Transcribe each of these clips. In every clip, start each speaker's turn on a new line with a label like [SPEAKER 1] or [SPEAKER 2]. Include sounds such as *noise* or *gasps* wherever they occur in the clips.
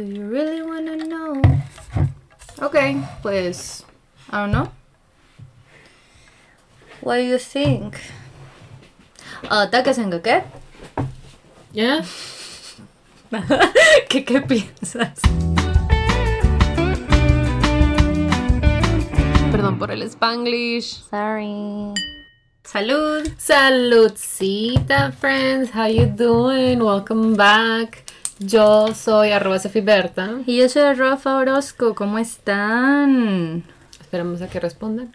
[SPEAKER 1] Do you really wanna know? Ok, pues. I don't know. What do you think? Uh, ¿Takesenga qué?
[SPEAKER 2] ¿Ya? *laughs*
[SPEAKER 1] ¿Qué, ¿Qué piensas?
[SPEAKER 2] Perdón por el spanglish.
[SPEAKER 1] Sorry. Salud.
[SPEAKER 2] Saludcita, friends. How you doing? Welcome back. Yo soy arroba.
[SPEAKER 1] Y yo soy Rafa Orozco. ¿Cómo están?
[SPEAKER 2] Esperamos a que respondan.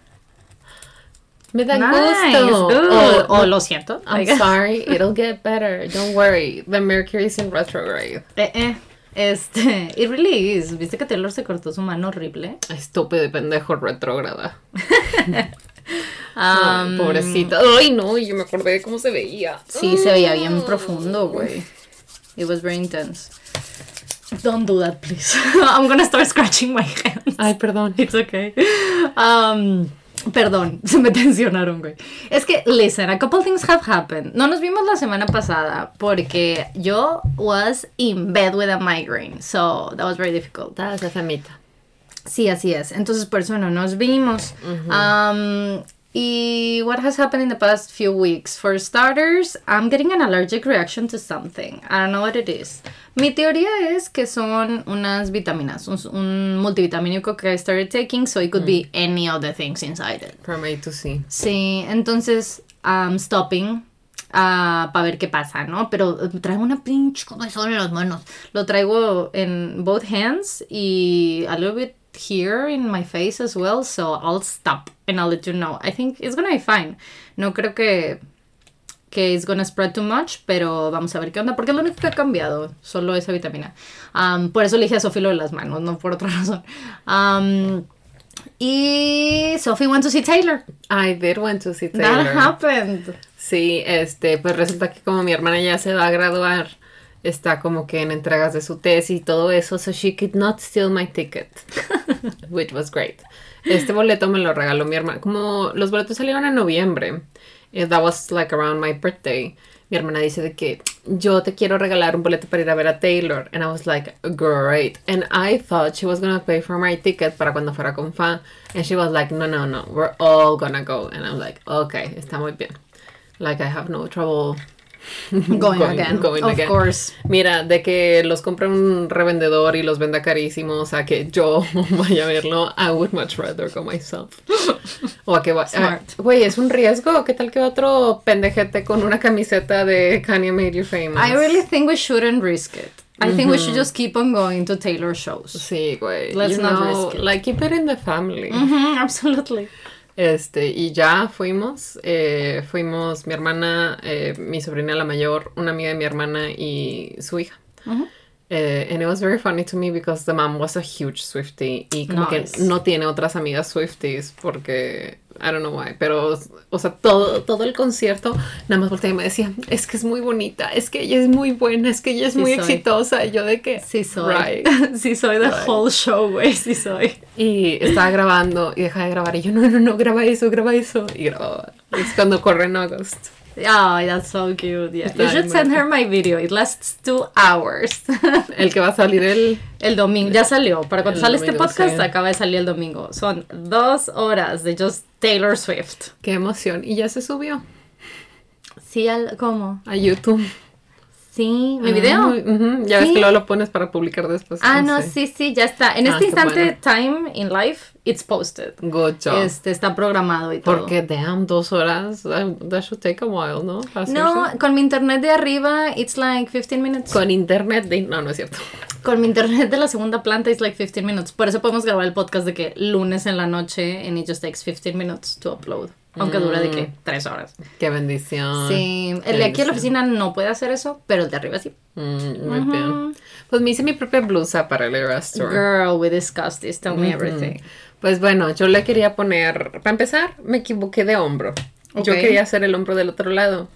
[SPEAKER 2] Me da
[SPEAKER 1] Nice.
[SPEAKER 2] gusto.
[SPEAKER 1] Good.
[SPEAKER 2] O-
[SPEAKER 1] O lo siento.
[SPEAKER 2] I'm sorry, *laughs* it'll get better. Don't worry. The Mercury's in retrograde.
[SPEAKER 1] Eh, eh. Este, it really is. ¿Viste que Taylor se cortó su mano horrible?
[SPEAKER 2] Estúpido y pendejo retrógrada. *laughs*
[SPEAKER 1] Um,
[SPEAKER 2] pobrecita. Ay, no, yo me acordé de cómo se veía.
[SPEAKER 1] Sí, se veía bien profundo, güey. It was very intense. Don't do that, please. *laughs* I'm gonna start scratching my hands.
[SPEAKER 2] Ay, perdón. *laughs*
[SPEAKER 1] It's okay. Um, perdón, *laughs* se me tensionaron, güey. Es que, listen, a couple things have happened. No nos vimos la semana pasada porque yo was in bed with a migraine. So, that was very difficult.
[SPEAKER 2] Estaba esa semita.
[SPEAKER 1] Sí, así es. Entonces, por eso no nos vimos. Um, y what has happened in the past few weeks? For starters, I'm getting an allergic reaction to something. I don't know what it is. Mi teoría es que son unas vitaminas, un, un multivitamínico que I started taking, so it could be any of the things inside it.
[SPEAKER 2] From A to C.
[SPEAKER 1] Sí, entonces, I'm stopping para ver qué pasa, ¿no? Pero eh, traigo una pinche comezón en las manos. Lo traigo en both hands y a little bit here in my face as well, so I'll stop and I'll let you know. I think it's gonna be fine. No creo que que it's gonna spread too much, pero vamos a ver qué onda, porque es lo único que ha cambiado, solo esa vitamina. Um, por eso elige a Sophie lo de las manos, no por otra *laughs* razón. Um, y Sophie went to see Taylor.
[SPEAKER 2] I did want to see
[SPEAKER 1] That
[SPEAKER 2] Taylor.
[SPEAKER 1] happened.
[SPEAKER 2] Sí, este, pues resulta que como mi hermana ya se va a graduar, está como que en entregas de su tesis y todo eso, so she could not steal my ticket, *laughs* which was great. Este boleto me lo regaló mi hermana, como los boletos salieron en noviembre, eh, that was like around my birthday. Mi hermana dice de que yo te quiero regalar un boleto para ir a ver a Taylor. And I was like, great. And I thought she was gonna pay for my ticket para cuando fuera con fan. And she was like, no, no, no, we're all gonna go. And I'm like, okay, está muy bien. Like I have no trouble
[SPEAKER 1] Going, again.
[SPEAKER 2] going
[SPEAKER 1] of
[SPEAKER 2] again.
[SPEAKER 1] course.
[SPEAKER 2] Mira, de que los compre un revendedor y los venda carísimos a que yo *laughs* vaya a verlo, I would much rather go myself. o a que va-
[SPEAKER 1] Smart.
[SPEAKER 2] ah, Güey, es un riesgo. ¿Qué tal que otro pendejete con una camiseta de Kanye Made You Famous?
[SPEAKER 1] I really think we shouldn't risk it. I think we should just keep on going to Taylor shows.
[SPEAKER 2] Sí, güey.
[SPEAKER 1] Let's
[SPEAKER 2] you
[SPEAKER 1] not
[SPEAKER 2] know,
[SPEAKER 1] risk it.
[SPEAKER 2] Like, keep it in the family.
[SPEAKER 1] Absolutely.
[SPEAKER 2] Este, y ya fuimos, eh, fuimos mi hermana, eh, mi sobrina la mayor, una amiga de mi hermana y su hija. Eh, and it was very funny to me because the mom was a huge Swiftie y como
[SPEAKER 1] Nice.
[SPEAKER 2] que no tiene otras amigas Swifties porque I don't know why, pero o sea, todo todo el concierto nada más volteaba y me decía, "Es que es muy bonita, es que ella es muy buena, es que ella es
[SPEAKER 1] Sí
[SPEAKER 2] muy
[SPEAKER 1] soy.
[SPEAKER 2] exitosa." Y yo de que
[SPEAKER 1] Sí soy.
[SPEAKER 2] Right. *laughs*
[SPEAKER 1] sí soy the
[SPEAKER 2] Right.
[SPEAKER 1] whole show, güey. Sí soy.
[SPEAKER 2] Y estaba grabando y deja de grabar y yo, "No, no, no, graba eso, graba eso." Y grababa. Es cuando corre en August.
[SPEAKER 1] Oh, that's so cute. Yeah. You should send her my video. It lasts two hours. *laughs*
[SPEAKER 2] El que va a salir el
[SPEAKER 1] el domingo. Ya salió. Para cuando sale este podcast,
[SPEAKER 2] sí.
[SPEAKER 1] acaba de salir el domingo. Son dos horas de just Taylor Swift.
[SPEAKER 2] qué emoción y ya se subió
[SPEAKER 1] Sí, al- ¿cómo?
[SPEAKER 2] a YouTube.
[SPEAKER 1] Sí, mi
[SPEAKER 2] Ah,
[SPEAKER 1] video.
[SPEAKER 2] ujú, Ya ves
[SPEAKER 1] Sí.
[SPEAKER 2] que luego lo pones para publicar después.
[SPEAKER 1] Ah, no,
[SPEAKER 2] sé.
[SPEAKER 1] sí, sí, ya está. En
[SPEAKER 2] Ah,
[SPEAKER 1] este instante, time in life, it's posted.
[SPEAKER 2] Good job.
[SPEAKER 1] Este está programado y todo.
[SPEAKER 2] Porque, damn, dos horas, that, that should take a while, ¿no? Para
[SPEAKER 1] No,
[SPEAKER 2] hacerse.
[SPEAKER 1] con mi internet de arriba, it's like 15 minutes. Con,
[SPEAKER 2] Con internet de... No, no es cierto.
[SPEAKER 1] mi internet de la segunda planta, it's like 15 minutes. Por eso podemos grabar el podcast de que lunes en la noche, and it just takes 15 minutes to upload. Aunque dura de que 3 horas.
[SPEAKER 2] Qué bendición.
[SPEAKER 1] Sí,
[SPEAKER 2] Qué
[SPEAKER 1] el de aquí a la oficina no puede hacer eso, pero el de arriba sí.
[SPEAKER 2] Mm, muy bien. Pues me hice mi propia blusa para el Tour.
[SPEAKER 1] Girl, we discussed this, tell me everything.
[SPEAKER 2] Pues bueno, yo le quería poner... Para empezar, me equivoqué de hombro. Yo
[SPEAKER 1] Ok.
[SPEAKER 2] quería hacer el hombro del otro lado.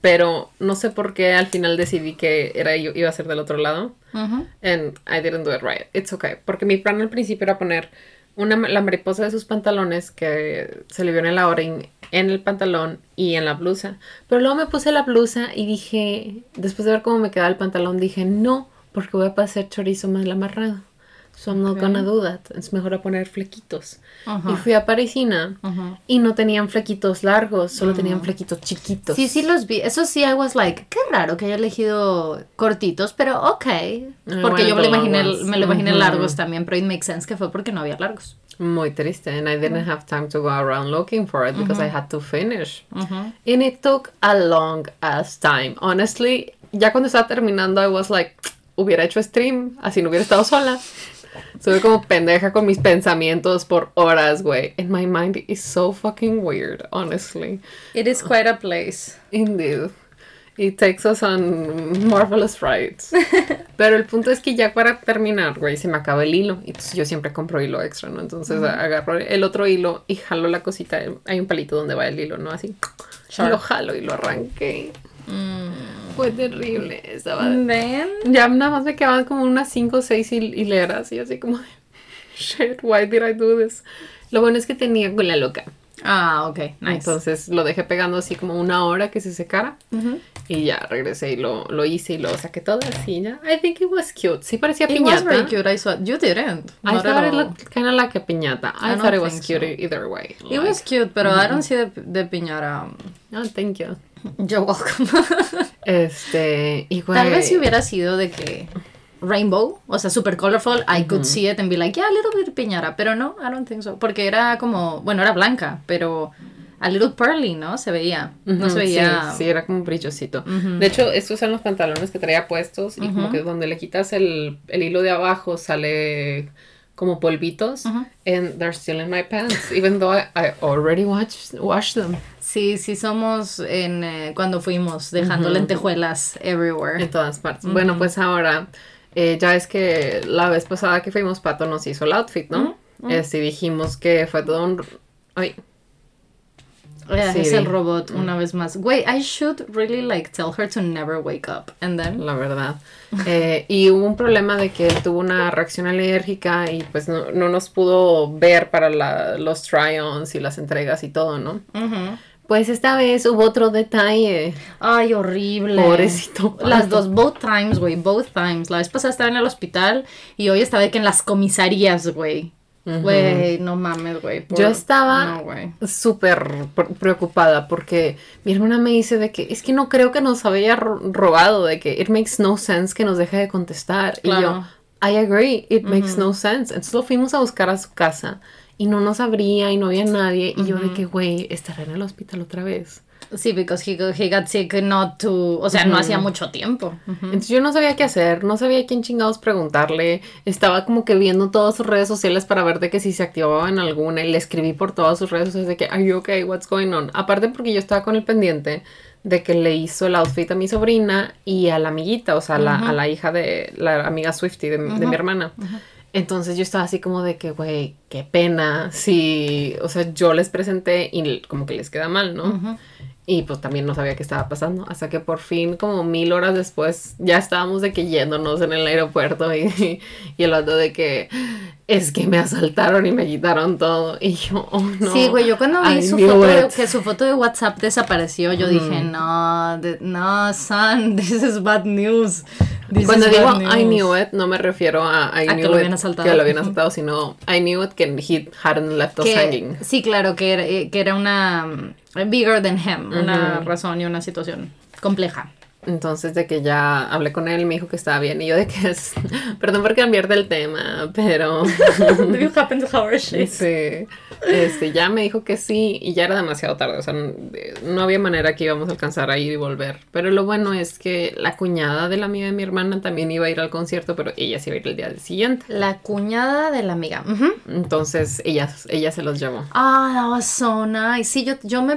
[SPEAKER 2] Pero no sé por qué al final decidí que era yo iba a ser del otro lado.
[SPEAKER 1] Ujú.
[SPEAKER 2] And I didn't do it right. It's okay. Porque mi plan al principio era poner una, la mariposa de sus pantalones que se le vio en el outing en el pantalón y en la blusa. Pero luego me puse la blusa y dije, después de ver cómo me quedaba el pantalón, dije, no, porque voy a hacer chorizo mal amarrado. So I'm not
[SPEAKER 1] Ok.
[SPEAKER 2] gonna do that. Es mejor a poner flequitos.
[SPEAKER 1] Ajá.
[SPEAKER 2] Y fui a Parisina
[SPEAKER 1] Ajá.
[SPEAKER 2] y no tenían flequitos largos, solo tenían flequitos chiquitos.
[SPEAKER 1] Sí, sí los vi. Eso sí, I was like, qué raro que haya elegido cortitos, pero ok. Porque yo me lo imaginé, me lo imaginé largos también, pero it makes sense que fue porque no había largos.
[SPEAKER 2] Muy triste. And I didn't have time to go around looking for it because I had to finish. And it took a long ass time. Honestly, ya cuando estaba terminando, I was like, hubiera hecho stream, así no hubiera estado sola. Estuve como pendeja con mis pensamientos por horas, güey. And my mind is so fucking weird, honestly.
[SPEAKER 1] It is quite a place.
[SPEAKER 2] Indeed. It takes us on marvelous rides. *laughs* Pero el punto es que ya para terminar, güey, se me acaba el hilo. Y yo siempre compro hilo extra, ¿no? Entonces agarro el otro hilo y jalo la cosita. Hay un palito donde va el hilo, ¿no? Así.
[SPEAKER 1] Sure.
[SPEAKER 2] Lo jalo y lo arranqué. Fue terrible. Estaba...
[SPEAKER 1] Then,
[SPEAKER 2] Ya nada más me quedaban como unas 5 o 6 hileras y así como... *laughs* Shit, why did I do this? Lo bueno es que tenía con la loca.
[SPEAKER 1] ah, ok, nice.
[SPEAKER 2] Entonces lo dejé pegando así como una hora que se secara.
[SPEAKER 1] Ujú.
[SPEAKER 2] Y ya regresé y lo, lo hice y lo saqué todo así. Ya. I think it was cute. Sí parecía
[SPEAKER 1] It was
[SPEAKER 2] piñata.
[SPEAKER 1] very cute. I saw it. You didn't.
[SPEAKER 2] I
[SPEAKER 1] Not
[SPEAKER 2] thought it looked kind of like a piñata. I,
[SPEAKER 1] I
[SPEAKER 2] thought it was cute
[SPEAKER 1] so.
[SPEAKER 2] either way.
[SPEAKER 1] It was cute, pero I don't see the, the piñara.
[SPEAKER 2] Oh, thank you. *laughs*
[SPEAKER 1] You're welcome. *laughs*
[SPEAKER 2] Este, güey.
[SPEAKER 1] Tal vez si hubiera sido de que rainbow, o sea, super colorful, I could see it and be like, yeah, a little bit piñara, pero no, I don't think so, porque era como, bueno, era blanca, pero a little pearly, ¿no? Se veía, no se veía.
[SPEAKER 2] Sí, sí, era como un brillosito. De hecho, estos son los pantalones que traía puestos y como que donde le quitas el, el hilo de abajo sale como polvitos. And they're still in my pants, even though I, I already washed, washed them.
[SPEAKER 1] Sí, sí somos en eh, cuando fuimos dejando lentejuelas everywhere.
[SPEAKER 2] En todas partes. Bueno, pues ahora, eh, ya es que la vez pasada que fuimos, Pato nos hizo el outfit, ¿no? Este, dijimos que fue todo un... Ay, sí,
[SPEAKER 1] es el robot una vez más. Güey, I should really like tell her to never wake up. And then
[SPEAKER 2] la verdad. Eh, y hubo un problema de que tuvo una reacción alérgica y pues no, no nos pudo ver para la- los try-ons y las entregas y todo, ¿no?
[SPEAKER 1] Ujú.
[SPEAKER 2] Pues esta vez hubo otro detalle.
[SPEAKER 1] Ay, horrible.
[SPEAKER 2] Pobrecito Pato.
[SPEAKER 1] Las dos, both times, güey, both times. La vez pasada estaba en el hospital y hoy estaba de que en las comisarías, güey. Güey, no mames, güey. por-
[SPEAKER 2] Yo estaba
[SPEAKER 1] No,
[SPEAKER 2] súper pre- preocupada porque mi hermana me dice de que es que no creo que nos había ro- robado, de que it makes no sense que nos deje de contestar. Y yo,
[SPEAKER 1] Claro.
[SPEAKER 2] I agree, it makes no sense. Entonces lo fuimos a buscar a su casa y no nos abría y no había nadie. Y yo de que, güey, estará en el hospital otra vez.
[SPEAKER 1] Sí, because he, he got sick not to... O sea, no hacía mucho tiempo.
[SPEAKER 2] Entonces yo no sabía qué hacer, no sabía a quién chingados preguntarle. Estaba como que viendo todas sus redes sociales para ver de que si se activaba en alguna y le escribí por todas sus redes sociales de que, are you okay? What's going on? Aparte porque yo estaba con el pendiente de que le hizo el outfit a mi sobrina y a la amiguita, o sea, a la, a la hija de la amiga Swifty de, de mi hermana. Entonces yo estaba así como de que, güey, qué pena. Si, o sea, yo les presenté y como que les queda mal, ¿no? Y pues también no sabía qué estaba pasando. Hasta que por fin, como mil horas después, ya estábamos de que yéndonos en el aeropuerto y, y el otro de que es que me asaltaron y me quitaron todo. Y yo, oh no.
[SPEAKER 1] Sí, güey, yo cuando vi
[SPEAKER 2] I
[SPEAKER 1] su foto, de, que su foto de WhatsApp desapareció, yo dije, no, de- no, son, *laughs* this is bad news. This
[SPEAKER 2] Cuando digo I
[SPEAKER 1] news".
[SPEAKER 2] knew it, no me refiero a I
[SPEAKER 1] A que
[SPEAKER 2] knew
[SPEAKER 1] lo
[SPEAKER 2] it
[SPEAKER 1] habían asaltado.
[SPEAKER 2] que lo habían asaltado, sino I knew it que he hadn't left us
[SPEAKER 1] Que-
[SPEAKER 2] hanging.
[SPEAKER 1] sí, claro, que era, eh, que era una mm, bigger than him, una razón y una situación compleja.
[SPEAKER 2] Entonces de que ya hablé con él, me dijo que estaba bien y yo de que es, *laughs* perdón por cambiar del tema, pero *laughs*
[SPEAKER 1] you happen to our shit?
[SPEAKER 2] sí, este, ya me dijo que sí y ya era demasiado tarde, o sea, n- no había manera que íbamos a alcanzar a ir y volver. Pero lo bueno es que la cuñada de la amiga de mi hermana también iba a ir al concierto, pero ella se iba a ir el día siguiente.
[SPEAKER 1] La cuñada de la amiga.
[SPEAKER 2] Entonces ella, ella se los llevó.
[SPEAKER 1] Ah, that was so nice. Sí, yo, yo me...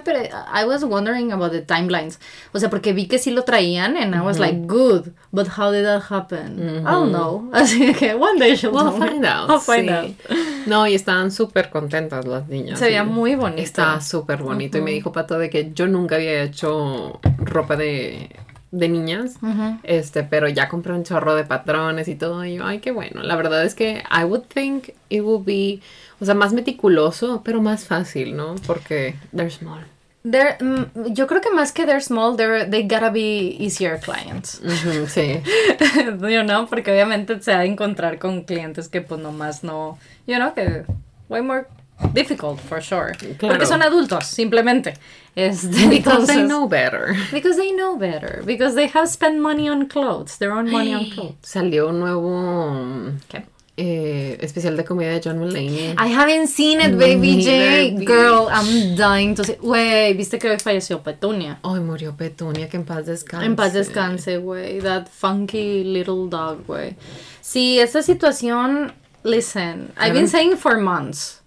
[SPEAKER 1] I was wondering about the timelines. O sea, porque vi que sí lo traían and I was like, good. But how did that happen? I don't know. *laughs* Así que one day she'll
[SPEAKER 2] We'll find out. *laughs*
[SPEAKER 1] I'll find
[SPEAKER 2] sí.
[SPEAKER 1] out.
[SPEAKER 2] No, y estaban súper contentas las niñas.
[SPEAKER 1] Se veía muy bonito.
[SPEAKER 2] Estaba súper bonito. Y me dijo Pato de que yo nunca había hecho ropa de, de niñas. Este, pero ya compré un chorro de patrones y todo. Y yo, ay, qué bueno. La verdad es que I would think it would be, o sea, más meticuloso, pero más fácil, ¿no? Porque they're small.
[SPEAKER 1] They're, mm, yo creo que más que they're small, they're, they gotta be easier clients.
[SPEAKER 2] Sí. *laughs*
[SPEAKER 1] you know, porque obviamente se va a encontrar con clientes que pues nomás no, you know, que way more difficult for sure.
[SPEAKER 2] Claro.
[SPEAKER 1] Porque son adultos, simplemente. Este,
[SPEAKER 2] Because they
[SPEAKER 1] entonces-
[SPEAKER 2] know better.
[SPEAKER 1] Because they know better. Because they have spent money on clothes, their own money on clothes.
[SPEAKER 2] Salió un nuevo
[SPEAKER 1] Okay.
[SPEAKER 2] Eh, especial de comida de John Mulaney.
[SPEAKER 1] I haven't seen it, baby J. Girl, I'm dying to see. Güey, viste que hoy falleció Petunia.
[SPEAKER 2] Ay, murió Petunia, que en paz descanse.
[SPEAKER 1] En paz descanse, güey. That funky little dog, güey. Sí, esta situación, listen, I've been saying for months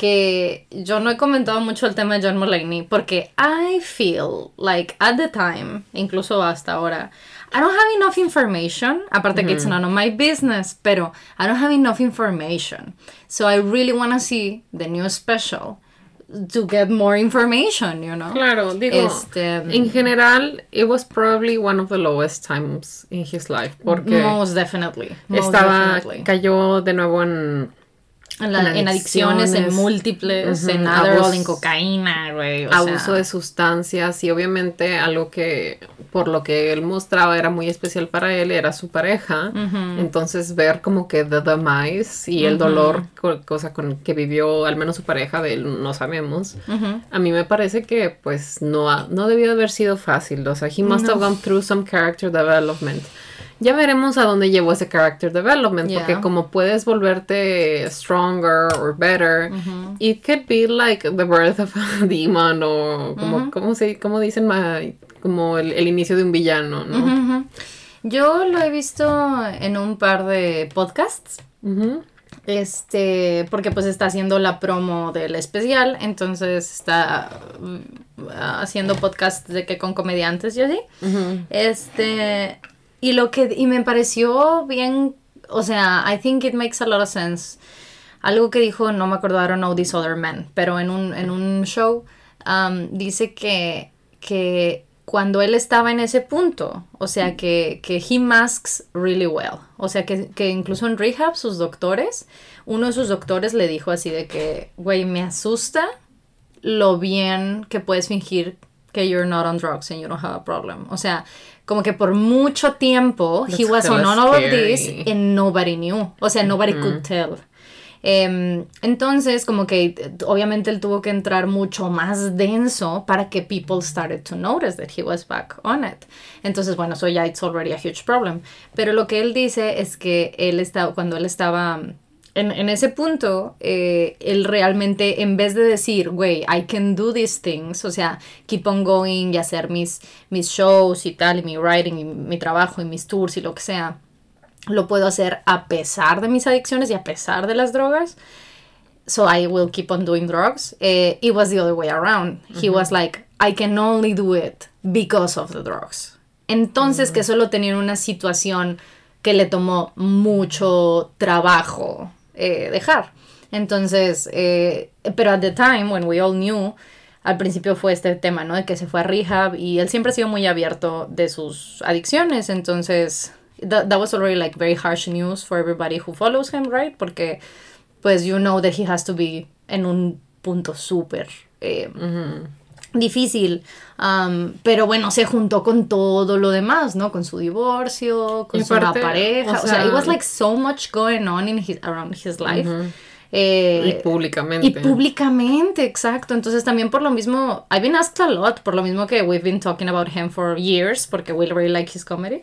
[SPEAKER 1] que yo no he comentado mucho el tema de John Mulaney porque I feel like at the time, incluso hasta ahora, I don't have enough information, aparte que it's none of my business, pero I don't have enough information. So I really want to see the new special to get more information, you know?
[SPEAKER 2] Claro, digo,
[SPEAKER 1] Este,
[SPEAKER 2] en general, it was probably one of the lowest times in his life, porque
[SPEAKER 1] Most definitely. Most
[SPEAKER 2] estaba,
[SPEAKER 1] definitely.
[SPEAKER 2] cayó de nuevo en...
[SPEAKER 1] En, la-
[SPEAKER 2] en
[SPEAKER 1] en adicciones, en múltiples, en Adderall,
[SPEAKER 2] abus-
[SPEAKER 1] en cocaína, güey.
[SPEAKER 2] abuso
[SPEAKER 1] sea,
[SPEAKER 2] de sustancias y obviamente algo que por lo que él mostraba era muy especial para él era su pareja. Entonces ver como que the demise y el dolor co- cosa con que vivió al menos su pareja de él no sabemos. A mí me parece que pues no ha- no debió haber sido fácil. O sea he must have gone through some character development ya veremos a dónde llevó ese character development, porque como puedes volverte stronger or better, it could be like the birth of a *laughs* demon o como, ¿cómo, se, cómo dicen? Como el, el inicio de un villano, ¿no?
[SPEAKER 1] Yo lo he visto en un par de podcasts. Este, porque pues está haciendo la promo del especial, entonces está mm, haciendo podcasts de que con comediantes y así. Este, y lo que, y me pareció bien, o sea, I think it makes a lot of sense. Algo que dijo, no me acuerdo, I don't know this other man, pero en un, en un show, um, dice que, que cuando él estaba en ese punto, o sea, que, que he masks really well. O sea, que, que incluso en rehab sus doctores, uno de sus doctores le dijo así de que, güey, me asusta lo bien que puedes fingir que you're not on drugs and you don't have a problem. O sea, como que por mucho tiempo he was on all of this and nobody knew. O sea, nobody could tell. Em, entonces, como que obviamente él tuvo que entrar mucho más denso para que people started to notice that he was back on it. Entonces, bueno, eso ya it's already a huge problem. Pero lo que él dice es que él estaba, cuando él estaba en, en ese punto, eh, él realmente, en vez de decir, güey, I can do these things, o sea, keep on going y hacer mis, mis shows y tal, y mi writing, y mi trabajo, y mis tours y lo que sea, lo puedo hacer a pesar de mis adicciones y a pesar de las drogas. So I will keep on doing drugs. Eh, it was the other way around. He was like, I can only do it because of the drugs. Entonces, que solo tenía una situación que le tomó mucho trabajo eh, dejar. Entonces, eh, pero at the time, when we all knew, al principio fue este tema, ¿no? De que se fue a rehab y él siempre ha sido muy abierto de sus adicciones. Entonces, that, that was already like very harsh news for everybody who follows him, right? Porque, pues, you know that he has to be en un punto súper eh, difícil. Um, pero bueno, se juntó con todo lo demás, ¿no? Con su divorcio, con
[SPEAKER 2] Y
[SPEAKER 1] su
[SPEAKER 2] aparte,
[SPEAKER 1] pareja.
[SPEAKER 2] o
[SPEAKER 1] O sea, it was like so much going on in his, around his life. Eh,
[SPEAKER 2] Y públicamente.
[SPEAKER 1] y públicamente, exacto. Entonces también por lo mismo, I've been asked a lot, por lo mismo que we've been talking about him for years, porque we really like his comedy.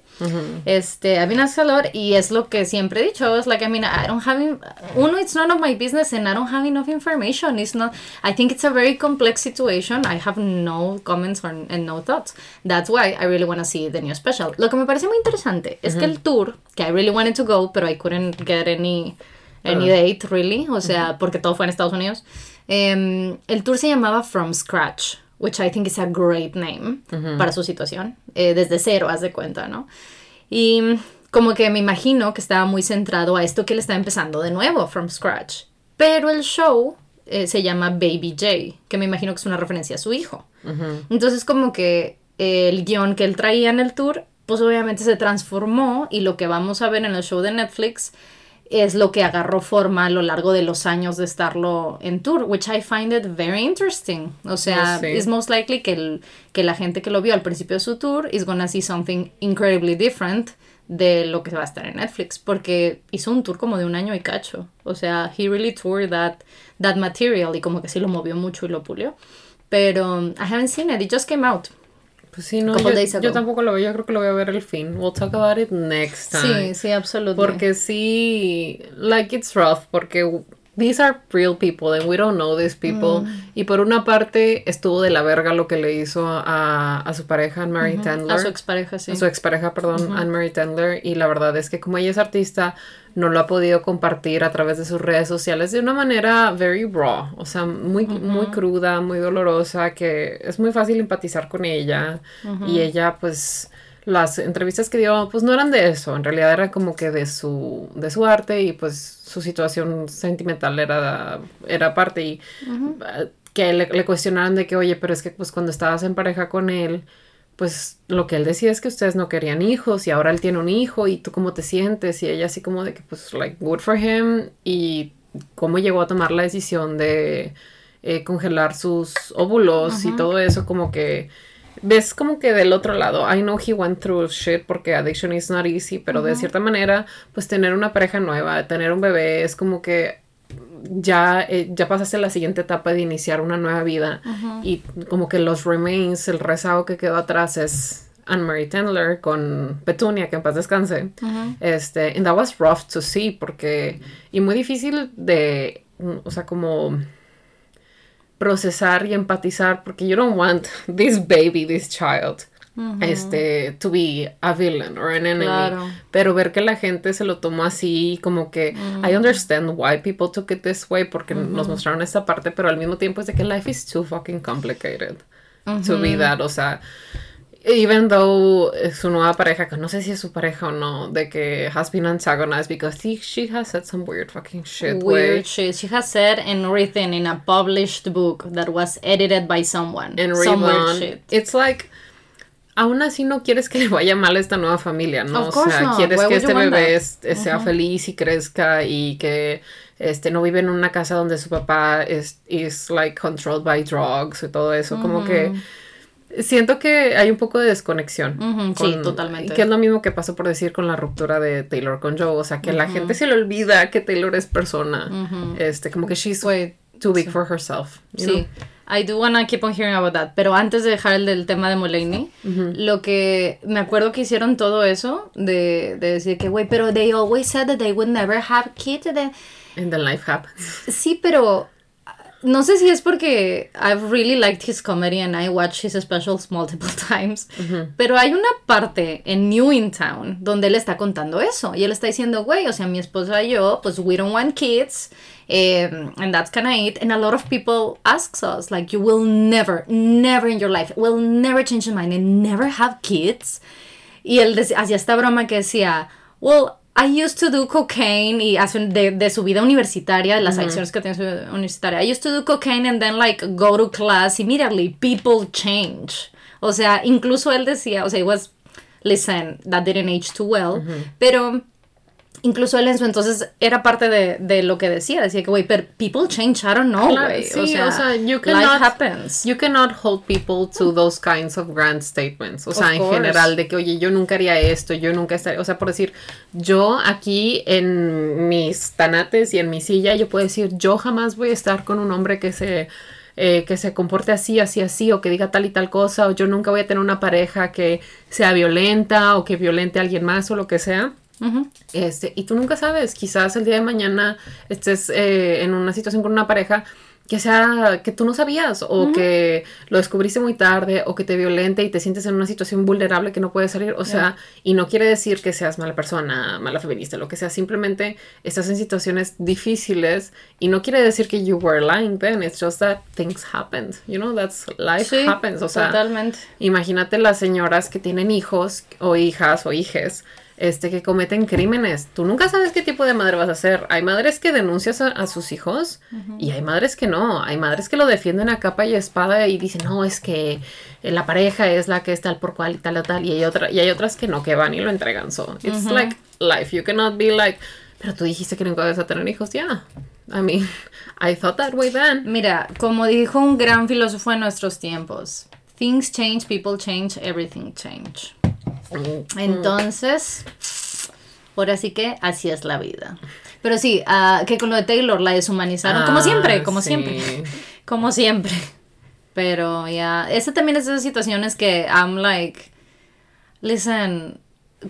[SPEAKER 1] Este, I've been asked a lot y es lo que siempre he dicho. Was like, I mean, I don't have, in- uno, it's none of my business and I don't have enough information. It's not, I think it's a very complex situation. I have no comments or, and no thoughts. That's why I really want to see the new special. Lo que me parece muy interesante es que el tour, que I really wanted to go, pero I couldn't get any any date, really, o sea, porque todo fue en Estados Unidos. Em, el tour se llamaba From Scratch, which I think is a great name para su situación, eh, desde cero, haz de cuenta, ¿no? Y como que me imagino que estaba muy centrado a esto que él está empezando de nuevo, From Scratch. Pero el show eh, se llama Baby J, que me imagino que es una referencia a su hijo. Entonces como que eh, el guion que él traía en el tour, pues obviamente se transformó y lo que vamos a ver en el show de Netflix es lo que agarró forma a lo largo de los años de estarlo en tour, which I find it very interesting. O sea,
[SPEAKER 2] Sí.
[SPEAKER 1] it's most likely que, el, que la gente que lo vio al principio de su tour is gonna see something incredibly different de lo que va a estar en Netflix, porque hizo un tour como de un año y cacho. O sea, he really toured that, that material y como que sí lo movió mucho y lo pulió. Pero um, I haven't seen it, it just came out.
[SPEAKER 2] Pues sí, no, yo, yo tampoco lo veo, yo creo que lo voy a ver el fin. We'll talk about it next time.
[SPEAKER 1] Sí, sí, absolutamente.
[SPEAKER 2] Porque sí, like it's rough, porque these are real people and we don't know these people.
[SPEAKER 1] Mm.
[SPEAKER 2] Y por una parte estuvo de la verga lo que le hizo a, a su pareja Anne-Marie Tendler.
[SPEAKER 1] A su expareja, sí.
[SPEAKER 2] a su expareja, perdón, Anne-Marie Tendler. Y la verdad es que como ella es artista, no lo ha podido compartir a través de sus redes sociales de una manera very raw. O sea, muy, muy cruda, muy dolorosa, que es muy fácil empatizar con ella. Y ella, pues, las entrevistas que dio, pues no eran de eso. En realidad era como que de su, de su arte y pues su situación sentimental era, era parte. Y eh, que le, le cuestionaron de que, oye, pero es que pues cuando estabas en pareja con él, pues lo que él decía es que ustedes no querían hijos y ahora él tiene un hijo y tú cómo te sientes y ella así como de que pues like good for him y cómo llegó a tomar la decisión de eh, congelar sus óvulos y todo eso como que ves como que del otro lado I know he went through shit porque addiction is not easy pero de cierta manera pues tener una pareja nueva tener un bebé es como que ya, eh, ya pasaste la siguiente etapa de iniciar una nueva vida y como que los remains, el rezago que quedó atrás es Anne-Marie Tendler con Petunia, que en paz descanse. Este, and that was rough to see porque, y muy difícil de, o sea, como procesar y empatizar porque you don't want this baby, this child. Este, to be a villain or an enemy.
[SPEAKER 1] Claro.
[SPEAKER 2] Pero ver que la gente se lo tomó así, como que I understand why people took it this way, porque nos mostraron esta parte, pero al mismo tiempo es de que life is too fucking complicated to be that. O sea, even though eh, su nueva pareja, que no sé si es su pareja o no, de que has been antagonized because she, she has said some weird fucking shit.
[SPEAKER 1] Weird shit. She has said and written in a published book that was edited by someone.
[SPEAKER 2] And
[SPEAKER 1] Some weird shit.
[SPEAKER 2] It's like, aún así no quieres que le vaya mal a esta nueva familia, ¿no? O sea,
[SPEAKER 1] not.
[SPEAKER 2] quieres
[SPEAKER 1] Why
[SPEAKER 2] que este bebé
[SPEAKER 1] that?
[SPEAKER 2] es- eh, sea feliz y crezca y que este no vive en una casa donde su papá es is like controlled by drugs y todo eso, como que siento que hay un poco de desconexión.
[SPEAKER 1] Ujú, sí, totalmente.
[SPEAKER 2] Que es lo mismo que pasó por decir con la ruptura de Taylor con Joe, o sea, que la gente se le olvida que Taylor es persona. Este, como que she's
[SPEAKER 1] Güey,
[SPEAKER 2] too big for herself. you know?
[SPEAKER 1] Sí. I do wanna keep on hearing about that. Pero antes de dejar el del tema de Mulaney, lo que me acuerdo que hicieron todo eso de, de decir que, güey, pero they always said that they would never have kids. and
[SPEAKER 2] then life happens.
[SPEAKER 1] Sí, pero no sé si es porque I've really liked his comedy and I watch his specials multiple *laughs* times. Pero hay una parte en New in Town donde él está contando eso. Y él está diciendo, güey, o sea, mi esposa y yo, pues we don't want kids. um, and that's kind of it. And a lot of people asks us, like, you will never, never in your life, will never change your mind and never have kids. Y él hacía esta broma que decía, well, I used to do cocaine y hace de, de su vida universitaria, de las acciones que tiene su vida universitaria. I used to do cocaine and then like go to class immediately. People change. O sea, incluso él decía, o sea, it was, listen, that didn't age too well, pero incluso él en su entonces era parte de, de lo que decía. Decía que, güey, pero people change, I don't know,
[SPEAKER 2] Claro, sí,
[SPEAKER 1] o, sea,
[SPEAKER 2] o sea, you
[SPEAKER 1] life
[SPEAKER 2] cannot,
[SPEAKER 1] happens.
[SPEAKER 2] You cannot hold people to those kinds of grand statements. O sea,
[SPEAKER 1] Of
[SPEAKER 2] en
[SPEAKER 1] course.
[SPEAKER 2] general, de que, oye, yo nunca haría esto, yo nunca estaría. O sea, por decir, yo aquí en mis tanates y en mi silla, yo puedo decir, yo jamás voy a estar con un hombre que se. eh, que se comporte así, así, así, o que diga tal y tal cosa, o yo nunca voy a tener una pareja que sea violenta, o que violente a alguien más, o lo que sea. Este, y tú nunca sabes, quizás el día de mañana estés eh, en una situación con una pareja que sea que tú no sabías o que lo descubriste muy tarde o que te violente y te sientes en una situación vulnerable que no puedes salir, o sea, y no quiere decir que seas mala persona, mala feminista, lo que sea, simplemente estás en situaciones difíciles y no quiere decir que you were lying then, it's just that things happened, you know, that's life
[SPEAKER 1] Sí,
[SPEAKER 2] happens, o sea,
[SPEAKER 1] totalmente.
[SPEAKER 2] Imagínate las señoras que tienen hijos o hijas o hijes este, que cometen crímenes. Tú nunca sabes qué tipo de madre vas a ser. Hay madres que denuncias a, a sus hijos y hay madres que no. Hay madres que lo defienden a capa y espada y dicen, no, es que eh, la pareja es la que es tal por cual y tal tal. Y hay, otra, y hay otras que no, que van y lo entregan. So, it's like life. You cannot be like, Pero tú dijiste que nunca vas a tener hijos, ya. I mean, *laughs* I thought that way then.
[SPEAKER 1] Mira, como dijo un gran filósofo en nuestros tiempos, things change, people change, everything change. Entonces, ahora sí que así es la vida. Pero sí, ah, que con lo de Taylor la deshumanizaron, como
[SPEAKER 2] Ah,
[SPEAKER 1] siempre, como
[SPEAKER 2] sí.
[SPEAKER 1] siempre, *laughs* como siempre. Pero ya, esa también es de esas situaciones que I'm like, listen,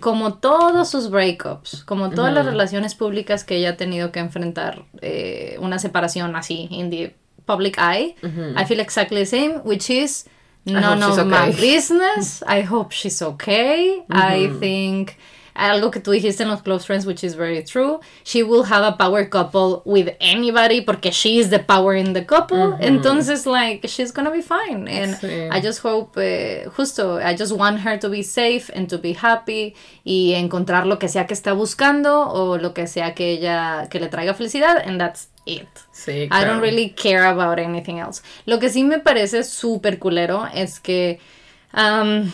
[SPEAKER 1] como todos sus breakups, como todas las relaciones públicas que ella ha tenido que enfrentar eh, una separación así, in the public eye, I feel exactly the same, which is none of my *laughs* business. I hope she's okay. I think algo que tú dijiste en los close friends, which is very true. She will have a power couple with anybody porque she is the power in the couple. Entonces, like, she's gonna be fine. And
[SPEAKER 2] Sí.
[SPEAKER 1] I just hope, eh, justo, I just want her to be safe and to be happy y encontrar lo que sea que está buscando o lo que sea que ella, que le traiga felicidad. And that's it.
[SPEAKER 2] Sí,
[SPEAKER 1] I don't really care about anything else. Lo que sí me parece súper culero es que um,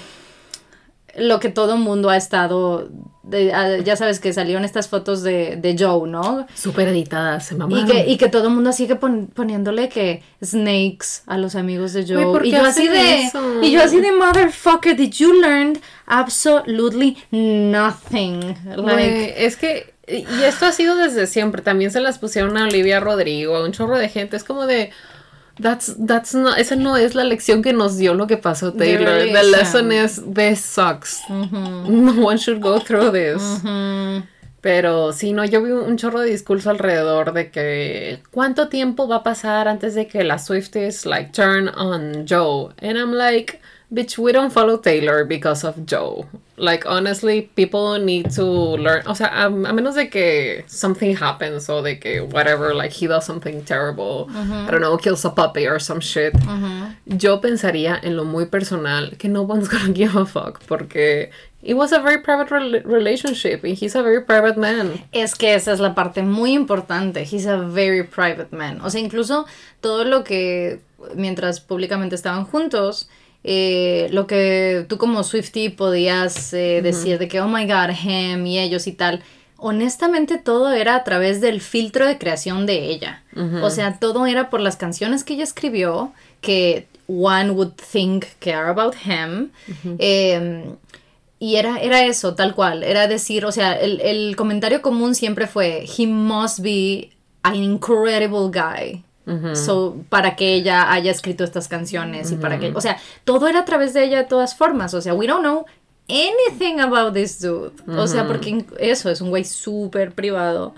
[SPEAKER 1] lo que todo mundo ha estado, de- ya sabes que salieron estas fotos de, de Joe, ¿no?
[SPEAKER 2] Súper editada, se
[SPEAKER 1] Y que, y que todo el mundo sigue pon- poniéndole que snakes a los amigos de Joe.
[SPEAKER 2] Güey, ¿por
[SPEAKER 1] y yo así de,
[SPEAKER 2] eso?
[SPEAKER 1] y yo así de motherfucker, did you learn absolutely nothing? Like,
[SPEAKER 2] es que, y esto ha sido desde siempre, también se las pusieron a Olivia Rodrigo, a un chorro de gente, es como de, that's, that's not, esa no es la lección que nos dio lo que pasó Taylor, the lesson is, this sucks, no one should go through this. Pero sí, no, yo vi un chorro de discurso alrededor de que cuánto tiempo va a pasar antes de que las Swifties like turn on Joe. And I'm like, bitch, we don't follow Taylor because of Joe. Like honestly, people need to learn. O sea, a, a menos de que something happens o de que whatever, like he does something terrible, I don't know, kills a puppy or some shit. Yo pensaría en lo muy personal que no one's *laughs* gonna give a fuck porque it was a very private rel- relationship and he's a very private man.
[SPEAKER 1] Es que esa es la parte muy importante. He's a very private man. O sea, incluso todo lo que mientras públicamente estaban juntos, eh, lo que tú como Swifty podías eh, decir de que, oh my god, him y ellos y tal. Honestamente todo era a través del filtro de creación de ella. O sea, todo era por las canciones que ella escribió, que one would think care about him. Em, y era, era eso, tal cual. Era decir, o sea, el, el comentario común siempre fue, he must be an incredible guy. So, para que ella haya escrito estas canciones y para que, o sea, todo era a través de ella de todas formas. O sea, we don't know anything about this dude. O sea, porque eso es un güey súper privado.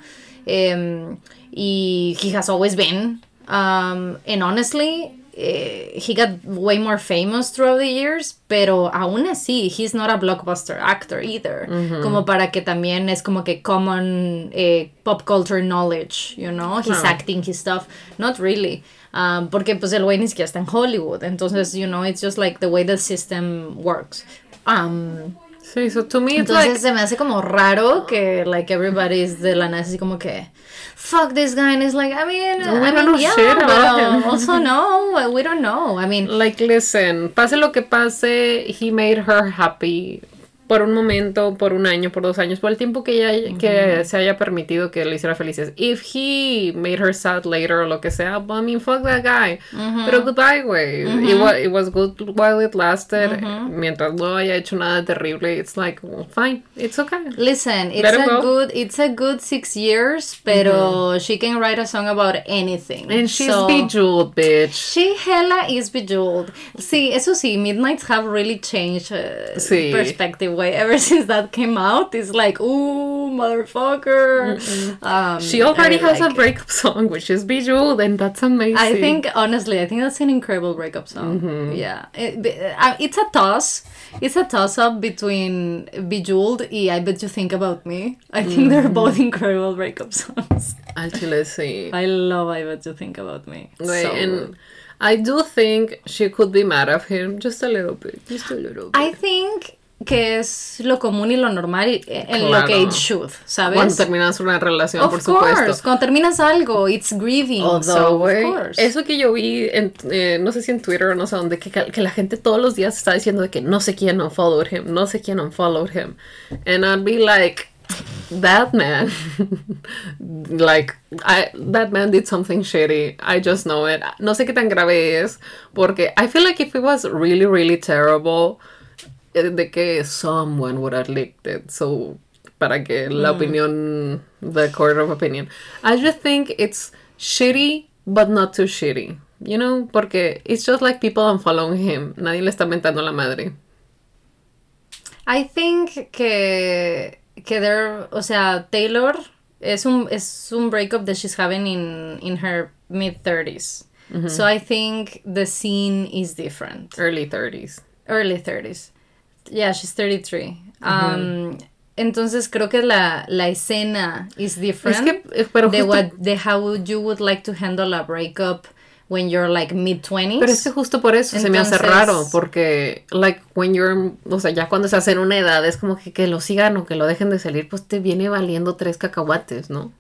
[SPEAKER 1] Em, y he has always been. Um, and honestly, eh, he got way more famous throughout the years, pero aún así, he's not a blockbuster actor either. Como para que también es como que common eh, pop culture knowledge, you know? He's
[SPEAKER 2] Claro.
[SPEAKER 1] acting, his stuff. Not really. Um, porque pues el güey ni siquiera está en Hollywood. Entonces, you know, it's just like the way the system works. Um,
[SPEAKER 2] Sí, so to me it's
[SPEAKER 1] entonces
[SPEAKER 2] like
[SPEAKER 1] se me hace como raro que like everybody's de la nada así como que fuck this guy and it's like I mean,
[SPEAKER 2] No,
[SPEAKER 1] I mean yeah,
[SPEAKER 2] shit
[SPEAKER 1] but
[SPEAKER 2] him.
[SPEAKER 1] also no, we don't know. I mean,
[SPEAKER 2] Like, listen, pase lo que pase, he made her happy por un momento, por un año, por dos años, por el tiempo que ella que se haya permitido que le hiciera felices. If he made her sad later o lo que sea, well, I mean, fuck that guy. Pero goodbye, güey. It, wa- it was good while it lasted. Mientras no haya hecho nada terrible, it's like, well, fine, it's okay.
[SPEAKER 1] listen, it's
[SPEAKER 2] Let
[SPEAKER 1] a
[SPEAKER 2] go.
[SPEAKER 1] good it's a good six years, pero she can write a song about anything.
[SPEAKER 2] And she's
[SPEAKER 1] So-
[SPEAKER 2] bejeweled, bitch.
[SPEAKER 1] She hella is bejeweled. Sí, eso sí, Midnights have really changed uh,
[SPEAKER 2] Sí.
[SPEAKER 1] perspective way. Ever *laughs* since that came out, it's like, ooh, motherfucker. Um,
[SPEAKER 2] She already
[SPEAKER 1] I
[SPEAKER 2] has
[SPEAKER 1] like
[SPEAKER 2] a
[SPEAKER 1] it.
[SPEAKER 2] breakup song, which is bejeweled, and that's amazing.
[SPEAKER 1] I think, honestly, I think that's an incredible breakup song.
[SPEAKER 2] Mm-hmm.
[SPEAKER 1] Yeah. It- uh, it's a toss. It's a toss up between Bejeweled y I Bet You Think About Me. I think they're
[SPEAKER 2] Mm-hmm.
[SPEAKER 1] both *laughs* incredible breakup songs.
[SPEAKER 2] Al chile sí.
[SPEAKER 1] I love I Bet You Think About Me.
[SPEAKER 2] Güey,
[SPEAKER 1] So
[SPEAKER 2] and. I do think she could be mad at him just a little bit. Just a little bit.
[SPEAKER 1] I think que es lo común y lo normal y- en lo que
[SPEAKER 2] Claro.
[SPEAKER 1] it should, ¿sabes?
[SPEAKER 2] Cuando terminas una relación,
[SPEAKER 1] of
[SPEAKER 2] por
[SPEAKER 1] course,
[SPEAKER 2] supuesto.
[SPEAKER 1] cuando terminas algo, it's grieving, so
[SPEAKER 2] Although,
[SPEAKER 1] of course.
[SPEAKER 2] eso que yo vi, en, eh, no sé si en Twitter o no sé dónde, que, que la gente todos los días está diciendo de que no sé quién unfollowed him, no sé quién unfollowed him. And I'd be like, that man, *laughs* like, I, that man did something shitty. I just know it. No sé qué tan grave es, porque I feel like if it was really, really terrible, eh, de que someone would have leaked it. So, para que la opinión, the court of opinion. I just think it's shitty, but not too shitty. You know, porque it's just like people unfollowing him. Nadie le está mentando la madre.
[SPEAKER 1] I think que, que there, o sea, Taylor es un, es un breakup that she's having in, in her mid 30s. So I think the scene is different.
[SPEAKER 2] Early 30s.
[SPEAKER 1] Early 30s. Yeah, she's 33. Um, entonces creo que la, la escena is different.
[SPEAKER 2] Es que, eh, pero
[SPEAKER 1] de
[SPEAKER 2] justo-
[SPEAKER 1] what, de how you would like to handle a breakup when you're like mid 20s.
[SPEAKER 2] Pero es que justo por eso se me hace raro, porque, like, when you're, o sea, ya cuando estás en una edad, es como que, que lo sigan o que lo dejen de salir, pues te viene valiendo tres cacahuates, ¿no?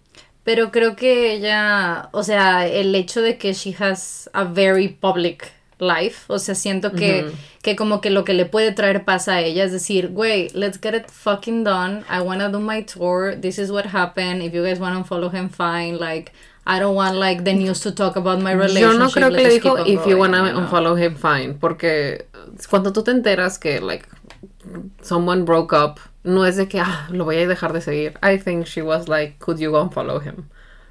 [SPEAKER 1] Pero creo que ella, o sea, el hecho de que she has a very public life, o sea, siento que, que como que lo que le puede traer paz a ella es decir, güey, let's get it fucking done, I wanna do my tour, this is what happened, if you guys wanna follow him, fine, like, I don't want like the news to talk about my relationship.
[SPEAKER 2] Yo no creo que le dijo, if you
[SPEAKER 1] going",
[SPEAKER 2] wanna
[SPEAKER 1] you know?
[SPEAKER 2] unfollow him, fine, porque cuando tú te enteras que, like, someone broke up, no es de que, ah, lo voy a dejar de seguir. I think she was like, could you unfollow him?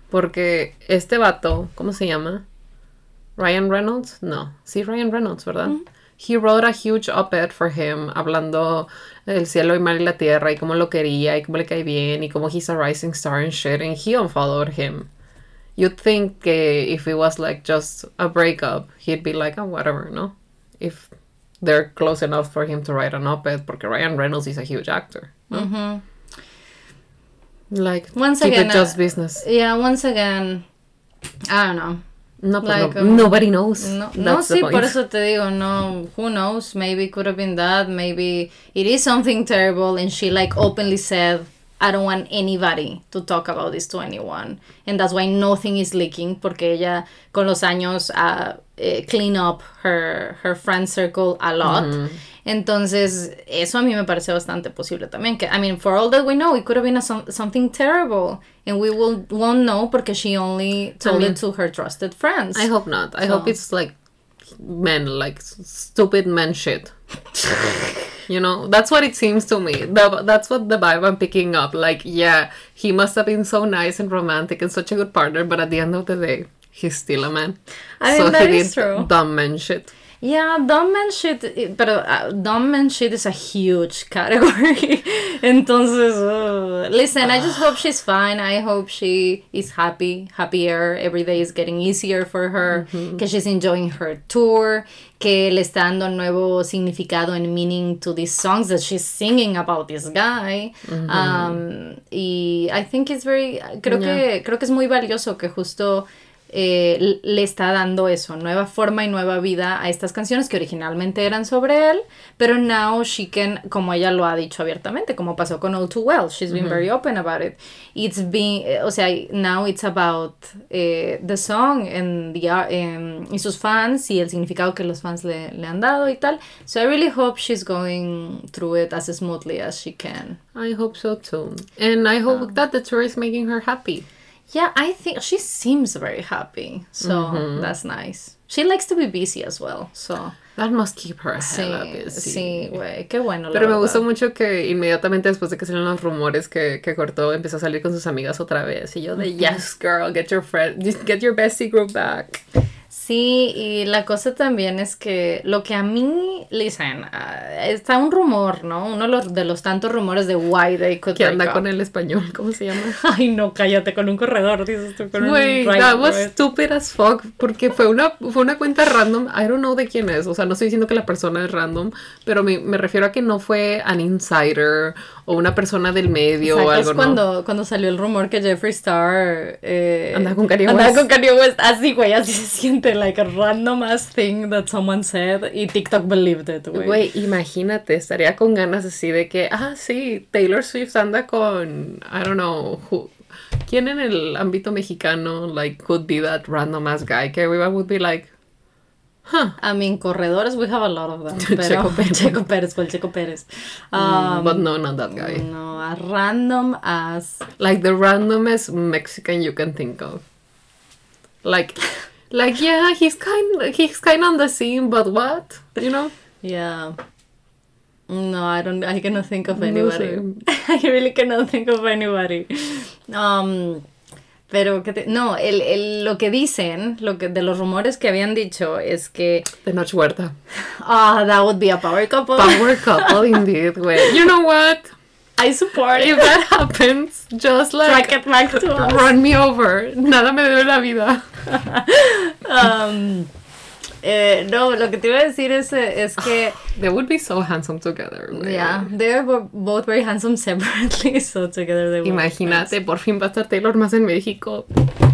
[SPEAKER 2] Porque este vato, ¿cómo se llama? Ryan Reynolds? No, sí, Ryan Reynolds, ¿verdad? He wrote a huge op-ed for him, hablando del cielo y mar y la tierra, y cómo lo quería, y cómo le cae bien, y cómo he's a rising star and shit, and he unfollowed him. You'd think que if it was like just a breakup, he'd be like, oh, whatever, no? If they're close enough for him to write an op-ed, porque Ryan Reynolds is a huge actor. ¿no? Like,
[SPEAKER 1] Once
[SPEAKER 2] keep
[SPEAKER 1] again,
[SPEAKER 2] it just
[SPEAKER 1] uh,
[SPEAKER 2] business.
[SPEAKER 1] Yeah, once again, I don't know.
[SPEAKER 2] No,
[SPEAKER 1] like,
[SPEAKER 2] no-
[SPEAKER 1] um,
[SPEAKER 2] nobody knows.
[SPEAKER 1] No, no sí,
[SPEAKER 2] point.
[SPEAKER 1] por eso te digo, no, who knows, maybe it could have been that, maybe it is something terrible and she like openly said, I don't want anybody to talk about this to anyone. And that's why nothing is leaking, porque ella con los años uh, clean up her, her friend circle a lot. Entonces, eso a mí me parece bastante posible también. Que, I mean, for all that we know, it could have been a, some, something terrible. And we will, won't know porque she only told
[SPEAKER 2] mean-
[SPEAKER 1] it to her trusted friends.
[SPEAKER 2] I hope not. I
[SPEAKER 1] So-
[SPEAKER 2] hope it's like men, like stupid men shit. you know, that's what it seems to me. The, that's what the vibe I'm picking up. Like, yeah, he must have been so nice and romantic and such a good partner, but at the end of the day, he's still a man.
[SPEAKER 1] I mean, that
[SPEAKER 2] he
[SPEAKER 1] is
[SPEAKER 2] did
[SPEAKER 1] true.
[SPEAKER 2] dumb man shit.
[SPEAKER 1] Yeah, dumb man shit, pero uh, dumb man shit is a huge category. *laughs* Entonces, uh, listen, I just hope she's fine. I hope she is happy, happier. Every day is getting easier for her. Que she's enjoying her tour. Que le está dando nuevo significado and meaning to these songs that she's singing about this guy. Um, y I think it's very, creo que, creo que es muy valioso que justo eh, le está dando eso, nueva forma y nueva vida a estas canciones que originalmente eran sobre él, pero now she can, como ella lo ha dicho abiertamente, como pasó con All Too Well, she's been very open about it. It's been, eh, o sea, now it's about eh, the song and the, em, y sus fans y el significado que los fans le, le han dado y tal. So I really hope she's going through it as smoothly as she can.
[SPEAKER 2] I hope so too. And I hope that the tour is making her happy.
[SPEAKER 1] Yeah, I think she seems very happy. So that's nice. She likes to be busy as well. So
[SPEAKER 2] That must keep her
[SPEAKER 1] sí, sí, güey, qué bueno.
[SPEAKER 2] Pero me gustó mucho que inmediatamente después de que salieron los rumores que, que cortó, empezó a salir con sus amigas otra vez. Y yo de, yes, girl, get your friend, get your bestie group back.
[SPEAKER 1] Sí, y la cosa también es que lo que a mí, listen, ah, está un rumor, ¿no? Uno de los, de los tantos rumores de why they could
[SPEAKER 2] Que anda
[SPEAKER 1] break
[SPEAKER 2] con
[SPEAKER 1] up.
[SPEAKER 2] el español, ¿cómo se llama? *laughs*
[SPEAKER 1] Ay, no, cállate, con un corredor, dices tú, con
[SPEAKER 2] Güey,
[SPEAKER 1] un
[SPEAKER 2] that was stupid as fuck. Porque fue una, fue una cuenta random. I don't know de quién es. O sea, no estoy diciendo que la persona es random. Pero me, me refiero a que no fue an insider o una persona del medio o
[SPEAKER 1] ¿Sacas
[SPEAKER 2] algo, ¿no?
[SPEAKER 1] cuando, cuando salió el rumor que Jeffree Star eh,
[SPEAKER 2] Andaba con Kanye
[SPEAKER 1] andaba
[SPEAKER 2] West?
[SPEAKER 1] con Kanye West? Así, güey, así se siente, like a random ass thing that someone said y TikTok believed it, güey.
[SPEAKER 2] Güey, imagínate, estaría con ganas así de que, ah, sí, Taylor Swift anda con, I don't know, who, ¿quién en el ámbito mexicano, like, could be that random ass guy? Que everyone would be like, Huh.
[SPEAKER 1] I mean, corredores, we have a lot of them. *laughs* Pero,
[SPEAKER 2] Checo Pérez. *laughs*
[SPEAKER 1] Checo Pérez, ¿cuál Checo Pérez? Um,
[SPEAKER 2] but no, not that guy.
[SPEAKER 1] no, as random as.
[SPEAKER 2] Like the randomest Mexican you can think of. Like, *laughs* like yeah, he's kind, he's kind on the scene, but what? You know?
[SPEAKER 1] Yeah. No, I don't. I cannot think of
[SPEAKER 2] No
[SPEAKER 1] anybody. *laughs* I really cannot think of anybody. Um, pero que te- no, el, el- lo que dicen, lo que de los rumores que habían dicho es que
[SPEAKER 2] The Noche Huerta.
[SPEAKER 1] ah, that would be a power couple.
[SPEAKER 2] Power couple indeed, güey. You know what?
[SPEAKER 1] I support
[SPEAKER 2] If that happens, just like
[SPEAKER 1] Track it back to us.
[SPEAKER 2] run me over. Nada me debe la vida. *laughs*
[SPEAKER 1] Um, eh, no, lo que te iba a decir es, eh, es que *sighs*
[SPEAKER 2] They would be so handsome together.
[SPEAKER 1] yeah, they're bo- both very handsome *laughs* separately, so together they were
[SPEAKER 2] Imagínate, por fin va a estar Taylor más en México.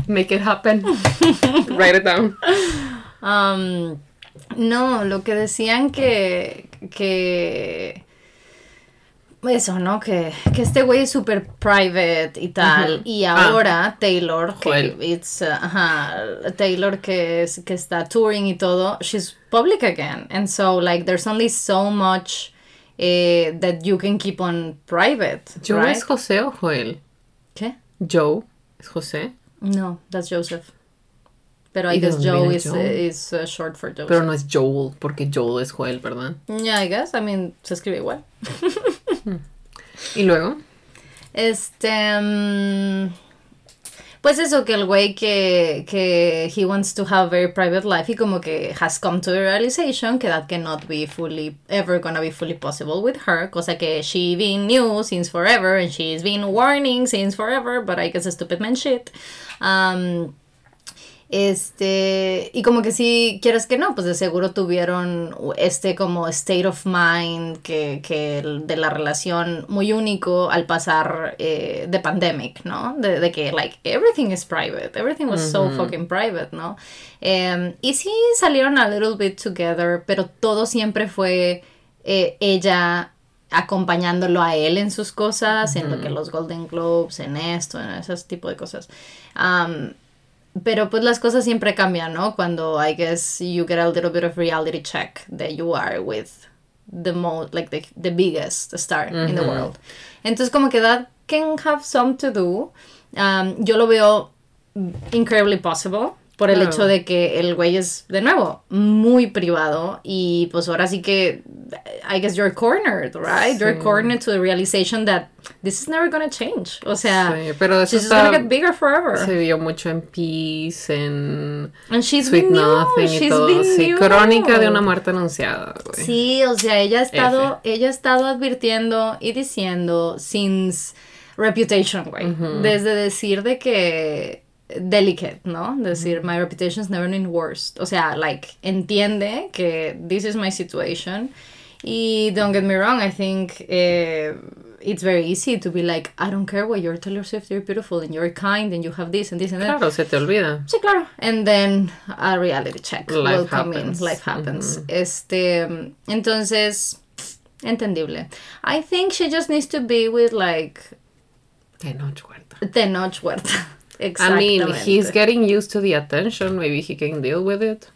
[SPEAKER 2] Make it happen. *laughs* Write it down.
[SPEAKER 1] Um, no, lo que decían que, que eso, ¿no? Que, que este güey es súper private y tal. Y
[SPEAKER 2] Ah.
[SPEAKER 1] ahora Taylor, que it's, uh, ajá, Taylor que, es- que está touring y todo, she's public again. And so, like, there's only so much eh, that you can keep on private,
[SPEAKER 2] ¿Joe
[SPEAKER 1] right?
[SPEAKER 2] es José o Joel?
[SPEAKER 1] ¿Qué?
[SPEAKER 2] Joe es José,
[SPEAKER 1] No, that's Joseph. Pero I
[SPEAKER 2] ¿Y de
[SPEAKER 1] guess Joe is,
[SPEAKER 2] Joe?
[SPEAKER 1] is uh, short for Joseph.
[SPEAKER 2] pero no es Joel, porque Joel es Joel, ¿verdad?
[SPEAKER 1] Yeah, I guess. I mean, se escribe igual. *laughs*
[SPEAKER 2] Y luego,
[SPEAKER 1] Este. mm, pues eso, que el güey que, que he wants to have a very private life y como que has come to the realization que that cannot be fully, ever gonna be fully possible with her, cosa que she been knew since forever and she's been warning since forever, but I guess stupid man shit. Um, este, y como que si quieres que no, pues de seguro tuvieron este como state of mind que, que de la relación muy único al pasar eh, de pandemic, ¿no? De, de que, like, everything is private, everything was so fucking private, ¿no? Em, y sí salieron a little bit together, pero todo siempre fue eh, ella acompañándolo a él en sus cosas, en lo que los Golden Globes, en esto, en ese tipo de cosas. Pero pues las cosas siempre cambian, ¿no? Cuando I guess you get a little bit of reality check that you are with the most, like the, the biggest star in the world. Entonces como que that can have some to do. Um, yo lo veo incredibly possible por el
[SPEAKER 2] Claro.
[SPEAKER 1] hecho de que el güey es, de nuevo, muy privado y pues ahora sí que I guess you're cornered, right? You're
[SPEAKER 2] Sí.
[SPEAKER 1] cornered to the realization that this is never gonna change. O sea,
[SPEAKER 2] Sí, pero
[SPEAKER 1] she's just
[SPEAKER 2] está-
[SPEAKER 1] gonna get bigger forever.
[SPEAKER 2] se vio mucho en Peace, en
[SPEAKER 1] And she's
[SPEAKER 2] Sweet
[SPEAKER 1] been new,
[SPEAKER 2] Nothing y
[SPEAKER 1] she's
[SPEAKER 2] todo.
[SPEAKER 1] been
[SPEAKER 2] Sí,
[SPEAKER 1] new.
[SPEAKER 2] crónica de una muerte anunciada, güey.
[SPEAKER 1] Sí, o sea, ella ha estado, ella ha estado advirtiendo y diciendo since reputation, güey. Desde decir de que delicate, ¿no? Decir my reputation's never been worse. O sea, like entiende que this is my situation. Y don't get me wrong, I think eh, it's very easy to be like, I don't care what you're Taylor Swift, you're beautiful and you're kind and you have this and this and that.
[SPEAKER 2] Claro, se te olvida.
[SPEAKER 1] Sí, claro. And then a reality check
[SPEAKER 2] Life
[SPEAKER 1] will come
[SPEAKER 2] happens.
[SPEAKER 1] in. Life happens. Este, entonces, entendible. I think she just needs to be with like
[SPEAKER 2] De Noche Huerta.
[SPEAKER 1] Tenoch Huerta.
[SPEAKER 2] I mean, he's getting used to the attention. Maybe he can deal with it.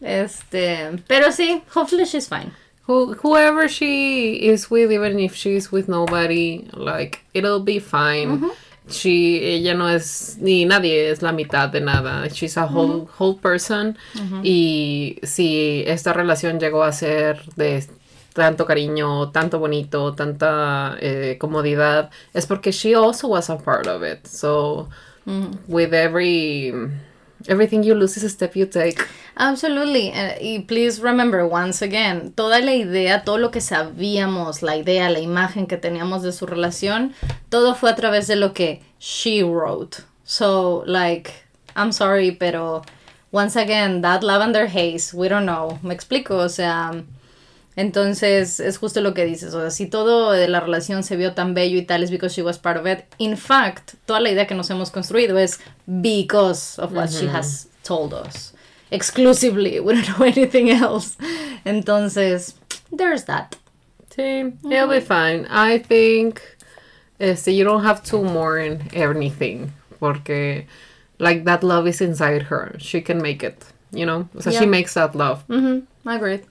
[SPEAKER 1] Este, pero sí, hopefully she's fine.
[SPEAKER 2] Who, whoever she is with, even if she's with nobody, like it'll be fine. She, ella no es ni nadie es la mitad de nada. She's a whole whole person. Y si esta relación llegó a ser de tanto cariño, tanto bonito, tanta eh, comodidad, es porque she also was a part of it. So with every everything you lose is a step you take.
[SPEAKER 1] Absolutely. Eh, y please remember once again, toda la idea, todo lo que sabíamos, la idea, la imagen que teníamos de su relación, todo fue a través de lo que she wrote. So, like, I'm sorry, pero once again, that lavender haze, we don't know. Me explico, o sea, entonces es justo lo que dices, o sea, si todo de la relación se vio tan bello y tal es because she was part of it. In fact, toda la idea que nos hemos construido es because of what she has told us. Exclusively, we don't know *laughs* anything else. Entonces, there's that.
[SPEAKER 2] Sí, it'll be fine. I think este, you don't have to mourn anything porque like that love is inside her. She can make it. you know. O sea,
[SPEAKER 1] Yeah.
[SPEAKER 2] she makes that love.
[SPEAKER 1] Ujú, agreed.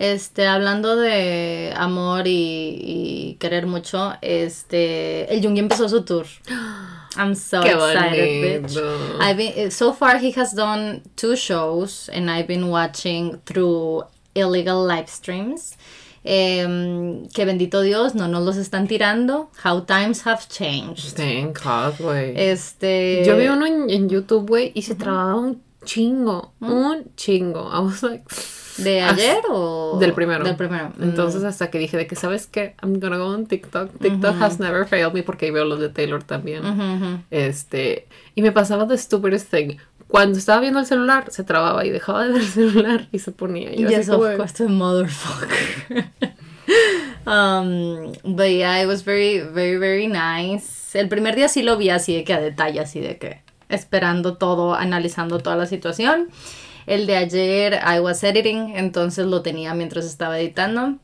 [SPEAKER 1] Este, hablando de amor y, y querer mucho, este, el Jungi empezó su tour. *gasps* I'm so
[SPEAKER 2] Qué
[SPEAKER 1] excited, bitch. I've been, so far he has done two shows and I've been watching through illegal live streams. Em, que bendito Dios, no nos los están tirando. How times have changed.
[SPEAKER 2] Thank God, güey.
[SPEAKER 1] Este.
[SPEAKER 2] Yo vi uno en, en YouTube, güey, y se trababa un chingo. Un chingo. I was like.
[SPEAKER 1] ¿De ayer o.?
[SPEAKER 2] Del primero.
[SPEAKER 1] Del primero. Mm.
[SPEAKER 2] Entonces hasta que dije de que, ¿sabes qué? I'm gonna go on TikTok. TikTok has never failed me porque ahí veo los de Taylor también.
[SPEAKER 1] Ujú, ujú.
[SPEAKER 2] Este, y me pasaba the stupidest thing. Cuando estaba viendo el celular, se trababa y dejaba de ver el celular y se ponía. Y yo
[SPEAKER 1] Yes,
[SPEAKER 2] así
[SPEAKER 1] of course, the motherfucker. *laughs* um, but yeah, it was very, very, very nice. El primer día sí lo vi así de que a detalle, así de que esperando todo, analizando toda la situación. El de ayer I was editing, entonces lo tenía mientras estaba editando.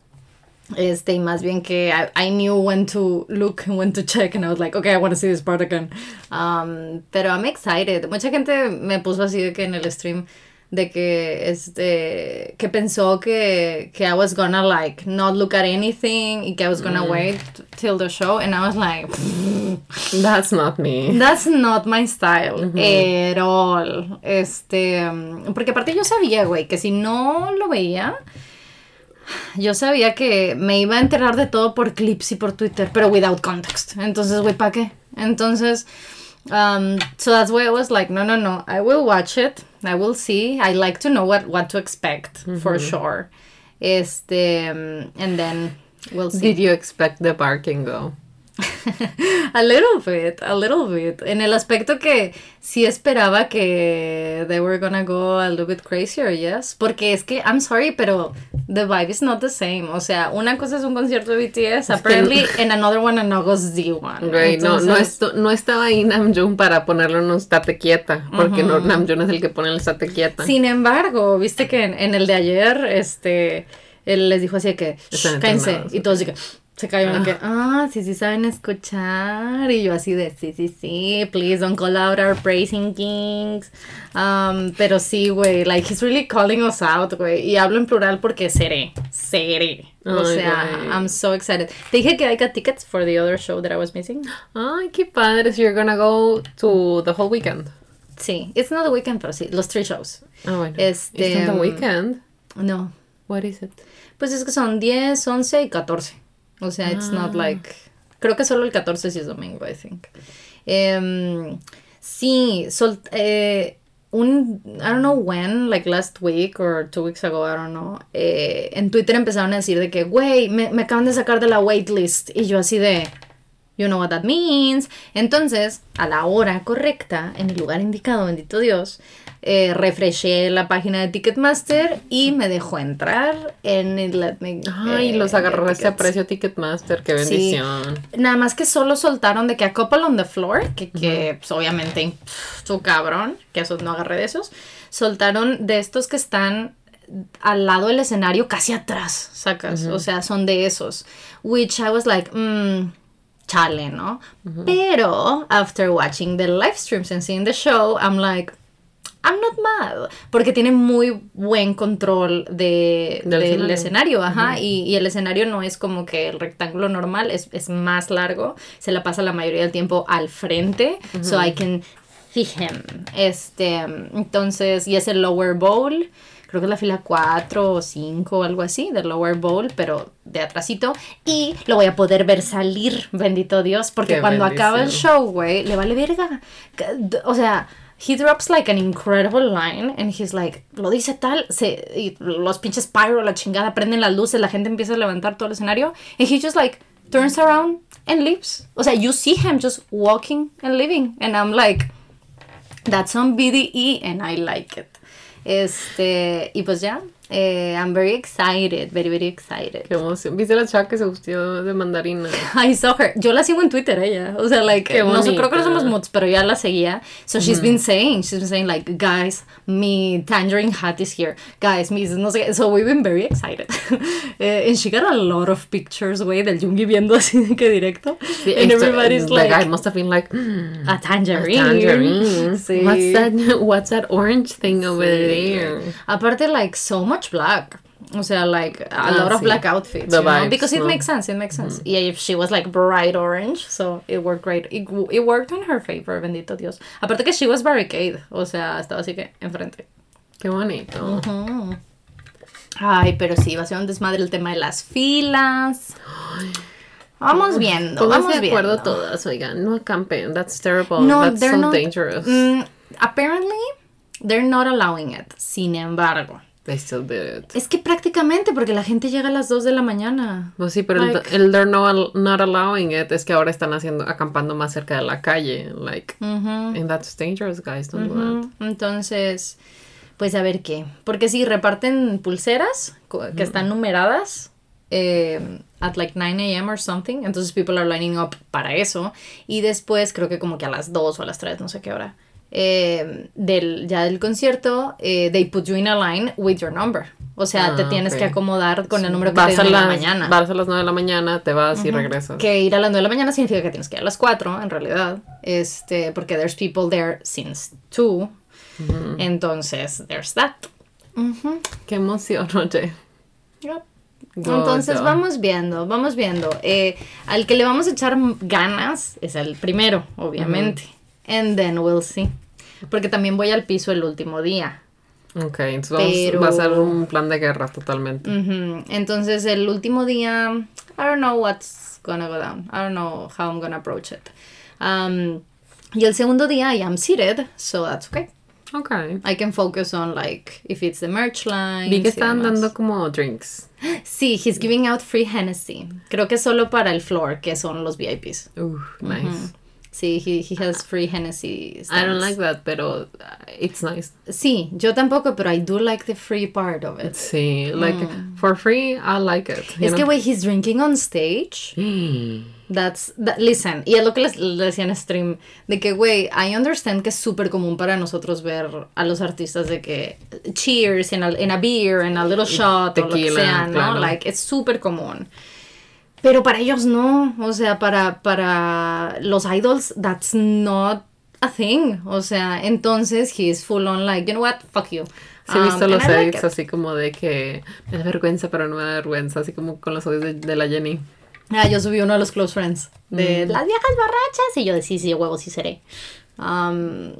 [SPEAKER 1] Este, y más bien que I, I knew when to look and when to check, and I was like, okay, I want to see this part again. Um, pero I'm excited. Mucha gente me puso así de que en el stream de que este que pensó que, que I was gonna like not look at anything y que I was gonna wait till the show and I was like
[SPEAKER 2] That's not me.
[SPEAKER 1] That's not my style at all. Este, porque aparte yo sabía, güey, que si no lo veía, yo sabía que me iba a enterar de todo por clips y por Twitter, pero without context. Entonces, güey, ¿para qué? Entonces, um, so that's why I was like, no, no, no, I will watch it, I will see. I like to know what, what to expect, for sure. Este, um, and then we'll see.
[SPEAKER 2] Did you expect the barking though? *laughs*
[SPEAKER 1] a little bit, a little bit. En el aspecto que sí esperaba que they were gonna go a little bit crazier, yes. Porque es que, I'm sorry, pero the vibe is not the same. O sea, una cosa es un concierto de BTS, apparently, and another one an August D1.
[SPEAKER 2] Güey, no, no,
[SPEAKER 1] Entonces,
[SPEAKER 2] esto, no estaba ahí Namjoon para ponerle un estate quieta, porque no, Namjoon es el que pone el estate quieta.
[SPEAKER 1] Sin embargo, viste que en, en el de ayer, este, él les dijo así de que,
[SPEAKER 2] Están
[SPEAKER 1] "Shh, cállense, y todos que, se cayeron de que, ah, sí, sí saben escuchar, y yo así de, sí, sí, sí, please don't call out our praising kings, Um, pero sí, güey, like, he's really calling us out, güey, y hablo en plural porque seré, seré, o
[SPEAKER 2] Ay,
[SPEAKER 1] sea. I'm so excited. Te dije que I got tickets for the other show that I was missing.
[SPEAKER 2] Ay, qué padre. So you're gonna go to the whole weekend.
[SPEAKER 1] Sí, it's not the weekend, pero sí, los three shows.
[SPEAKER 2] Ah, bueno.
[SPEAKER 1] Este,
[SPEAKER 2] It's on the
[SPEAKER 1] um,
[SPEAKER 2] weekend.
[SPEAKER 1] No,
[SPEAKER 2] What is it?
[SPEAKER 1] Pues es que son 10, 11 y 14. O sea, it's not like. Creo que solo el 14 sí es domingo, I think. Em, sí, sol, eh, un. I don't know when, like last week or two weeks ago, I don't know. eh, en Twitter empezaron a decir de que, güey, me, me acaban de sacar de la waitlist. Y yo así de. You know what that means. Entonces, a la hora correcta, en el lugar indicado, bendito Dios, eh, refresché la página de Ticketmaster y me dejó entrar en el Let Me.
[SPEAKER 2] Ay,
[SPEAKER 1] eh,
[SPEAKER 2] los agarró ese precio Ticketmaster. Qué
[SPEAKER 1] Sí.
[SPEAKER 2] bendición.
[SPEAKER 1] Nada más que solo soltaron de que a couple on the floor, que, que pues, obviamente pff, su cabrón, que esos no agarré de esos, soltaron de estos que están al lado del escenario, casi atrás, sacas, o sea, son de esos, which I was like, mm, chale, ¿no? Pero after watching the live streams and seeing the show, I'm like, I'm not mad, porque tiene muy buen control de,
[SPEAKER 2] Del escenario.
[SPEAKER 1] escenario, ajá, y, y el escenario no es como que el rectángulo normal, es, es más largo, se la pasa la mayoría del tiempo al frente, so I can see him, este, entonces, y es el lower bowl, creo que es la fila 4 o 5 o algo así, del lower bowl, pero de atrasito, y lo voy a poder ver salir, bendito Dios, porque
[SPEAKER 2] Qué
[SPEAKER 1] cuando acaba el show, güey, le vale verga, o sea... He drops like an incredible line and he's like, lo dice tal, se, y los pinches pyro, la chingada, prenden las luces, la gente empieza a levantar todo el escenario and he just like turns around and leaves. O sea, you see him just walking and leaving and I'm like, that's on BDE and I like it. Este, y pues ya, Eh, I'm very excited, very, very excited.
[SPEAKER 2] Qué emoción. ¿Viste la chava que se vistió de mandarina? *laughs*
[SPEAKER 1] I saw her. Yo la sigo en Twitter, ella. O sea, like,
[SPEAKER 2] Qué
[SPEAKER 1] no sé, creo que no somos moods, pero ya la seguía. So she's been saying, she's been saying, like, guys, me tangerine hat is here. Guys, me, no sé. So we've been very excited. *laughs* Eh, and she got a lot of pictures, güey, del Jungi viendo así de que directo.
[SPEAKER 2] Sí,
[SPEAKER 1] and
[SPEAKER 2] esto-
[SPEAKER 1] everybody's
[SPEAKER 2] the
[SPEAKER 1] like,
[SPEAKER 2] guy must have been like, "Mm,
[SPEAKER 1] a tangerine.
[SPEAKER 2] tangerine. *laughs*
[SPEAKER 1] Sí.
[SPEAKER 2] What's that? What's that orange thing over there?
[SPEAKER 1] Aparte, like, so much black. O sea, like, a
[SPEAKER 2] Ah,
[SPEAKER 1] lot of
[SPEAKER 2] sí.
[SPEAKER 1] black outfits.
[SPEAKER 2] The
[SPEAKER 1] you know?
[SPEAKER 2] vibes,
[SPEAKER 1] Because it
[SPEAKER 2] ¿no?
[SPEAKER 1] makes sense, it makes sense. Y she was, like, bright orange, so it worked great. It, it worked in her favor, bendito Dios. Aparte que she was barricade, o sea, estaba así que enfrente.
[SPEAKER 2] Qué bonito.
[SPEAKER 1] Ay, pero sí, va a ser un desmadre el tema de las filas. Vamos viendo,
[SPEAKER 2] Pónganse
[SPEAKER 1] vamos
[SPEAKER 2] de
[SPEAKER 1] viendo.
[SPEAKER 2] acuerdo todas, oigan, no acampen. That's terrible.
[SPEAKER 1] No,
[SPEAKER 2] That's so
[SPEAKER 1] not-
[SPEAKER 2] dangerous.
[SPEAKER 1] Mm, apparently, they're not allowing it. Sin embargo,
[SPEAKER 2] They still did it.
[SPEAKER 1] es que prácticamente porque la gente llega a las 2 de la mañana.
[SPEAKER 2] Pues sí, pero el-
[SPEAKER 1] Like-
[SPEAKER 2] el, they're no, al- not allowing it es que ahora están haciendo acampando más cerca de la calle. Like,
[SPEAKER 1] Ujú.
[SPEAKER 2] and that's dangerous, guys. Don't do that.
[SPEAKER 1] Entonces, pues a ver qué. Porque sí, reparten pulseras que están numeradas eh, at like 9 a.m. or something. Entonces, people are lining up para eso. Y después, creo que como que a las 2 o a las 3, no sé qué hora. Eh, del, ya del concierto, eh, they put you in a line with your number. O sea, te
[SPEAKER 2] Ah,
[SPEAKER 1] tienes que acomodar con el número que
[SPEAKER 2] Vas
[SPEAKER 1] te
[SPEAKER 2] a
[SPEAKER 1] en la
[SPEAKER 2] las-
[SPEAKER 1] mañana.
[SPEAKER 2] Vas a las 9 de la mañana, te vas y regresas.
[SPEAKER 1] Que ir a las 9 de la mañana significa que tienes que ir a las 4, en realidad. Este, porque there's people there since 2. Entonces, there's that.
[SPEAKER 2] Qué emoción, oye.
[SPEAKER 1] Yep. Entonces vamos viendo, vamos viendo. Eh, al que le vamos a echar ganas es el primero, obviamente. And then we'll see. Porque también voy al piso el último día.
[SPEAKER 2] Ok, entonces vamos-
[SPEAKER 1] Pero-
[SPEAKER 2] va a ser un plan de guerra totalmente.
[SPEAKER 1] Ujú. Entonces el último día, I don't know what's gonna go down. I don't know how I'm gonna approach it. Um, y el segundo día I am seated, so that's okay.
[SPEAKER 2] Ok.
[SPEAKER 1] I can focus on like if it's the merch line.
[SPEAKER 2] Vi que estaban dando como drinks.
[SPEAKER 1] Sí, he's giving out free Hennessy. Creo que solo para el floor, que son los VIPs.
[SPEAKER 2] Uf, nice.
[SPEAKER 1] Sí, he, he has free Hennessy.
[SPEAKER 2] I don't
[SPEAKER 1] stands.
[SPEAKER 2] like that, pero uh, it's nice.
[SPEAKER 1] Sí, yo tampoco, pero I do like the free part of it.
[SPEAKER 2] Sí, like for free, I like it.
[SPEAKER 1] Mm. Es que,
[SPEAKER 2] know?
[SPEAKER 1] güey, he's drinking on stage. *gasps* That's, that- listen, y es lo que les, les decía en stream, de que, güey, I understand que es súper común para nosotros ver a los artistas de que cheers en a, en a beer, en a little shot, o lo que
[SPEAKER 2] tequila,
[SPEAKER 1] sea, ¿no?
[SPEAKER 2] claro.
[SPEAKER 1] Like, es súper común. Pero para ellos no, o sea, para, para los idols, that's not a thing. O sea, entonces he's full on like, you know what, fuck you.
[SPEAKER 2] Sí, he visto
[SPEAKER 1] Um,
[SPEAKER 2] los
[SPEAKER 1] like
[SPEAKER 2] edits
[SPEAKER 1] it.
[SPEAKER 2] así como de que me da vergüenza, pero no me da vergüenza, así como con los odios de, de la Jenny.
[SPEAKER 1] Ah, yo subí uno de los close friends de
[SPEAKER 2] Mm.
[SPEAKER 1] las viejas borrachas y yo de sí, sí, huevo, sí seré. Um,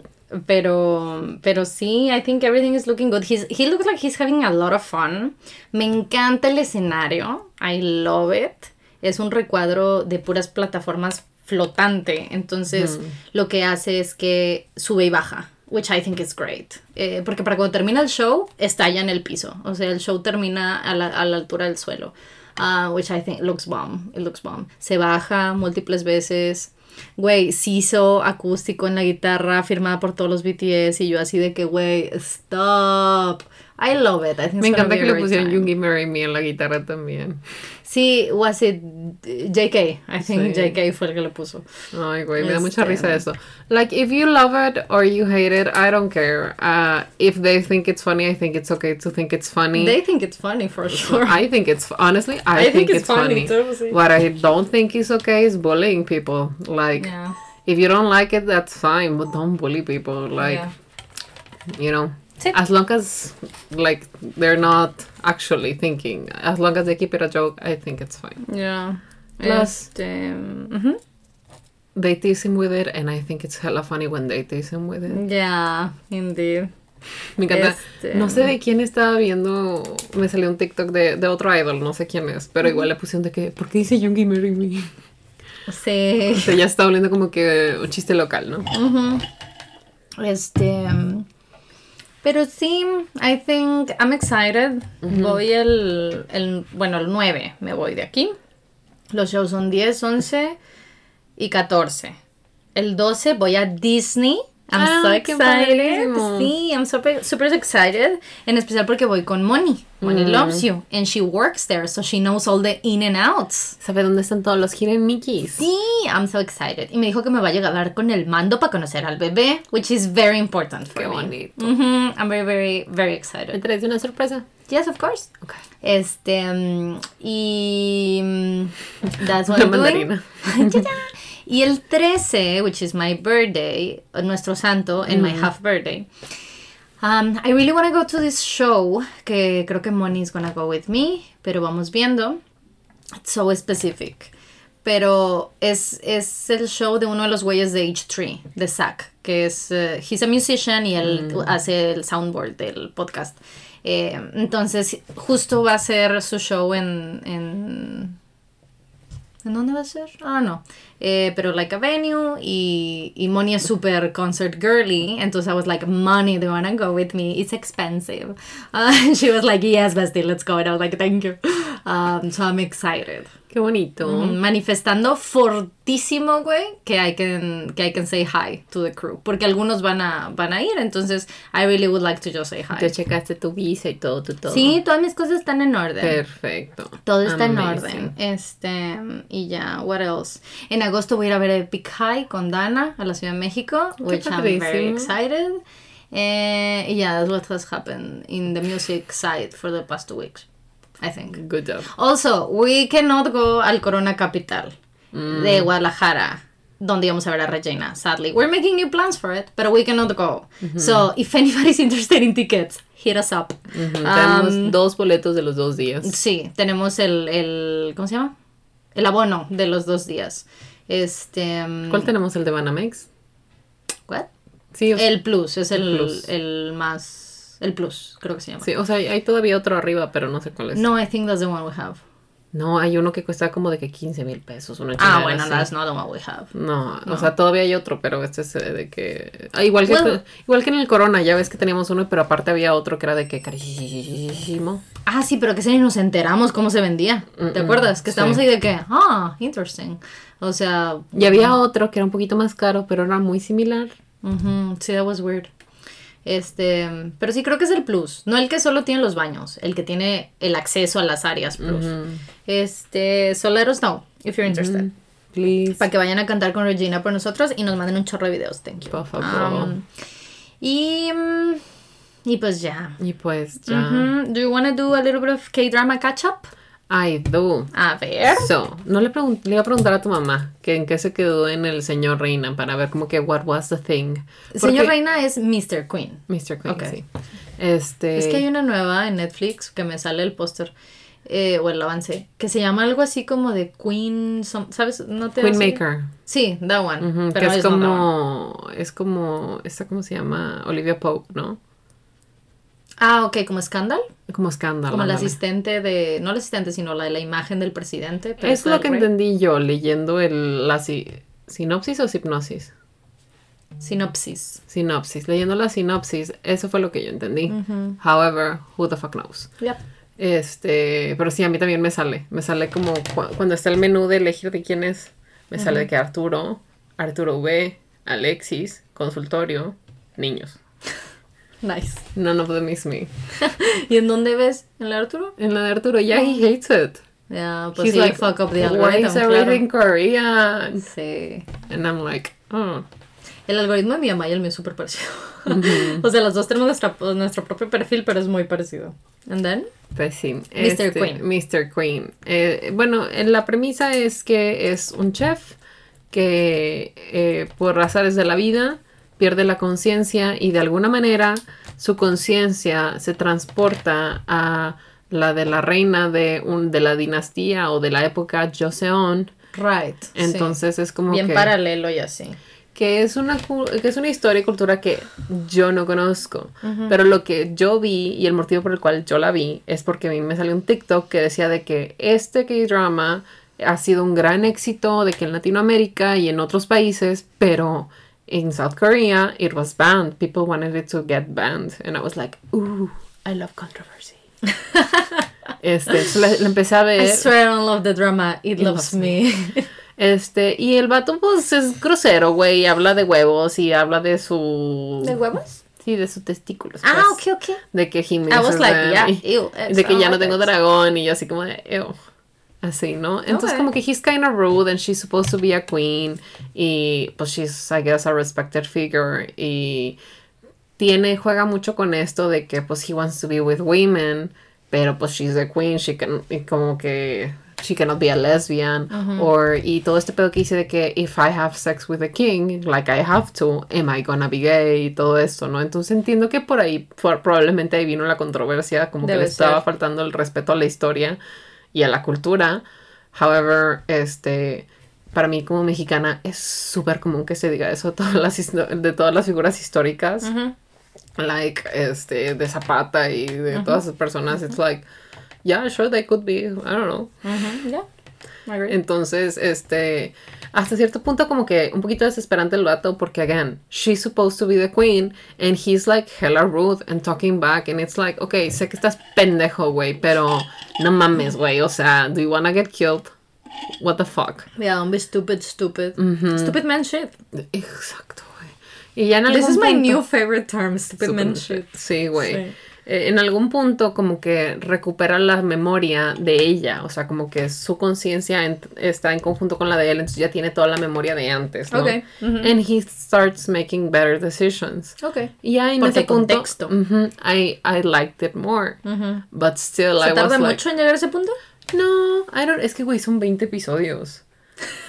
[SPEAKER 1] pero, pero sí, I think everything is looking good. He's, he looks like he's having a lot of fun. Me encanta el escenario. I love it. Es un recuadro de puras plataformas flotante. Entonces, lo que hace es que sube y baja. Which I think is great. Eh, porque para cuando termina el show, está ya en el piso. O sea, el show termina a la, a la altura del suelo. Ah, which I think looks bomb. It looks bomb. Se baja múltiples veces. Güey, hizo acústico en la guitarra firmada por todos los BTS y yo así de que, güey, stop. I love it. I think
[SPEAKER 2] Me
[SPEAKER 1] it's
[SPEAKER 2] encanta que le pusieron
[SPEAKER 1] time.
[SPEAKER 2] Yoongi Marry Me en la guitarra también.
[SPEAKER 1] Sí, was it JK? I think
[SPEAKER 2] Sí.
[SPEAKER 1] JK fue el que le puso.
[SPEAKER 2] Ay, güey, me da mucha risa eso. Like, if you love it or you hate it, I don't care. Uh, if they think it's funny, I think it's okay to think it's funny.
[SPEAKER 1] They think it's funny for *laughs* sure.
[SPEAKER 2] I think it's honestly, I, think, it's, funny.
[SPEAKER 1] too, sí.
[SPEAKER 2] What I don't think is okay is bullying people. Like,
[SPEAKER 1] Yeah.
[SPEAKER 2] if you don't like it, that's fine, but don't bully people. Like,
[SPEAKER 1] Yeah.
[SPEAKER 2] you know,
[SPEAKER 1] Sí.
[SPEAKER 2] as long as like they're not actually thinking, as long as they keep it a joke, I think it's fine.
[SPEAKER 1] Yeah.
[SPEAKER 2] Plus-
[SPEAKER 1] Este.
[SPEAKER 2] They tease him with it, and I think it's hella funny when they tease him with it.
[SPEAKER 1] Yeah, indeed.
[SPEAKER 2] Me encanta.
[SPEAKER 1] Este-
[SPEAKER 2] No sé de quién estaba viendo. Me salió un TikTok de, de otro idol, no sé quién es, pero igual le pusieron de que, ¿por qué dice Yoongi Marry Me?
[SPEAKER 1] Sí.
[SPEAKER 2] O sea, ya está volviendo como que un chiste local, ¿no?
[SPEAKER 1] Ujú. Este. um, Pero sí, I think I'm excited. Voy el, el. Bueno, el 9 me voy de aquí. Los shows son 10, 11 y 14. El 12 voy a Disney I'm
[SPEAKER 2] Ah,
[SPEAKER 1] so excited. Sí, I'm super, super excited. En especial porque voy con Moni. Moni
[SPEAKER 2] Mm.
[SPEAKER 1] loves you. And she works there, so she knows all the in and outs.
[SPEAKER 2] ¿Sabe dónde están todos los Hidden Mickeys?
[SPEAKER 1] Sí, I'm so excited. Y me dijo que me va a llegar con el mando para conocer al bebé, which is very important for
[SPEAKER 2] Qué
[SPEAKER 1] me.
[SPEAKER 2] bonito.
[SPEAKER 1] Mhm, I'm very, very, very
[SPEAKER 2] ¿Me
[SPEAKER 1] excited.
[SPEAKER 2] traes una sorpresa?
[SPEAKER 1] Yes, of course.
[SPEAKER 2] Ok.
[SPEAKER 1] Este, mm, y mm, that's *laughs* what I'm doing. *laughs* y el 13, which is my birthday, nuestro santo, and my half birthday. Um, I really want to go to this show, que creo que Moni is gonna go with me, pero vamos viendo. It's so specific. Pero es, es el show de uno de los güeyes de H3, de Zack, que es, eh, he's a musician y él hace el soundboard del podcast. Eh, entonces, justo va a ser su show en, en ¿En dónde va a ser? Ah, no. Eh, pero like a venue y, y Moni es super concert girly. Entonces I was like, Money, do you want to go with me? It's expensive. *laughs* Uh, she was like, yes, bestie, let's go. And I was like, thank you. Um, so I'm excited.
[SPEAKER 2] Qué bonito.
[SPEAKER 1] Mm, Manifestando fortísimo, güey, que I can, que I can say hi to the crew. Porque algunos van a, van a ir. Entonces I really would like to just say hi.
[SPEAKER 2] Te checaste tu visa y todo, tu todo.
[SPEAKER 1] Sí, todas mis cosas están en orden.
[SPEAKER 2] Perfecto.
[SPEAKER 1] Todo está en
[SPEAKER 2] Amazing.
[SPEAKER 1] orden. Este, y ya, what else? En agosto voy a ir a ver Epic High con Dana a la Ciudad de México, which I'm very
[SPEAKER 2] padrísimo.
[SPEAKER 1] excited. Eh, y ya, that's what has happened in the music side for the past two weeks, I think.
[SPEAKER 2] Good job.
[SPEAKER 1] Also, we cannot go al Corona Capital
[SPEAKER 2] Mm.
[SPEAKER 1] de Guadalajara, donde íbamos a ver a Regina, sadly. We're making new plans for it, but we cannot go. So, if anybody's *laughs* interested in tickets, hit us up. Um,
[SPEAKER 2] Tenemos dos boletos de los dos días.
[SPEAKER 1] Sí, tenemos el, el ¿cómo se llama? El abono de los dos días. Este, mm,
[SPEAKER 2] ¿Cuál tenemos? ¿El de Banamex?
[SPEAKER 1] what?
[SPEAKER 2] Sí,
[SPEAKER 1] El plus, es el,
[SPEAKER 2] El plus.
[SPEAKER 1] el más, el plus, creo que se llama.
[SPEAKER 2] sí, o sea, hay todavía otro arriba, pero no sé cuál es.
[SPEAKER 1] No, I think that's the one we have.
[SPEAKER 2] No, hay uno que cuesta como de que 15 mil pesos. Una
[SPEAKER 1] Ah, bueno,
[SPEAKER 2] así.
[SPEAKER 1] that's not the one we have.
[SPEAKER 2] No, o sea, todavía hay otro, pero este es de que... ah, igual, que
[SPEAKER 1] Well-
[SPEAKER 2] igual que en el Corona, ya ves que teníamos uno, pero aparte había otro que era de que carísimo.
[SPEAKER 1] Ah, sí, pero que se nos enteramos cómo se vendía. ¿Te acuerdas? Que estábamos
[SPEAKER 2] sí.
[SPEAKER 1] ahí de que, ah, interesting. O sea,
[SPEAKER 2] Y había otro que era un poquito más caro, pero era muy similar.
[SPEAKER 1] ujú, sí, that was weird. Este, pero sí creo que es el plus, no el que solo tiene los baños, el que tiene el acceso a las áreas plus. Este, so let us know if you're interested.
[SPEAKER 2] Please.
[SPEAKER 1] Para que vayan a cantar con Regina por nosotros y nos manden un chorro de videos, thank you.
[SPEAKER 2] Por favor.
[SPEAKER 1] Um, y, mm, y pues ya.
[SPEAKER 2] Y pues ya.
[SPEAKER 1] Ujú. Do you want to do a little bit of K-drama catch up?
[SPEAKER 2] I do.
[SPEAKER 1] A ver.
[SPEAKER 2] So, no le, le iba a preguntar a tu mamá que en qué se quedó en el señor Reina para ver como que what was the thing.
[SPEAKER 1] Señor
[SPEAKER 2] Porque-
[SPEAKER 1] Reina es Mr. Queen.
[SPEAKER 2] Mr. Queen,
[SPEAKER 1] Ok.
[SPEAKER 2] sí. Este.
[SPEAKER 1] Es que hay una nueva en Netflix que me sale el póster eh, o el avance que se llama algo así como de Queen, some- ¿sabes? ¿No te hace-
[SPEAKER 2] Queenmaker.
[SPEAKER 1] Sí, that one. Pero
[SPEAKER 2] que es como. Es como. Esta, ¿cómo se llama? Olivia Pope, ¿no?
[SPEAKER 1] Ah, ok, como Scandal.
[SPEAKER 2] Como escándalo.
[SPEAKER 1] Como
[SPEAKER 2] ándale.
[SPEAKER 1] asistente de. No el asistente, sino la de la imagen del presidente. pero
[SPEAKER 2] Es lo que
[SPEAKER 1] rey.
[SPEAKER 2] entendí yo leyendo el, la si- sinopsis o hipnosis.
[SPEAKER 1] Sinopsis.
[SPEAKER 2] Sinopsis. Leyendo la sinopsis, eso fue lo que yo entendí. However, who the fuck knows.
[SPEAKER 1] Yep.
[SPEAKER 2] Este, pero sí, a mí también me sale. Me sale como cu- cuando está el menú de elegir de quién es. Me sale de que Arturo, Arturo V, Alexis, consultorio, niños.
[SPEAKER 1] Nice.
[SPEAKER 2] None of them is me. *laughs*
[SPEAKER 1] ¿Y en dónde ves? ¿En la Arturo?
[SPEAKER 2] En la de Arturo, yeah, he hates it.
[SPEAKER 1] Ya, pues
[SPEAKER 2] He's
[SPEAKER 1] sí,
[SPEAKER 2] like,
[SPEAKER 1] fuck up the
[SPEAKER 2] why
[SPEAKER 1] algorithm,
[SPEAKER 2] is everything
[SPEAKER 1] claro.
[SPEAKER 2] Korean?
[SPEAKER 1] Sí.
[SPEAKER 2] And I'm like, oh.
[SPEAKER 1] El algoritmo de mi mamá y el mío es súper parecido. *laughs* o sea, los dos tenemos nuestra, nuestro propio perfil, pero es muy parecido. And then?
[SPEAKER 2] Pues sí.
[SPEAKER 1] Mr. Queen.
[SPEAKER 2] Mr. Queen. Eh, bueno, la premisa es que es un chef que eh, por azares de la vida pierde la conciencia y de alguna manera su conciencia se transporta a la de la reina de, un, de la dinastía o de la época Joseon.
[SPEAKER 1] Right. sí.
[SPEAKER 2] Entonces es como
[SPEAKER 1] Bien
[SPEAKER 2] que...
[SPEAKER 1] paralelo y así.
[SPEAKER 2] que es una que es una historia y cultura que yo no conozco, pero lo que yo vi y el motivo por el cual yo la vi es porque a mí me salió un TikTok que decía de que este K-drama ha sido un gran éxito de que en Latinoamérica y en otros países, pero en South Korea it was banned. People wanted it to get banned and I was like, "Ooh, I love controversy." *laughs* este, so la, la empecé a
[SPEAKER 1] I
[SPEAKER 2] ver.
[SPEAKER 1] swear I don't love the drama. It,
[SPEAKER 2] It
[SPEAKER 1] loves
[SPEAKER 2] loves
[SPEAKER 1] me. *laughs*
[SPEAKER 2] Este, y el vato, pues, es grosero, güey, habla de huevos y habla de su...
[SPEAKER 1] ¿De huevos?
[SPEAKER 2] Sí, de sus testículos.
[SPEAKER 1] Ah,
[SPEAKER 2] pues.
[SPEAKER 1] ok, ok.
[SPEAKER 2] De que he
[SPEAKER 1] I was like, yeah, ew.
[SPEAKER 2] de que ya no tengo dragón y yo así como de, ew. Así, ¿no? Entonces como que he's kind of rude and she's supposed to be a queen y pues she's, I guess, a respected figure y tiene, juega mucho con esto de que pues he wants to be with women, pero pues she's a queen, she can, y como que she cannot be a lesbian, or, y todo este pedo que dice de que if I have sex with a king, like I have to, am I gonna be gay? Y todo esto, ¿no? Entonces entiendo que por ahí por- probablemente ahí vino la controversia, como que le estaba
[SPEAKER 1] ser.
[SPEAKER 2] faltando el respeto a la historia y a la cultura. However, este, para mí como mexicana es súper común que se diga eso de *laughs* todas las, de todas las figuras históricas. Like este de Zapata y de todas esas personas. It's like yeah sure they could be. I don't know.
[SPEAKER 1] Yeah.
[SPEAKER 2] Entonces este hasta cierto punto como que un poquito desesperante el vato porque again she's supposed to be the queen and he's like hella rude and talking back and it's like okay sé que estás pendejo güey pero no mames güey o sea do you wanna get killed what the fuck
[SPEAKER 1] Yeah, don't be stupid, stupid. Stupid man shit.
[SPEAKER 2] exacto güey y ya en
[SPEAKER 1] This is my new favorite term, stupid man
[SPEAKER 2] Super-
[SPEAKER 1] shit.
[SPEAKER 2] Sí, güey.
[SPEAKER 1] Sí.
[SPEAKER 2] Eh, en algún punto como que recupera la memoria de ella, o sea, como que su conciencia en- está en conjunto con la de él, entonces ya tiene toda la memoria de antes, ¿no?
[SPEAKER 1] Ok, ujú.
[SPEAKER 2] And he starts making better decisions.
[SPEAKER 1] Ok.
[SPEAKER 2] Y ya en
[SPEAKER 1] Porque
[SPEAKER 2] ese punto,
[SPEAKER 1] contexto.
[SPEAKER 2] ujú, I, I liked it more, but still
[SPEAKER 1] ¿Se
[SPEAKER 2] I
[SPEAKER 1] tarda
[SPEAKER 2] was like,
[SPEAKER 1] mucho en llegar a ese punto?
[SPEAKER 2] no, I don't, es que güey, son 20 episodios. *laughs*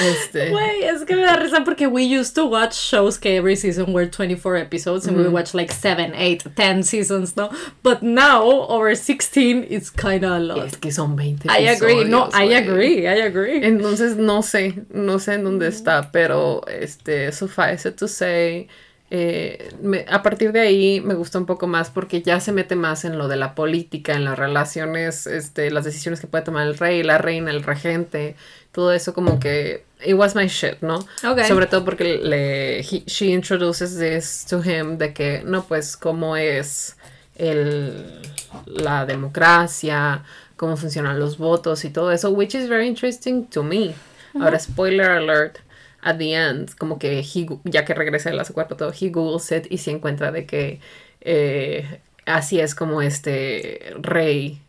[SPEAKER 2] Este,
[SPEAKER 1] Güey, es que me da risa porque we used to watch shows que every season were 24 episodes and we would watch like 7, 8, 10 seasons, no? But now, over 16, it's kind of a lot.
[SPEAKER 2] es que son 20
[SPEAKER 1] I agree, no, I agree, I agree.
[SPEAKER 2] Entonces no sé, no sé en dónde está, pero este, suffice it to say, eh, me- a partir de ahí me gusta un poco más porque ya se mete más en lo de la política, en las relaciones, este, las decisiones que puede tomar el rey, la reina, el regente, todo eso como que it was my shit, ¿no?
[SPEAKER 1] Ok.
[SPEAKER 2] Sobre todo porque le he- she introduces this to him de que no pues cómo es el la democracia, cómo funcionan los votos y todo eso, which is very interesting to me. Ahora spoiler alert at the end, como que he, ya que regresa la su cuerpo todo, he googles it y se encuentra de que eh, así es como este rey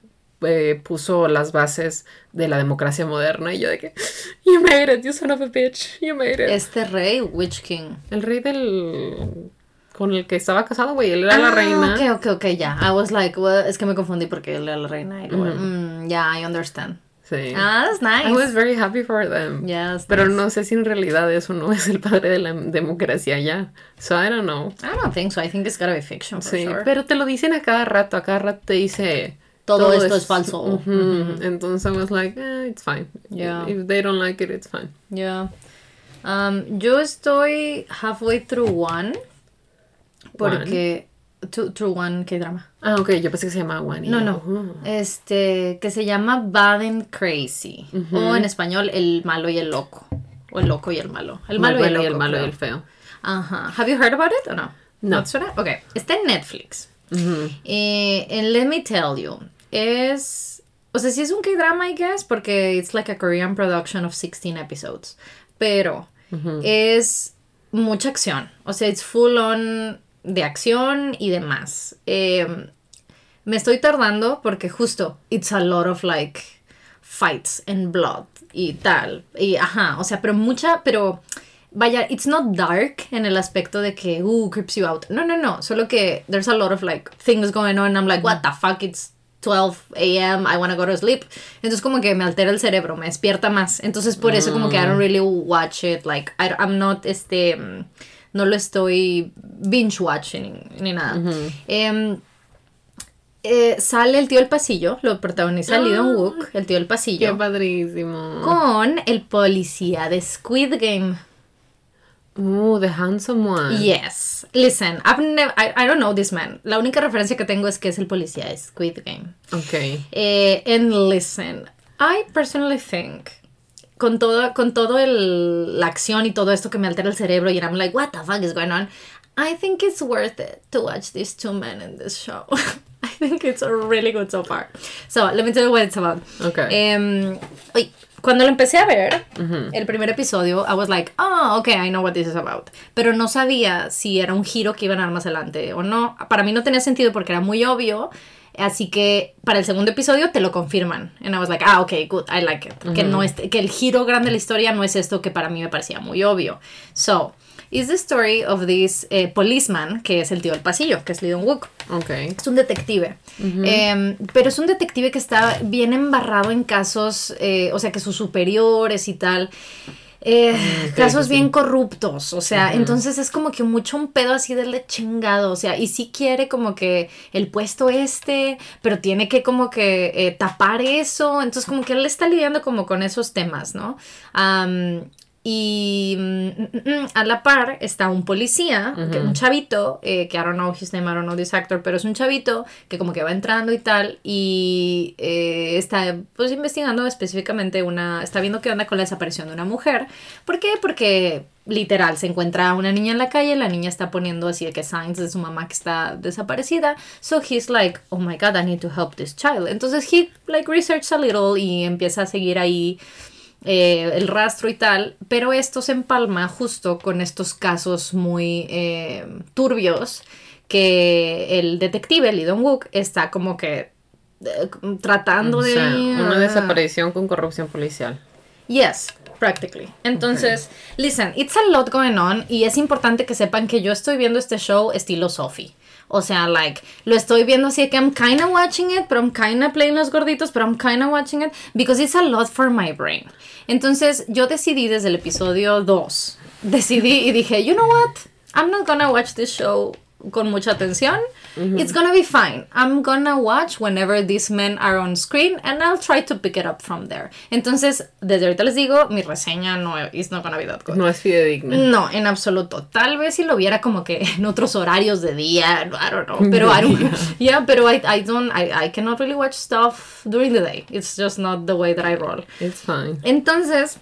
[SPEAKER 2] eh, puso las bases de la democracia moderna y yo de que you made it, you son of a bitch, you made it.
[SPEAKER 1] Este rey, Witch King.
[SPEAKER 2] El rey del con el que estaba casado, güey, él era la
[SPEAKER 1] Ah,
[SPEAKER 2] reina.
[SPEAKER 1] Ok, ok, ok, ya. I was like, well, es que me confundí porque él era la reina. Y luego, mm, yeah, I understand.
[SPEAKER 2] Sí.
[SPEAKER 1] Ah, that's nice.
[SPEAKER 2] I was very happy for them.
[SPEAKER 1] Yeah, that's
[SPEAKER 2] Pero
[SPEAKER 1] nice.
[SPEAKER 2] no sé si en realidad eso no es el padre de la democracia ya. So I don't know.
[SPEAKER 1] I don't think so. I think it's gotta be fiction for
[SPEAKER 2] Sí,
[SPEAKER 1] sure.
[SPEAKER 2] pero te lo dicen a cada rato, a cada rato te dice
[SPEAKER 1] Todo esto es falso.
[SPEAKER 2] Entonces I was like, eh, it's fine.
[SPEAKER 1] Yeah.
[SPEAKER 2] If they don't like it, it's fine.
[SPEAKER 1] Yeah. Um, yo estoy halfway through one. Porque. to- through one, ¿qué drama?
[SPEAKER 2] Ah, ok, yo pensé que se llamaba One.
[SPEAKER 1] No, no. Este, que se llama Bad and Crazy. O en español, El malo y el loco. O el loco y el malo. El malo y el loco.
[SPEAKER 2] y el malo y
[SPEAKER 1] creo.
[SPEAKER 2] el feo.
[SPEAKER 1] Ajá. Have you heard about it o no?
[SPEAKER 2] No.
[SPEAKER 1] te suena? Ok. Está en Netflix. Eh, and let me tell you, es... O sea, sí es un K-drama, I guess, porque it's like a Korean production of 16 episodes. Pero es mucha acción. O sea, it's full on de acción y demás. Eh, me estoy tardando porque justo it's a lot of like fights and blood y tal. Y ajá, o sea, pero mucha, pero vaya, it's not dark en el aspecto de que, uh, creeps you out. No, no, no, solo que there's a lot of like things going on. I'm like, what the fuck, it's 12 a.m., I wanna go to sleep. Entonces como que me altera el cerebro, me despierta más. Entonces por eso como que I don't really watch it, like, I, I'm not, este, mm, no lo estoy binge watching ni nada. Em, eh, sale el tío del pasillo, lo protagoniza Lee Dong Wook, el tío del
[SPEAKER 2] Qué
[SPEAKER 1] pasillo,
[SPEAKER 2] padrísimo.
[SPEAKER 1] con el policía de Squid Game.
[SPEAKER 2] Uh, the handsome one.
[SPEAKER 1] Yes. Listen, I've never, I, I don't know this man. La única referencia que tengo es que es el policía de Squid Game.
[SPEAKER 2] Ok.
[SPEAKER 1] Eh, and listen, I personally think con todo, con todo el, la acción y todo esto que me altera el cerebro y I'm like, what the fuck is going on? I think it's worth it to watch these two men in this show. *laughs* I think it's really good so far. So, let me tell you what it's about.
[SPEAKER 2] Okay.
[SPEAKER 1] Em, uy, cuando lo empecé a ver, el primer episodio, I was like, oh, okay, I know what this is about. Pero no sabía si era un giro que iban a dar más adelante o no. Para mí no tenía sentido porque era muy obvio. Así que para el segundo episodio te lo confirman. And I was like, ah, okay, good, I like it. que, no es, que el giro grande de la historia no es esto que para mí me parecía muy obvio. So, is the story of this eh, policeman, que es el tío del pasillo, que es Lee Dong-wook.
[SPEAKER 2] Okay.
[SPEAKER 1] Es un detective. Eh, pero es un detective que está bien embarrado en casos, eh, o sea, que sus superiores y tal. eh,
[SPEAKER 2] ok,
[SPEAKER 1] casos
[SPEAKER 2] sí,
[SPEAKER 1] bien corruptos, o sea, entonces es como que mucho un pedo así de chingado, o sea, y sí quiere como que el puesto este, pero tiene que como que eh, tapar eso, entonces como que él está lidiando como con esos temas, ¿no? Am, y mm, mm, mm, a la par está un policía, que- un chavito, eh, que I don't know his name, I don't know this actor, pero es un chavito que como que va entrando y tal, y eh, está pues investigando específicamente una, está viendo qué onda con la desaparición de una mujer. ¿Por qué? Porque literal se encuentra una niña en la calle, la niña está poniendo así de que signs de su mamá que está desaparecida, so he's like, oh my god, I need to help this child. Entonces he like researches a little y empieza a seguir ahí eh, el rastro y tal, pero esto se empalma justo con estos casos muy eh, turbios que el detective Lee Dong-wook está como que eh, tratando
[SPEAKER 2] O
[SPEAKER 1] de...
[SPEAKER 2] una
[SPEAKER 1] ah,
[SPEAKER 2] desaparición con corrupción policial.
[SPEAKER 1] Yes, practically. Entonces, listen, it's a lot going on y es importante que sepan que yo estoy viendo este show estilo Sophie. O sea, like, lo estoy viendo así que I'm kinda watching it, pero I'm kinda playing los gorditos, pero I'm kinda watching it because it's a lot for my brain. Entonces, yo decidí desde el episodio 2, decidí y dije, you know what? I'm not gonna watch this show con mucha atención. It's gonna be fine. I'm gonna watch whenever these men are on screen and I'll try to pick it up from there. Entonces, desde ahorita les digo, mi reseña no is not gonna be that good.
[SPEAKER 2] No es fidedigna.
[SPEAKER 1] No, en absoluto. Tal vez si lo viera como que en otros horarios de día, I don't know. Pero I don't, *laughs* yeah, pero I, I don't, I, I cannot really watch stuff during the day. It's just not the way that I roll.
[SPEAKER 2] It's fine.
[SPEAKER 1] Entonces,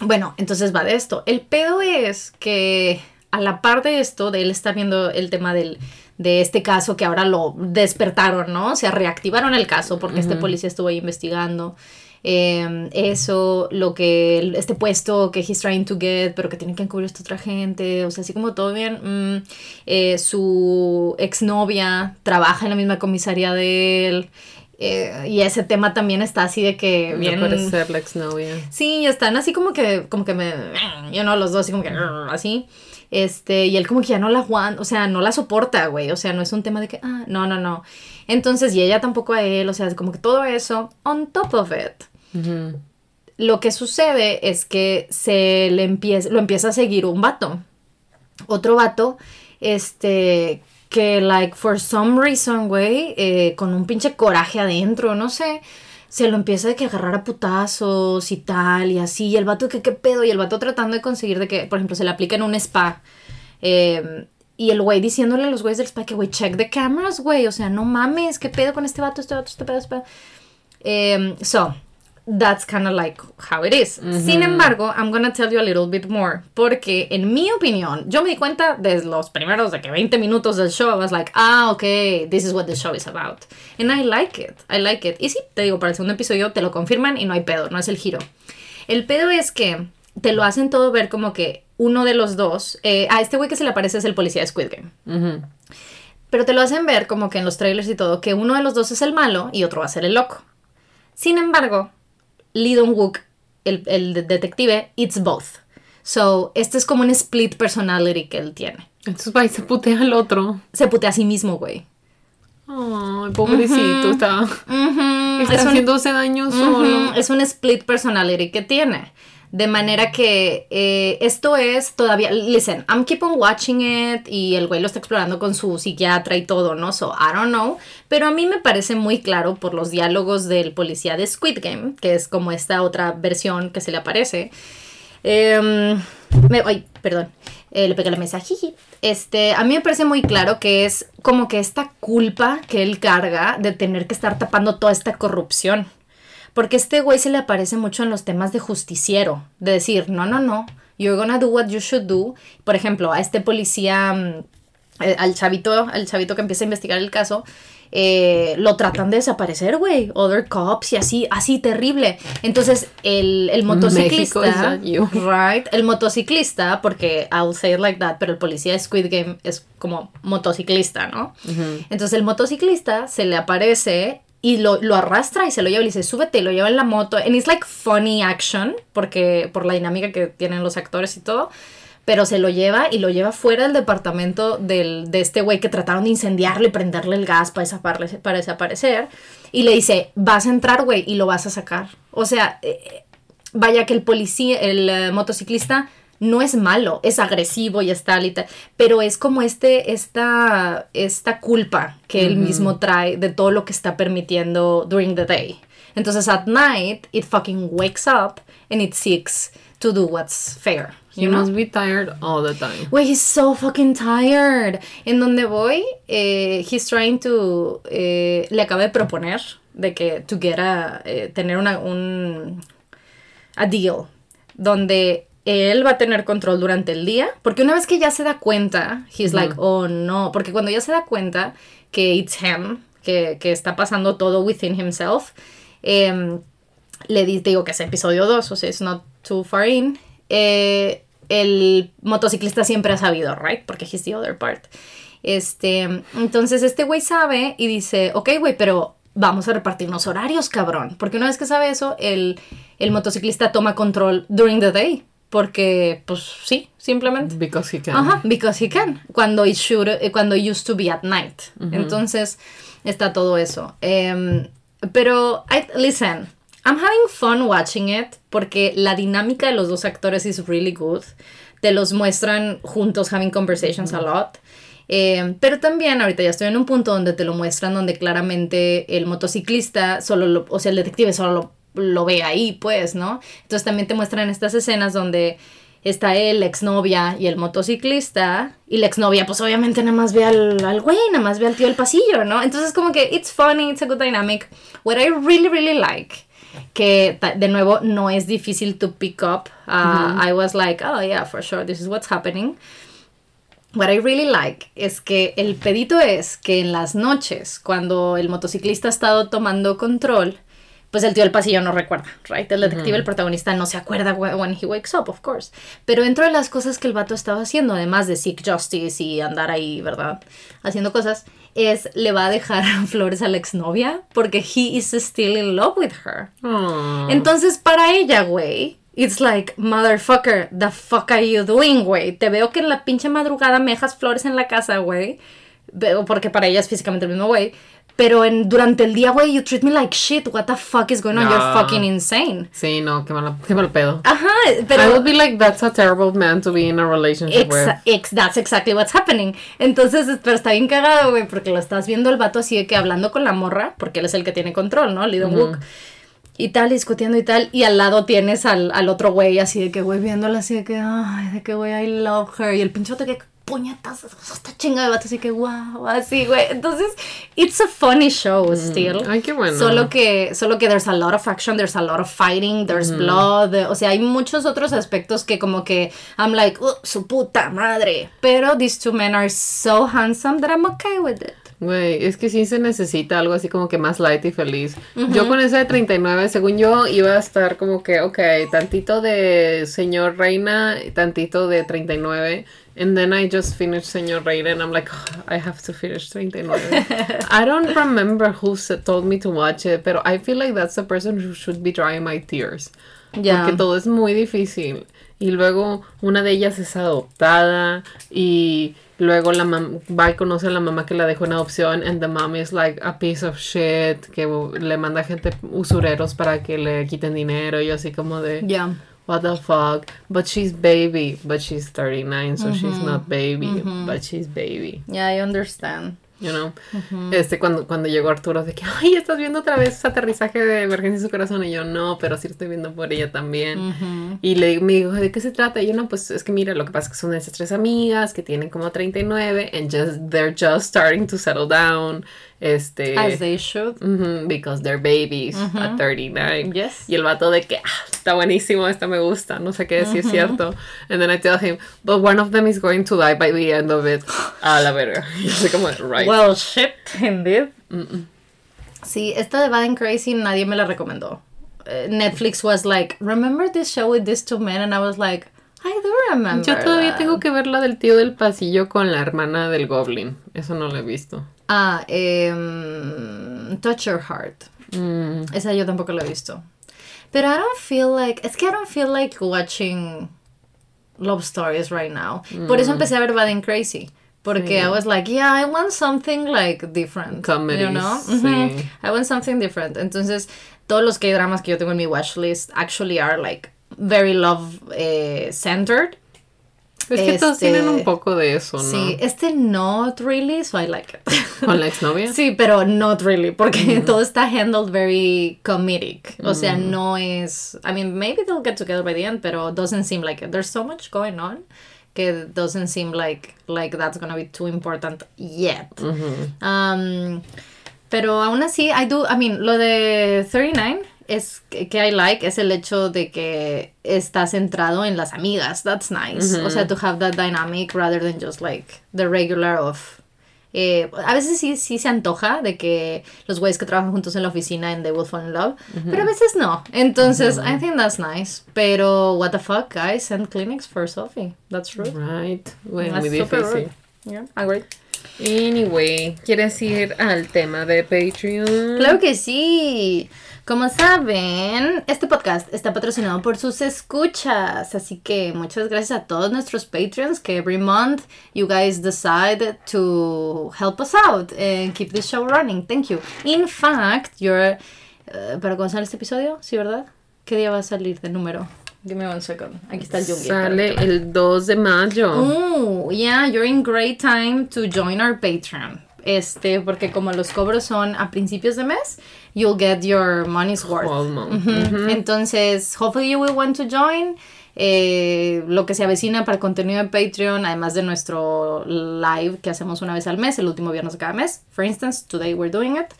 [SPEAKER 1] bueno, entonces va de esto. El pedo es que a la par de esto, de él está viendo el tema del, de este caso que ahora lo despertaron, ¿no? O sea, reactivaron el caso porque este policía estuvo ahí investigando. Eh, eso, lo que, este puesto que he's trying to get, pero que tiene que encubrir a esta otra gente, o sea, así como todo bien. mm, eh, su exnovia trabaja en la misma comisaría de él. eh, y ese tema también está así de que
[SPEAKER 2] Bien.
[SPEAKER 1] bien
[SPEAKER 2] puede ser la exnovia.
[SPEAKER 1] Sí, están así como que, como que me, yo no, los dos así como que, así. Este, y él como que ya no la aguanta, o sea, no la soporta, güey. O sea, no es un tema de que, ah, no, no, no. Entonces, y ella tampoco a él, o sea, como que todo eso, on top of it. Lo que sucede es que se le empieza, lo empieza a seguir un vato. Otro vato, este, que, like, for some reason, güey, eh, con un pinche coraje adentro, no sé, se lo empieza de que agarrar a putazos y tal, y así, y el vato, que qué pedo? Y el vato tratando de conseguir de que, por ejemplo, se le aplica en un spa. eh, y el güey diciéndole a los güeyes del spa que, güey, check the cameras, güey. O sea, no mames, ¿qué pedo con este vato, este vato, este pedo, este pedo? Um, so, that's kind of like how it is. Sin embargo, I'm gonna tell you a little bit more. Porque, en mi opinión, yo me di cuenta desde los primeros de que 20 minutos del show, I was like, ah, ok, this is what the show is about. And I like it, I like it. Y sí, te digo, para el segundo episodio te lo confirman y no hay pedo, no es el giro. El pedo es que te lo hacen todo ver como que uno de los dos, eh, a este güey que se le aparece es el policía de Squid Game. Pero te lo hacen ver como que en los trailers y todo, que uno de los dos es el malo y otro va a ser el loco. Sin embargo, Lee Dong-wook, el, el de- detective, it's both. So, este es como un split personality que él tiene.
[SPEAKER 2] Entonces va y se putea al otro.
[SPEAKER 1] Se putea a sí mismo, güey.
[SPEAKER 2] Ay, pobrecito, está, está
[SPEAKER 1] Es un-
[SPEAKER 2] haciéndose daño solo.
[SPEAKER 1] Es un split personality que tiene. De manera que eh, esto es todavía. Listen, I'm keep on watching it y el güey lo está explorando con su psiquiatra y todo, ¿no? So, I don't know. Pero a mí me parece muy claro por los diálogos del policía de Squid Game, que es como esta otra versión que se le aparece. Em, me- ay, perdón. Eh, le pegué la mesa. Este, a mí me parece muy claro que es como que esta culpa que él carga de tener que estar tapando toda esta corrupción. Porque este güey se le aparece mucho en los temas de justiciero, de decir, no, no, no, you're gonna do what you should do. Por ejemplo, a este policía, mm, eh, al chavito, al chavito que empieza a investigar el caso, eh, lo tratan de desaparecer, güey. Other cops y así, así terrible. Entonces, el, el motociclista. *laughs* Right. El motociclista, porque I'll say it like that, pero el policía de Squid Game es como motociclista, ¿no? Entonces, el motociclista se le aparece y lo, lo arrastra y se lo lleva y le dice, súbete y lo lleva en la moto. And it's like funny action, porque por la dinámica que tienen los actores y todo. Pero se lo lleva y lo lleva fuera del departamento del, de este güey que trataron de incendiarlo y prenderle el gas para, desaparecer, para desaparecer. Y le dice, vas a entrar, güey, y lo vas a sacar. O sea, eh, vaya que el policía, el eh, motociclista no es malo, es agresivo y es tal y tal, pero es como este, esta, esta culpa que él mismo trae de todo lo que está permitiendo during the day. Entonces, at night, it fucking wakes up and it seeks to do what's fair.
[SPEAKER 2] You must be tired all the time.
[SPEAKER 1] Güey, he's so fucking tired. En donde voy, eh, he's trying to. eh, le acaba de proponer de que to get a. eh, tener una, un. a deal. Donde él va a tener control durante el día. Porque una vez que ya se da cuenta, he's like, oh no. Porque cuando ya se da cuenta que it's him, que, que está pasando todo within himself, em, le di- digo que es episodio 2, o sea, it's not too far in. eh, el motociclista siempre ha sabido, right? Porque he's the other part. Este, entonces este güey sabe y dice, ok, güey, pero vamos a repartirnos horarios, cabrón. Porque una vez que sabe eso, el, el motociclista toma control during the day. Porque, pues sí, simplemente.
[SPEAKER 2] Because he can.
[SPEAKER 1] Ajá, because he can. Cuando it should, eh, cuando it used to be at night. Entonces, está todo eso. Em, pero, I- listen, I'm having fun watching it porque la dinámica de los dos actores is really good. Te los muestran juntos having conversations a lot. Em, pero también ahorita ya estoy en un punto donde te lo muestran donde claramente el motociclista solo lo, o sea, el detective solo lo, lo ve ahí, pues, ¿no? Entonces también te muestran estas escenas donde está él, la exnovia y el motociclista. Y la exnovia, pues obviamente nada más ve al, al güey, nada más ve al tío del pasillo, ¿no? Entonces como que it's funny, it's a good dynamic. What I really, really like, que de nuevo no es difícil to pick up. Uh, I was like, oh yeah, for sure, this is what's happening. What I really like es que el pedito es que en las noches, cuando el motociclista ha estado tomando control, pues el tío del pasillo no recuerda, right? El detective, el protagonista, no se acuerda whe- when he wakes up, of course. Pero dentro de las cosas que el vato estaba haciendo, además de seek justice y andar ahí, ¿verdad? Haciendo cosas, es le va a dejar *laughs* flores a la exnovia porque he is still in love with her. Entonces, para ella, güey, it's like, motherfucker, the fuck are you doing, güey? Te veo que en la pinche madrugada me dejas flores en la casa, güey. Porque para ella es físicamente el mismo güey. Pero en, durante el día, güey, you treat me like shit. What the fuck is going on? You're
[SPEAKER 2] No.
[SPEAKER 1] fucking insane.
[SPEAKER 2] Sí, no, qué, mala, qué mal pedo.
[SPEAKER 1] Ajá,
[SPEAKER 2] I
[SPEAKER 1] pero...
[SPEAKER 2] would be like, that's a terrible man to be in a relationship with.
[SPEAKER 1] Exa- ex- that's exactly what's happening. Entonces, es- pero está bien cagado, güey, porque lo estás viendo el vato así de que hablando con la morra, porque él es el que tiene control, ¿no? Lee Dong-wook. Y tal, discutiendo y tal. Y al lado tienes al, al otro güey así de que, güey, viéndola así de que, ay, de que, güey, I love her. Y el pinchote que, puñetas, está chinga de vato así que, wow, así, güey. Entonces, it's a funny show still.
[SPEAKER 2] Ay, qué bueno.
[SPEAKER 1] Solo que, solo que there's a lot of action, there's a lot of fighting, there's blood. O sea, hay muchos otros aspectos que como que I'm like, "Uh, su puta madre. Pero these two men are so handsome that I'm okay with it.
[SPEAKER 2] Güey, es que sí se necesita algo así como que más light y feliz. Yo con ese de 39, según yo, iba a estar como que, ok, tantito de señor reina, tantito de 39. And then I just finished señor reina and I'm like, "Oh, I have to finish 39. I don't remember who told me to watch it, pero I feel like that's the person who should be drying my tears.
[SPEAKER 1] Ya.
[SPEAKER 2] Porque todo es muy difícil. Y luego una de ellas es adoptada y luego la mam va y conoce a la mamá que la dejó en adopción and the mom is like a piece of shit que le manda gente usureros para que le quiten dinero y así como de
[SPEAKER 1] Yeah.
[SPEAKER 2] What the fuck but she's baby but she's 39 so she's not baby but she's baby.
[SPEAKER 1] Yeah, I understand.
[SPEAKER 2] you know este cuando cuando llegó Arturo de que ay estás viendo otra vez ese aterrizaje de emergencia en su corazón y yo no pero sí lo estoy viendo por ella también. Y le me dijo de qué se trata y yo no pues es que mira lo que pasa es que son esas tres amigas que tienen como 39 and just they're just starting to settle down este
[SPEAKER 1] As they should.
[SPEAKER 2] because they're babies at 39
[SPEAKER 1] Yes.
[SPEAKER 2] y el vato de que ah, está buenísimo, esta me gusta, no sé qué, si es cierto. And then I tell him, but one of them is going to die by the end of it. *sighs* A la verga. Y soy como, right.
[SPEAKER 1] Well, shit, indeed. Sí, esta de Bad and Crazy nadie me la recomendó. Eh, Netflix was like, remember this show with these two men? And I was like, I do remember.
[SPEAKER 2] Yo todavía
[SPEAKER 1] that."
[SPEAKER 2] tengo que ver la del tío del pasillo con la hermana del Goblin. Eso no lo he visto.
[SPEAKER 1] Ah, em, Touch Your Heart.
[SPEAKER 2] Mm,
[SPEAKER 1] Esa yo tampoco la he visto. Pero I don't feel like, es que I don't feel like watching love stories right now. Por eso empecé a ver Bad and Crazy. Porque I was like, yeah, I want something like different.
[SPEAKER 2] Comedies,
[SPEAKER 1] you know?
[SPEAKER 2] sí.
[SPEAKER 1] I want something different. Entonces, todos los K-dramas que yo tengo en mi watchlist actually are like very love eh, centered.
[SPEAKER 2] Es que todos
[SPEAKER 1] Este,
[SPEAKER 2] tienen un poco de eso, ¿no?
[SPEAKER 1] Sí, este not really, so I like it. *laughs*
[SPEAKER 2] Con la exnovia.
[SPEAKER 1] Sí, pero not really, porque todo está handled very comedic. O sea, no es. I mean, maybe they'll get together by the end, pero doesn't seem like it. There's so much going on que doesn't seem like like that's gonna be too important yet. Um, pero aún así, I do. I mean, lo de 39 es que que I like es el hecho de que está centrado en las amigas. That's nice. O sea, to have that dynamic rather than just like the regular of eh, a veces sí, sí se antoja de que los güeyes que trabajan juntos en la oficina en They Will Fall in Love, pero a veces no. Entonces, I think that's nice. Pero, what the fuck, guys, send clinics for Sophie. That's rude.
[SPEAKER 2] Right. Bueno,
[SPEAKER 1] That's
[SPEAKER 2] muy difícil.
[SPEAKER 1] Yeah, agree.
[SPEAKER 2] Anyway, ¿quieres ir al tema de Patreon?
[SPEAKER 1] Claro que sí. Como saben, este podcast está patrocinado por sus escuchas, así que muchas gracias a todos nuestros Patreons que every month you guys decide to help us out and keep this show running. Thank you. In fact, you're eh, ¿para cuándo sale este episodio? ¿Sí, verdad? ¿Qué día va a salir de número? Give me one second. Aquí está el Jungi.
[SPEAKER 2] Sale el 2 de mayo.
[SPEAKER 1] Oh, yeah, you're in great time to join our Patreon. Este, porque como los cobros son a principios de mes, you'll get your money's worth.
[SPEAKER 2] Almost.
[SPEAKER 1] Ujú. Entonces, hopefully you will want to join. Eh, lo que se avecina para el contenido de Patreon, además de nuestro live que hacemos una vez al mes, el último viernes de cada mes. For instance, today we're doing it.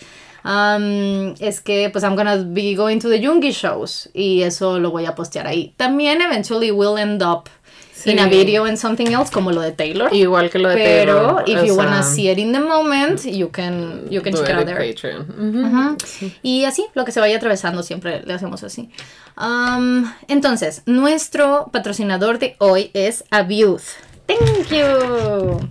[SPEAKER 1] Um, es que pues I'm gonna be going to the Jungi shows y eso lo voy a postear ahí. También eventually will end up in a
[SPEAKER 2] Sí.
[SPEAKER 1] video and something else como lo de Taylor.
[SPEAKER 2] Igual que lo de
[SPEAKER 1] Pero
[SPEAKER 2] Taylor,
[SPEAKER 1] if
[SPEAKER 2] o
[SPEAKER 1] you
[SPEAKER 2] sea,
[SPEAKER 1] wanna see it in the moment, you can you can check
[SPEAKER 2] it
[SPEAKER 1] out there.
[SPEAKER 2] Patreon.
[SPEAKER 1] Y así, lo que se vaya atravesando siempre le hacemos así. Um, entonces, nuestro patrocinador de hoy es Abiud. Thank you.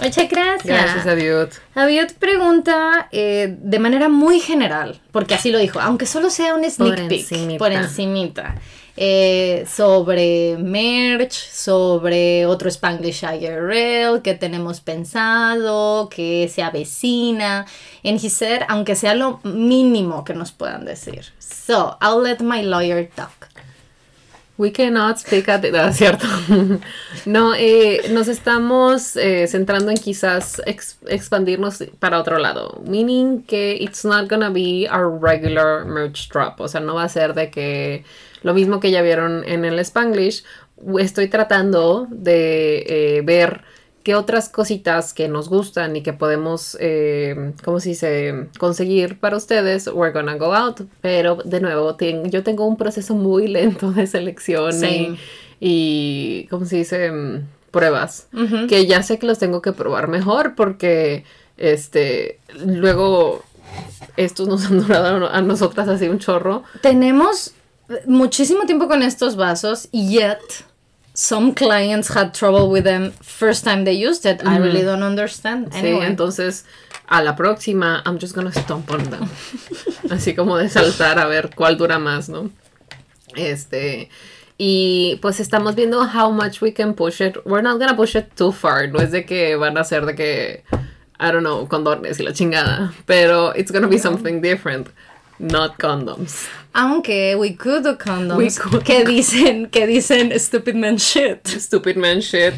[SPEAKER 1] Muchas gracias.
[SPEAKER 2] Gracias a Dios.
[SPEAKER 1] Abiud pregunta eh, de manera muy general, porque así lo dijo, aunque solo sea un sneak
[SPEAKER 2] Por
[SPEAKER 1] peek,
[SPEAKER 2] encimita.
[SPEAKER 1] por encimita, eh, sobre merch, sobre otro Spanglish IRL que tenemos pensado, que se avecina. He said, aunque sea lo mínimo que nos puedan decir. So, I'll let my lawyer talk.
[SPEAKER 2] We cannot speak at the... *laughs* Cierto. no, eh, nos estamos eh, centrando en quizás ex- expandirnos para otro lado. Meaning que it's not gonna be our regular merch drop. O sea, no va a ser de que lo mismo que ya vieron en el Spanglish. Estoy tratando de eh, ver qué otras cositas que nos gustan y que podemos, eh, ¿cómo se dice? Conseguir para ustedes, we're gonna go out. Pero de nuevo, ten- yo tengo un proceso muy lento de selección y, y, ¿cómo se dice? Mm, Pruebas. Que ya sé que los tengo que probar mejor porque, este, luego estos nos *laughs* han durado a nosotras así un chorro.
[SPEAKER 1] Tenemos muchísimo tiempo con estos vasos, yet some clients had trouble with them first time they used it. I really don't understand.
[SPEAKER 2] Sí,
[SPEAKER 1] Anyway.
[SPEAKER 2] entonces a la próxima, I'm just gonna stomp on them. *laughs* Así como de saltar a ver cuál dura más, ¿no? Este. Y pues estamos viendo how much we can push it. We're not gonna push it too far. No es de que van a ser de que, I don't know, condones y la chingada. Pero it's gonna be something different. Not condoms.
[SPEAKER 1] Aunque we could do condoms
[SPEAKER 2] We could.
[SPEAKER 1] que dicen que dicen stupid man shit.
[SPEAKER 2] Stupid man shit.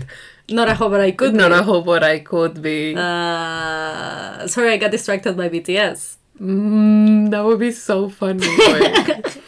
[SPEAKER 1] Not a hope, but I could.
[SPEAKER 2] Not
[SPEAKER 1] be.
[SPEAKER 2] a hope what I could be.
[SPEAKER 1] Uh, sorry, I got distracted by BTS.
[SPEAKER 2] Mm, that would be so funny. *laughs*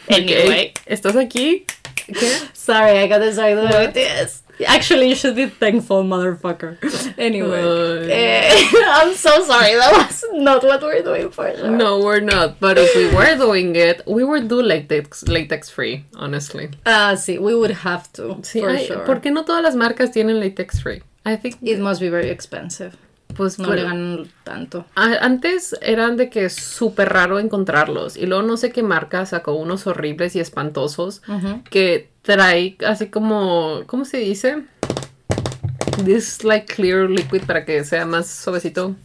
[SPEAKER 1] Anyway.
[SPEAKER 2] ¿Estás aquí? ¿Qué?
[SPEAKER 1] Sorry, I got distracted by
[SPEAKER 2] What?
[SPEAKER 1] BTS. Actually, you should be thankful, motherfucker. Anyway,
[SPEAKER 2] Ay.
[SPEAKER 1] eh, *laughs* I'm so sorry. That was not what we're doing for sure.
[SPEAKER 2] No, we're not. But if we were doing it, we would do latex, latex free, honestly.
[SPEAKER 1] Ah, sí, we would have to,
[SPEAKER 2] Sí,
[SPEAKER 1] for
[SPEAKER 2] ay,
[SPEAKER 1] sure.
[SPEAKER 2] ¿Por qué no todas las marcas tienen latex free? I think
[SPEAKER 1] It must be very expensive.
[SPEAKER 2] Pues
[SPEAKER 1] no le ganan tanto.
[SPEAKER 2] antes eran de que súper raro encontrarlos. Y luego no sé qué marca sacó unos horribles y espantosos que trae así como, ¿cómo se dice? This like clear liquid para que sea más suavecito.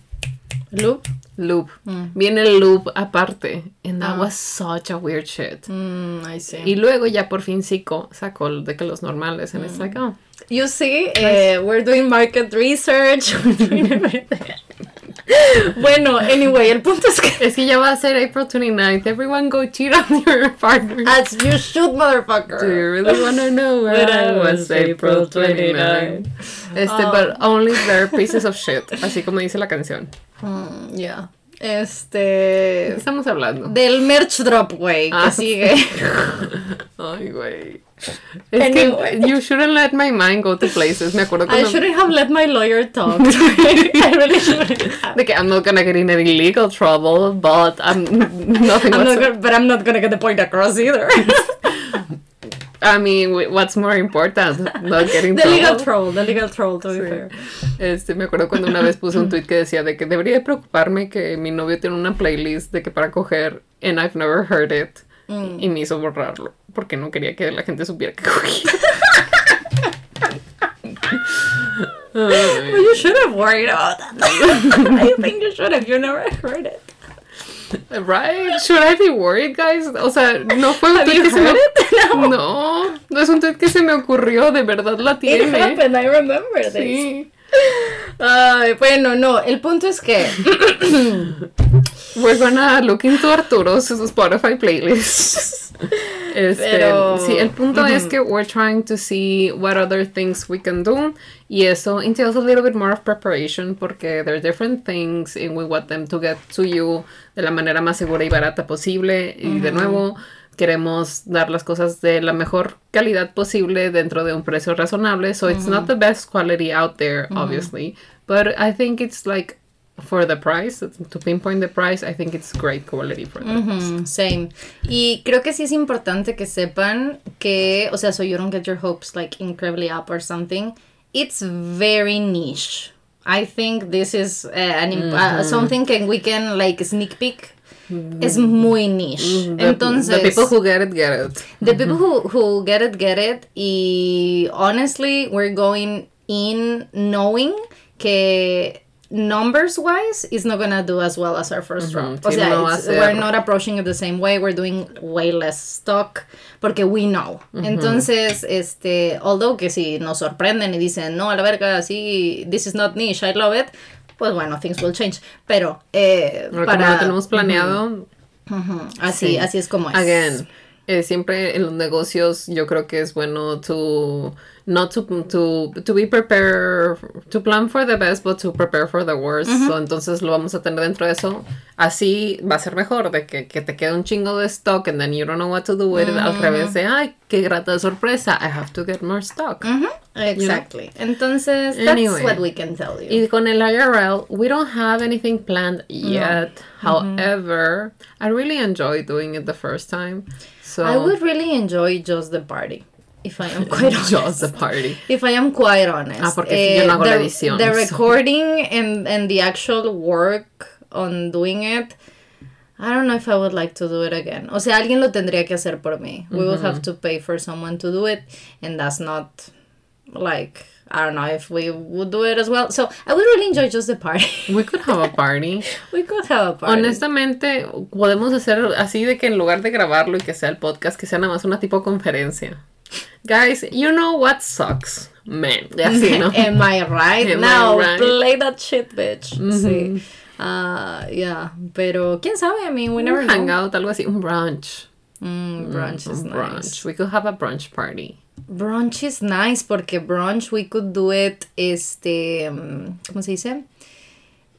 [SPEAKER 1] Loop.
[SPEAKER 2] Loop.
[SPEAKER 1] Mm.
[SPEAKER 2] Viene el loop aparte. And that
[SPEAKER 1] Ah.
[SPEAKER 2] was such a weird shit.
[SPEAKER 1] Mm, I see.
[SPEAKER 2] Y luego ya por fin Zico sacó de que los normales. And it's like, oh.
[SPEAKER 1] You see, eh, we're doing market research. *laughs* we're doing everything. bueno, anyway, el punto es que
[SPEAKER 2] Es que ya va a ser April 29th. Everyone go cheat on your partner.
[SPEAKER 1] as you should, motherfucker.
[SPEAKER 2] Do you really wanna know where
[SPEAKER 1] When
[SPEAKER 2] I was April
[SPEAKER 1] April
[SPEAKER 2] 29?
[SPEAKER 1] 29?
[SPEAKER 2] Este,
[SPEAKER 1] Oh.
[SPEAKER 2] but only their pieces of shit. Así como dice la canción.
[SPEAKER 1] Mm, yeah.
[SPEAKER 2] ¿De qué
[SPEAKER 1] Este.
[SPEAKER 2] estamos hablando?
[SPEAKER 1] Del merch drop, güey, que
[SPEAKER 2] Ah.
[SPEAKER 1] sigue. *laughs*
[SPEAKER 2] Ay, güey. Es
[SPEAKER 1] Anyway.
[SPEAKER 2] que you shouldn't let my mind go to places. Me acuerdo
[SPEAKER 1] I
[SPEAKER 2] cuando...
[SPEAKER 1] shouldn't have let my lawyer talk. *laughs* *laughs* I really shouldn't have.
[SPEAKER 2] De que I'm not gonna get in any legal trouble, but I'm nothing
[SPEAKER 1] I'm not gonna, but I'm not gonna get the point across either. *laughs*
[SPEAKER 2] I mean, wh- what's more important? Not getting
[SPEAKER 1] the legal troll, the legal troll, to be
[SPEAKER 2] Sí.
[SPEAKER 1] fair.
[SPEAKER 2] Este, me acuerdo cuando una vez puse un tweet que decía de que debería de preocuparme que mi novio tiene una playlist de que para coger and I've never heard it
[SPEAKER 1] Mm.
[SPEAKER 2] y me hizo borrarlo porque no quería que la gente supiera que cogía.
[SPEAKER 1] Well, you should have worried about that. *laughs* I think you should have. You never heard it.
[SPEAKER 2] right? Should I be worried, guys? O sea, no fue un tweet que se me
[SPEAKER 1] it? *laughs* No.
[SPEAKER 2] No, no es un tweet que se me ocurrió, de verdad la
[SPEAKER 1] It
[SPEAKER 2] tiene.
[SPEAKER 1] happened. I remember this.
[SPEAKER 2] Sí.
[SPEAKER 1] Ay, bueno, no. El punto es que
[SPEAKER 2] We're gonna look into Arturo's Spotify playlist. Este,
[SPEAKER 1] Pero-
[SPEAKER 2] sí, el punto es que we're trying to see what other things we can do. Y eso entails a little bit more of preparation porque there are different things and we want them to get to you de la manera más segura y barata posible. Y de nuevo, queremos dar las cosas de la mejor calidad posible dentro de un precio razonable. So it's not the best quality out there, obviously. But I think it's like for the price, to pinpoint the price, I think it's great quality for the
[SPEAKER 1] Same. Y creo que sí es importante que sepan que, o sea, so you don't get your hopes like incredibly up or something. It's very niche. I think this is uh, an uh, something que we can like sneak peek. Es muy niche.
[SPEAKER 2] The-
[SPEAKER 1] Entonces,
[SPEAKER 2] the people who get it, get it.
[SPEAKER 1] the people who, who get it, get it. Y honestly, we're going in knowing que numbers wise is not gonna do as well as our 1st drop. O
[SPEAKER 2] sí,
[SPEAKER 1] sea,
[SPEAKER 2] no va a
[SPEAKER 1] it's-
[SPEAKER 2] ser-
[SPEAKER 1] we're not approaching it the same way. We're doing way less stock porque we know. Entonces, este, although que si nos sorprenden y dicen, no, a la verga, sí, this is not niche, I love it. Pues bueno, things will change. Pero, eh, para.
[SPEAKER 2] como lo tenemos planeado,
[SPEAKER 1] Así,
[SPEAKER 2] Sí.
[SPEAKER 1] así es como es.
[SPEAKER 2] Again, eh, siempre en los negocios yo creo que es bueno to not to to to be prepared to plan for the best but to prepare for the worst. So, entonces lo vamos a tener dentro de eso. Así va a ser mejor de que, que te quede un chingo de stock and then you don't know what to do with it. Al mm. revés de ay qué grata sorpresa I have to get more stock.
[SPEAKER 1] Exactly. Entonces, that's
[SPEAKER 2] Anyway.
[SPEAKER 1] what we can tell you.
[SPEAKER 2] Y con el IRL, we don't have anything planned yet. However, I really enjoy doing it the first time. So
[SPEAKER 1] I would really enjoy just the party, if I am *laughs* quite honest.
[SPEAKER 2] just the party.
[SPEAKER 1] If I am quite honest.
[SPEAKER 2] Ah, porque yo no hago la
[SPEAKER 1] the,
[SPEAKER 2] edición,
[SPEAKER 1] The *laughs* recording and, and the actual work on doing it, I don't know if I would like to do it again. O sea, alguien lo tendría que hacer por mí. We would have to pay for someone to do it, and that's not like I don't know if we would do it as well. So I would really enjoy just the party. *laughs*
[SPEAKER 2] We could have a party.
[SPEAKER 1] we could have a party.
[SPEAKER 2] Honestamente, podemos hacer así de que en lugar de grabarlo y que sea el podcast, que sea nada más una tipo conferencia. Guys, you know what sucks, man. *laughs* Así, ¿no?
[SPEAKER 1] Am I right?
[SPEAKER 2] Am I
[SPEAKER 1] Now,
[SPEAKER 2] right?
[SPEAKER 1] play that shit, bitch. Sí. Ah, yeah. Pero, ¿quién sabe? I mean, we never
[SPEAKER 2] un
[SPEAKER 1] know.
[SPEAKER 2] hangout, algo así, un brunch.
[SPEAKER 1] Mm, brunch is
[SPEAKER 2] Un
[SPEAKER 1] nice.
[SPEAKER 2] brunch. We could have a brunch party.
[SPEAKER 1] Brunch is nice porque brunch we could do it, este, mm, ¿cómo se dice?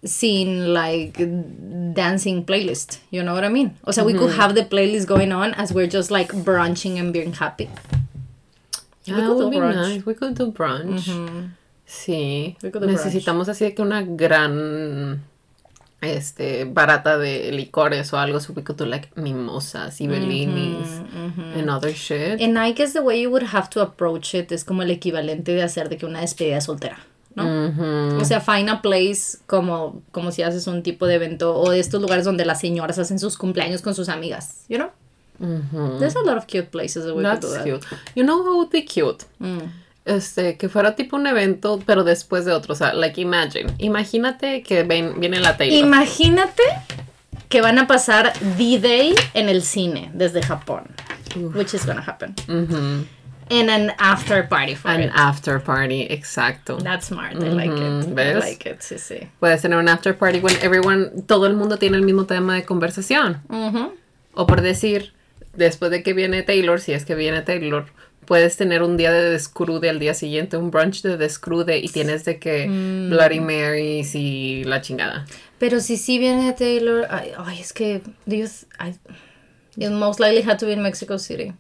[SPEAKER 1] Sin like dancing playlist, you know what I mean? O sea, we could have the playlist going on as we're just like brunching and being happy. We
[SPEAKER 2] that
[SPEAKER 1] could do brunch.
[SPEAKER 2] nice. We could do brunch. Sí.
[SPEAKER 1] We could do
[SPEAKER 2] Necesitamos así de que una gran este barata de licores o algo so we could do like mimosas y bellinis and other shit.
[SPEAKER 1] And I guess the way you would have to approach it es como el equivalente de hacer de que una despedida soltera. ¿no? O sea, find a place como, como si haces un tipo de evento o de estos lugares donde las señoras hacen sus cumpleaños con sus amigas, you know? There's a lot of cute places that we could
[SPEAKER 2] That's
[SPEAKER 1] do that.
[SPEAKER 2] cute. You know what would be cute?
[SPEAKER 1] Mm.
[SPEAKER 2] Este, que fuera tipo un evento, pero después de otro. O sea, like imagine. Imagínate que ven, viene la Taylor.
[SPEAKER 1] Imagínate que van a pasar D-Day en el cine desde Japón, which is gonna happen.
[SPEAKER 2] Ujú.
[SPEAKER 1] And an after party for
[SPEAKER 2] An
[SPEAKER 1] it.
[SPEAKER 2] after party, exacto.
[SPEAKER 1] That's smart. I like it.
[SPEAKER 2] Ujú,
[SPEAKER 1] I
[SPEAKER 2] ¿ves?
[SPEAKER 1] like it. Sí, sí.
[SPEAKER 2] Puedes tener un after party when everyone, todo el mundo tiene el mismo tema de conversación. O por decir, después de que viene Taylor, si es que viene Taylor, puedes tener un día de descrude al día siguiente, un brunch de descrude y tienes de que
[SPEAKER 1] Mm.
[SPEAKER 2] Bloody Marys y la chingada.
[SPEAKER 1] Pero si sí viene Taylor, ay, ay, es que th- I, it most likely had to be in Mexico City.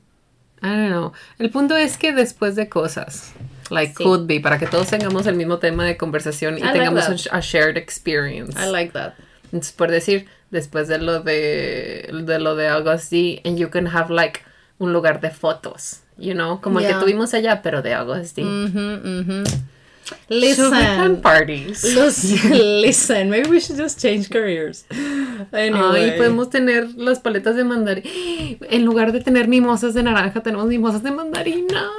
[SPEAKER 2] I don't know. El punto es que después de cosas, like
[SPEAKER 1] Sí.
[SPEAKER 2] could be, para que todos tengamos el mismo tema de conversación y
[SPEAKER 1] I like
[SPEAKER 2] tengamos sh- a shared experience.
[SPEAKER 1] I like that.
[SPEAKER 2] Entonces, por decir, después de lo de, de lo de August D, and you can have like un lugar de fotos, you know, como el que tuvimos allá, pero de August D. So we can
[SPEAKER 1] Listen.
[SPEAKER 2] parties. *laughs*
[SPEAKER 1] Los- *laughs* listen, maybe we should just change careers. Anyway.
[SPEAKER 2] Ay, podemos tener las paletas de mandarina. *gasps* En lugar de tener mimosas de naranja, tenemos mimosas de mandarina.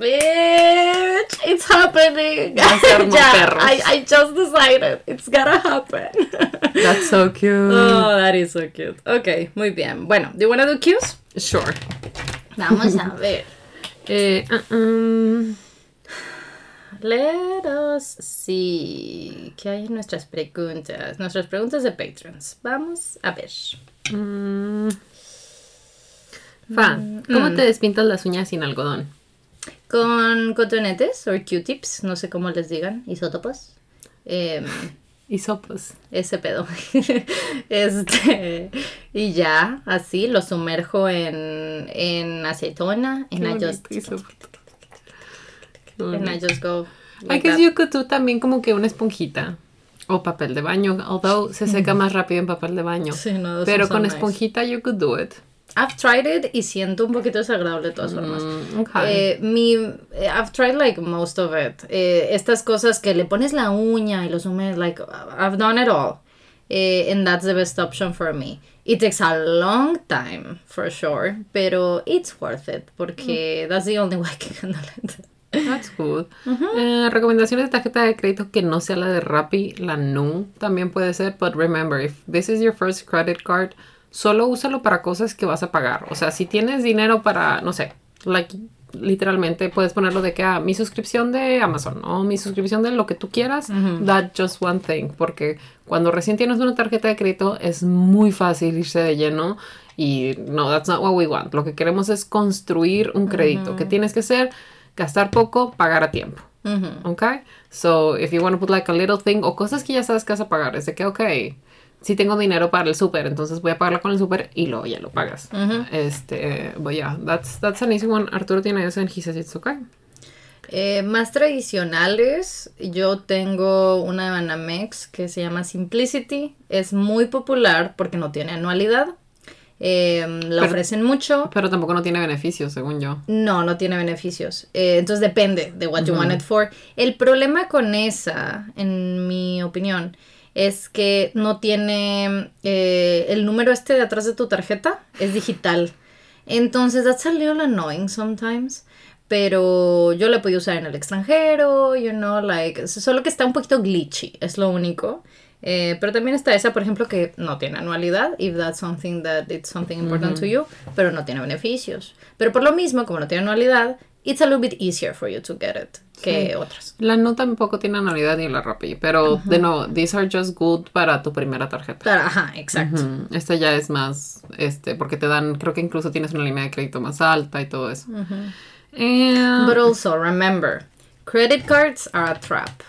[SPEAKER 1] Bitch, it's happening. *laughs*
[SPEAKER 2] Perros.
[SPEAKER 1] I, I just decided. It's gonna happen. *laughs*
[SPEAKER 2] That's so cute.
[SPEAKER 1] oh, that is so cute. Ok, muy bien. Bueno, do you wanna do cues?
[SPEAKER 2] Sure.
[SPEAKER 1] Vamos a *laughs* ver.
[SPEAKER 2] Eh, uh, um,
[SPEAKER 1] Let us see. ¿Qué hay en nuestras preguntas? Nuestras preguntas de patrons. Vamos a ver.
[SPEAKER 2] mm. Fa, ¿cómo te despintas las uñas sin algodón?
[SPEAKER 1] Con cotonetes o Q-tips, no sé cómo les digan, isótopos. Em,
[SPEAKER 2] Y sopas.
[SPEAKER 1] ese pedo. *laughs* este, y ya, así lo sumerjo en, en acetona, and I just, and I just go.
[SPEAKER 2] I guess
[SPEAKER 1] that.
[SPEAKER 2] you could do también como que una esponjita o papel de baño, although se seca más rápido en papel de baño.
[SPEAKER 1] Sí, no,
[SPEAKER 2] Pero con
[SPEAKER 1] nice.
[SPEAKER 2] esponjita you could do it.
[SPEAKER 1] I've tried it y siento un poquito desagradable de todas formas.
[SPEAKER 2] Mm, okay.
[SPEAKER 1] Eh, mi, eh, I've tried like most of it. Eh, estas cosas que le pones la uña y lo sumes, like, I've done it all. Eh, and that's the best option for me. It takes a long time, for sure, pero it's worth it, porque that's the only *laughs* way I can handle it.
[SPEAKER 2] That's good. Eh, recomendaciones de tarjeta de crédito que no sea la de Rappi, la NU también puede ser, but remember, if this is your first credit card, solo úsalo para cosas que vas a pagar. O sea, si tienes dinero para, no sé, like, literalmente puedes ponerlo de que ah, mi suscripción de Amazon o mi suscripción de lo que tú quieras, that just one thing, porque cuando recién tienes una tarjeta de crédito es muy fácil irse de lleno y no, that's not what we want. Lo que queremos es construir un crédito. que tienes que hacer? Gastar poco, pagar a tiempo.
[SPEAKER 1] Ujú.
[SPEAKER 2] Okay? So, if you want to put like a little thing o cosas que ya sabes que vas a pagar, es de que, ok, si tengo dinero para el súper, entonces voy a pagarlo con el súper y luego ya lo pagas. Este, but yeah, that's, that's an easy one. Arturo tiene eso and he says it's okay.
[SPEAKER 1] Eh, más tradicionales, yo tengo una de Banamex que se llama Simplicity. Es muy popular porque no tiene anualidad. Eh, la
[SPEAKER 2] Pero-
[SPEAKER 1] ofrecen mucho.
[SPEAKER 2] Pero tampoco no tiene beneficios, según yo.
[SPEAKER 1] No, no tiene beneficios. Eh, entonces depende de what you want it for. El problema con esa, en mi opinión, es que no tiene eh, el número este de atrás de tu tarjeta, es digital. Entonces, that's a little annoying sometimes. Pero yo la podido usar en el extranjero, you know, like, solo que está un poquito glitchy, es lo único. Eh, pero también está esa, por ejemplo, que no tiene anualidad, if that's something that it's something important to you, pero no tiene beneficios. Pero por lo mismo, como no tiene anualidad, it's a little bit easier for you to get it que otras.
[SPEAKER 2] La no tampoco tiene anualidad ni la Rappi, pero de nuevo, these are just good para tu primera tarjeta.
[SPEAKER 1] Ajá, exacto.
[SPEAKER 2] Esta ya es más, este, porque te dan, creo que incluso tienes una línea de crédito más alta y todo eso. Eh,
[SPEAKER 1] But also remember, credit cards are a trap.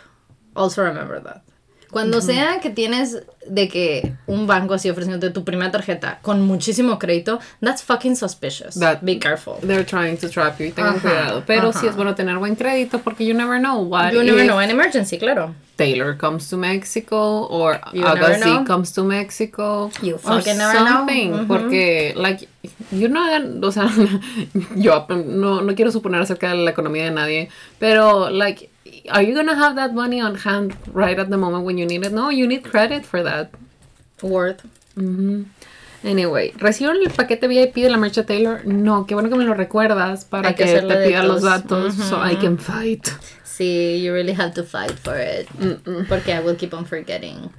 [SPEAKER 1] Also remember that. Cuando sea que tienes de que un banco así ofreciéndote tu primera tarjeta con muchísimo crédito, that's fucking suspicious.
[SPEAKER 2] That-
[SPEAKER 1] Be careful.
[SPEAKER 2] They're trying to trap you tengan cuidado. Pero sí es bueno tener buen crédito porque you never know what
[SPEAKER 1] You never know, an emergency, claro.
[SPEAKER 2] Taylor comes to Mexico or
[SPEAKER 1] You
[SPEAKER 2] Agassi
[SPEAKER 1] know.
[SPEAKER 2] comes to Mexico
[SPEAKER 1] You fucking never know.
[SPEAKER 2] something.
[SPEAKER 1] Ujú.
[SPEAKER 2] Porque, like, you no hagan, o sea, *laughs* yo no, no quiero suponer acerca de la economía de nadie, pero, like, are you gonna have that money on hand right at the moment when you need it? No, you need credit for that.
[SPEAKER 1] Word.
[SPEAKER 2] Anyway, ¿recibo el paquete VIP de la Marcha Taylor? No, qué bueno que me lo recuerdas para
[SPEAKER 1] Hay que
[SPEAKER 2] que, te pida los
[SPEAKER 1] tos.
[SPEAKER 2] datos so I can fight.
[SPEAKER 1] Sí, you really have to fight for it. Porque I will keep on forgetting.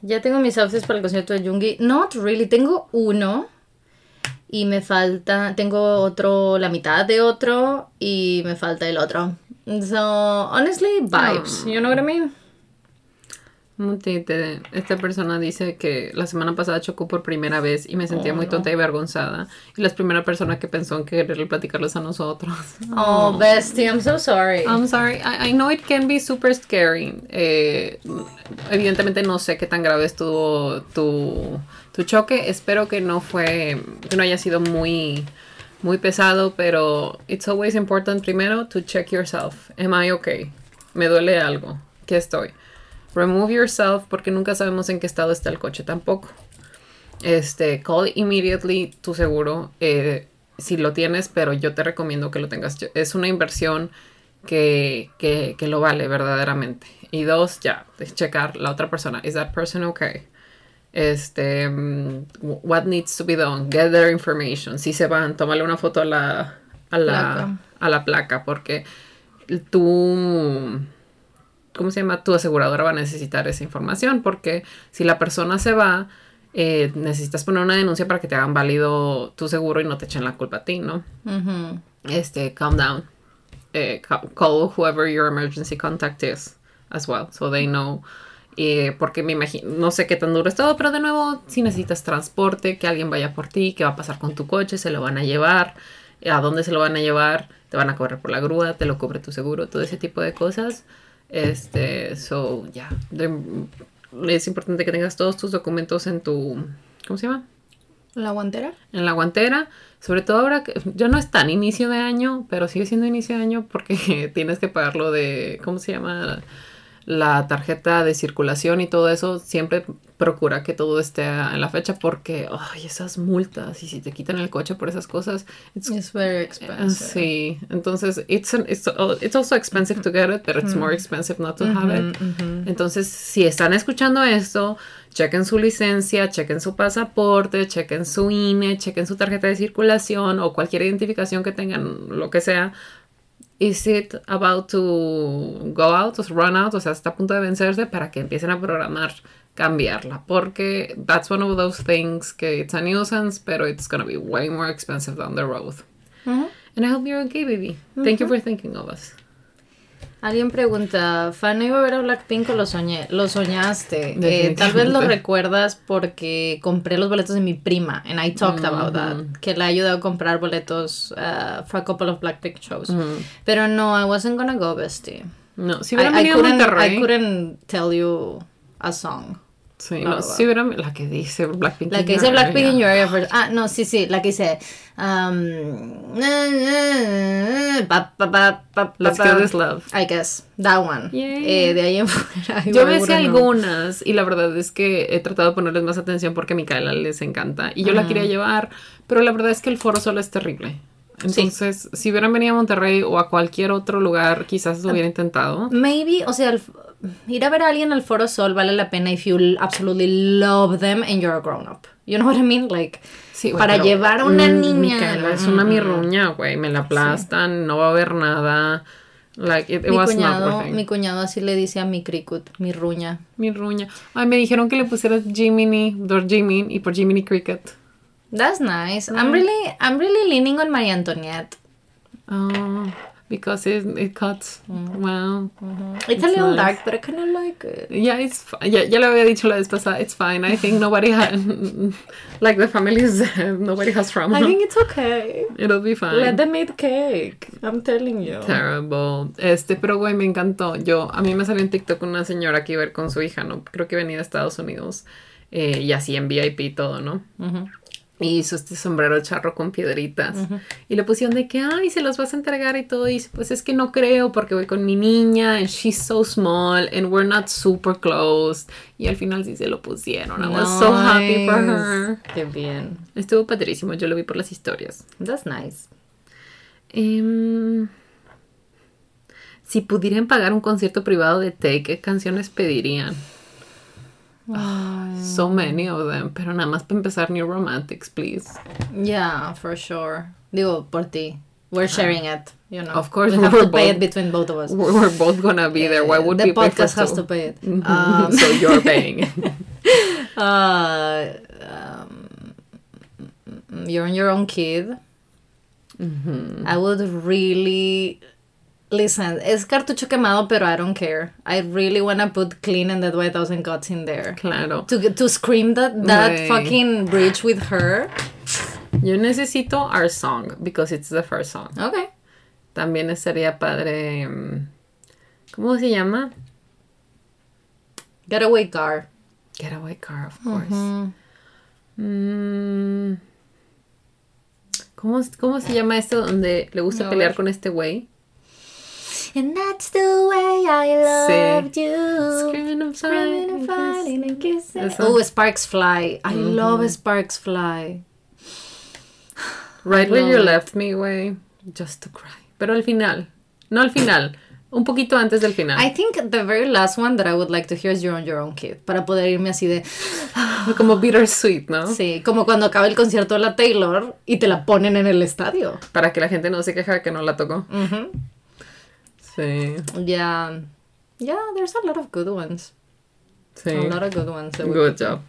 [SPEAKER 1] Ya tengo mis outfits para el concierto de Jungi. Not really. Tengo uno. Y me falta. Tengo otro, la mitad de otro. Y me falta el otro. So, honestly, vibes. You know what I mean?
[SPEAKER 2] Esta persona dice que la semana pasada chocó por primera vez y me sentía muy tonta y avergonzada. Y la primera persona que pensó en quererle platicarles a nosotros. *laughs*
[SPEAKER 1] Oh, bestie, I'm so sorry.
[SPEAKER 2] I'm sorry, I, I know it can be super scary. Eh, evidentemente no sé qué tan grave estuvo tu, tu choque. Espero que no fue, que no haya sido muy, muy pesado, pero it's always important primero to check yourself. Am I okay? Me duele algo. ¿Qué estoy? Remove yourself porque nunca sabemos en qué estado está el coche tampoco. Este, call immediately tu seguro. eh, si lo tienes, pero yo te recomiendo que lo tengas. Es una inversión que, que, que lo vale verdaderamente. Y dos, ya, checar la otra persona. ¿Is that person okay? Este, mm, what needs to be done? Get their information. Si se van, tómale una foto a la, a la,
[SPEAKER 1] Placa.
[SPEAKER 2] a la placa, porque tú, ¿cómo se llama? Tu aseguradora va a necesitar esa información, porque si la persona se va, eh, necesitas poner una denuncia para que te hagan válido tu seguro y no te echen la culpa a ti, ¿no? Este, calm down. Eh, ca- call whoever your emergency contact is as well, so they know. Eh, porque me imagino, no sé qué tan duro es todo, pero de nuevo, si necesitas transporte, que alguien vaya por ti, qué va a pasar con tu coche, se lo van a llevar, a dónde se lo van a llevar, te van a cobrar por la grúa, te lo cubre tu seguro, todo ese tipo de cosas. Este, so, ya, de- es importante que tengas todos tus documentos en tu, ¿cómo se llama?
[SPEAKER 1] ¿La guantera?
[SPEAKER 2] en la guantera, sobre todo ahora que ya no es tan inicio de año, pero sigue siendo inicio de año porque *laughs* tienes que pagar lo de, ¿cómo se llama? La tarjeta de circulación y todo eso, siempre procura que todo esté en la fecha porque, ay, esas multas y si te quitan el coche por esas cosas, it's
[SPEAKER 1] It's very.
[SPEAKER 2] Sí, entonces it's, an- it's, uh, it's also expensive to get it, but it's more expensive not to have it. Entonces, si están escuchando esto, chequen su licencia, chequen su pasaporte, chequen su INE, chequen su tarjeta de circulación o cualquier identificación que tengan, lo que sea. Is it about to go out, o run out, o sea, está a punto de vencerse para que empiecen a programar cambiarla? Porque that's one of those things que it's a nuisance, pero it's gonna be way more expensive down the road.
[SPEAKER 1] Ujú.
[SPEAKER 2] And I hope you're okay, baby. Thank you for thinking of us.
[SPEAKER 1] Alguien pregunta, ¿Fan iba a ver a Blackpink o lo soñé? Lo soñaste. Eh, tal vez lo recuerdas porque compré los boletos de mi prima. And I talked about that. Que le ha ayudado a comprar boletos uh, for a couple of Blackpink shows. Pero no, I wasn't gonna go, bestie.
[SPEAKER 2] No, si
[SPEAKER 1] I,
[SPEAKER 2] hubieran
[SPEAKER 1] I
[SPEAKER 2] venido a
[SPEAKER 1] couldn't,
[SPEAKER 2] Monterrey.
[SPEAKER 1] I couldn't tell you a song.
[SPEAKER 2] Sí,
[SPEAKER 1] No,
[SPEAKER 2] si hubieran. La que dice Blackpink.
[SPEAKER 1] La que dice Blackpink in your area. Ah, no, sí, sí. La que dice. Um,
[SPEAKER 2] Let's Kill. This Love.
[SPEAKER 1] I guess. That one. Eh, de ahí en *laughs* fuera.
[SPEAKER 2] Yo me sé algunas y la verdad es que he tratado de ponerles más atención porque a Micaela les encanta y yo la quería llevar, pero la verdad es que el foro solo es terrible. Entonces, si hubieran venido a Monterrey o a cualquier otro lugar, quizás lo hubiera intentado.
[SPEAKER 1] Maybe, o sea, el- ir a ver a alguien al Foro Sol vale la pena if you absolutely love them and you're a grown up. You know what I mean? Like,
[SPEAKER 2] Sí, güey,
[SPEAKER 1] para llevar a una
[SPEAKER 2] mm,
[SPEAKER 1] niña.
[SPEAKER 2] Micaela es una mirruña, güey. Me la aplastan, no va a haber nada. Like, it, it
[SPEAKER 1] Mi
[SPEAKER 2] was
[SPEAKER 1] cuñado, mi cuñado así le dice a mi cricut, mi ruña.
[SPEAKER 2] Mi ruña. Ay, me dijeron que le pusieras Jiminy, por Jimin y por Jiminy Cricket.
[SPEAKER 1] That's nice. I'm really, I'm really leaning on María Antoniette.
[SPEAKER 2] Oh, because it, it cuts. Wow.
[SPEAKER 1] It's, a little
[SPEAKER 2] nice.
[SPEAKER 1] dark, but I kind of like it.
[SPEAKER 2] Yeah, it's fi- ya, lo había dicho la vez pasada. It's fine. I think nobody had, *laughs* like the family is dead. *laughs* Nobody has trauma.
[SPEAKER 1] I think it's okay.
[SPEAKER 2] It'll be fine.
[SPEAKER 1] Let them eat cake. I'm telling you.
[SPEAKER 2] Terrible. Este, pero güey, me encantó. Yo, a mí me salió en TikTok una señora que iba a ir con su hija, ¿no? Creo que venía de Estados Unidos. eh, y así en VIP y todo, ¿no?
[SPEAKER 1] Ujú.
[SPEAKER 2] Y hizo este sombrero charro con piedritas. Y le pusieron de que, ay, se los vas a entregar y todo. Y dice, pues es que no creo porque voy con mi niña and she's so small and we're not super close. Y al final sí se lo pusieron. I was so happy for her.
[SPEAKER 1] Qué bien.
[SPEAKER 2] Estuvo padrísimo. Yo lo vi por las historias.
[SPEAKER 1] That's nice.
[SPEAKER 2] Em, Si pudieran pagar un concierto privado de Take, ¿qué canciones pedirían? So many of them, pero nada más para empezar New Romantics, please.
[SPEAKER 1] Yeah, for sure. Digo, por ti. We're sharing it, you know.
[SPEAKER 2] Of course,
[SPEAKER 1] we have
[SPEAKER 2] we're
[SPEAKER 1] to pay
[SPEAKER 2] both-
[SPEAKER 1] it between both of us.
[SPEAKER 2] We're, we're both gonna be there. Why would
[SPEAKER 1] the
[SPEAKER 2] we pay
[SPEAKER 1] podcast has to pay it.
[SPEAKER 2] Mhm.
[SPEAKER 1] Um, *laughs*
[SPEAKER 2] so you're paying. *laughs*
[SPEAKER 1] uh, um, you're on your own kid.
[SPEAKER 2] Mhm.
[SPEAKER 1] I would really listen. Es cartucho quemado, pero I don't care. I really wanna put clean and dead by a thousand cuts in there.
[SPEAKER 2] Claro.
[SPEAKER 1] To get- to scream that that fucking bridge with her.
[SPEAKER 2] Yo necesito our song because it's the first song.
[SPEAKER 1] Okay.
[SPEAKER 2] También sería padre. mm, ¿Cómo se llama?
[SPEAKER 1] Getaway car.
[SPEAKER 2] Getaway Car, of course. Mm, ¿Cómo, ¿Cómo se llama esto donde le gusta pelear con este güey?
[SPEAKER 1] And that's the way I loved you.
[SPEAKER 2] Screaming and
[SPEAKER 1] Screaming and
[SPEAKER 2] fighting,
[SPEAKER 1] and kissing. Oh, Sparks Fly. I love Sparks Fly.
[SPEAKER 2] Right where
[SPEAKER 1] love
[SPEAKER 2] you
[SPEAKER 1] it.
[SPEAKER 2] left me, güey. Just to cry. Pero al final. No al final. Un poquito antes del final.
[SPEAKER 1] I think the very last one that I would like to hear is You're on Your Own Kid. Para poder irme así de.
[SPEAKER 2] Como bittersweet, ¿no?
[SPEAKER 1] Sí, como cuando acaba el concierto de la Taylor y te la ponen en el estadio.
[SPEAKER 2] Para que la gente no se queja de que no la tocó.
[SPEAKER 1] Ujú.
[SPEAKER 2] Sí.
[SPEAKER 1] Yeah. Yeah, there's a lot of good ones.
[SPEAKER 2] Sí.
[SPEAKER 1] A lot of good ones. that
[SPEAKER 2] Good job.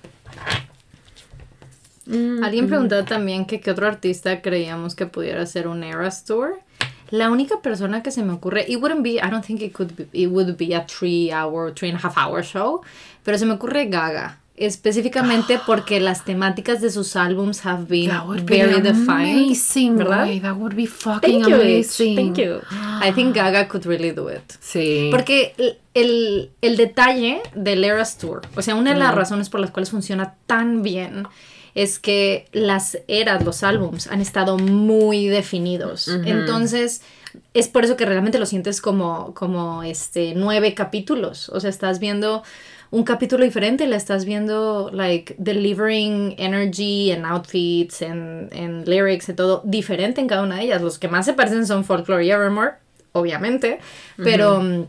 [SPEAKER 2] Mm,
[SPEAKER 1] Alguien preguntó también que qué otro artista creíamos que pudiera hacer un Eras Tour. La única persona que se me ocurre, it wouldn't be, I don't think it could be, it would be a three hour, three and a half hour show, pero se me ocurre Gaga. Específicamente porque las temáticas de sus álbums have been
[SPEAKER 2] be
[SPEAKER 1] very defined.
[SPEAKER 2] amazing,
[SPEAKER 1] ¿verdad?
[SPEAKER 2] güey. That would be fucking
[SPEAKER 1] Thank you,
[SPEAKER 2] amazing.
[SPEAKER 1] Thank you. I think Gaga could really do it.
[SPEAKER 2] Sí.
[SPEAKER 1] Porque el, el, el detalle del Eras Tour, o sea, una de las razones por las cuales funciona tan bien es que las eras, los álbums, han estado muy definidos. Entonces, es por eso que realmente lo sientes como, como este, nueve capítulos. O sea, estás viendo un capítulo diferente, la estás viendo, like, delivering energy and outfits and, and lyrics y todo diferente en cada una de ellas. Los que más se parecen son Folklore y Evermore, obviamente, pero...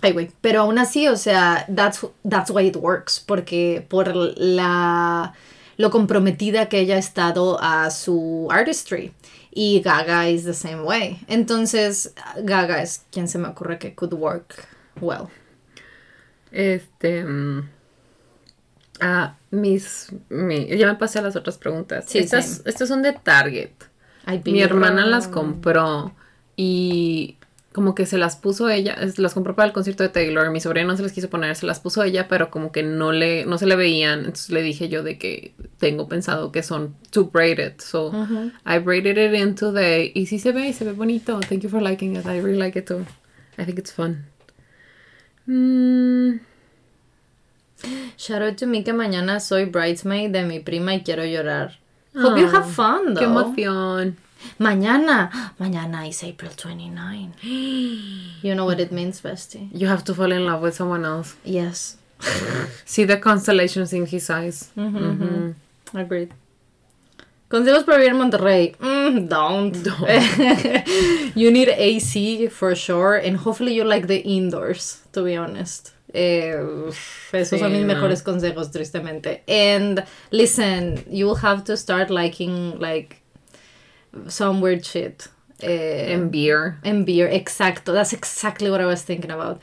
[SPEAKER 1] Ay, güey. Pero aún así, o sea, that's, that's why it works. Porque por la lo comprometida que ella ha estado a su artistry. Y Gaga is the same way. Entonces, Gaga es quien se me ocurre que could work well.
[SPEAKER 2] Este. Ah, mis. mi- ya me pasé a las otras preguntas.
[SPEAKER 1] Sí,
[SPEAKER 2] estas, estas son de Target.
[SPEAKER 1] Ay,
[SPEAKER 2] Mi hermana las compró y como que se las puso ella, es- las compró para el concierto de Taylor, mi sobrina no se las quiso poner, se las puso ella, pero como que no le, no se le veían, entonces le dije yo de que tengo pensado que son too braided, so I braided it in today y sí se ve, se ve bonito, thank you for liking it, I really like it too, I think it's fun. Mm,
[SPEAKER 1] Shout out to me que mañana soy bridesmaid de mi prima y quiero llorar. Hope you have fun,
[SPEAKER 2] qué emoción.
[SPEAKER 1] Mañana. Mañana is April 29. *gasps* You know what it means, bestie?
[SPEAKER 2] You have to fall in love with someone else.
[SPEAKER 1] Yes. *laughs*
[SPEAKER 2] See the constellations in his eyes. Mhm.
[SPEAKER 1] Agreed. Consejos para vivir en Monterrey. Mm, don't. *laughs* you need AC for sure, and hopefully you like the indoors, to be honest. Eh, esos
[SPEAKER 2] Sí,
[SPEAKER 1] son mis
[SPEAKER 2] no.
[SPEAKER 1] mejores consejos, tristemente. And listen, you will have to start liking like some weird shit. Eh,
[SPEAKER 2] And beer.
[SPEAKER 1] and beer, exacto. That's exactly what I was thinking about.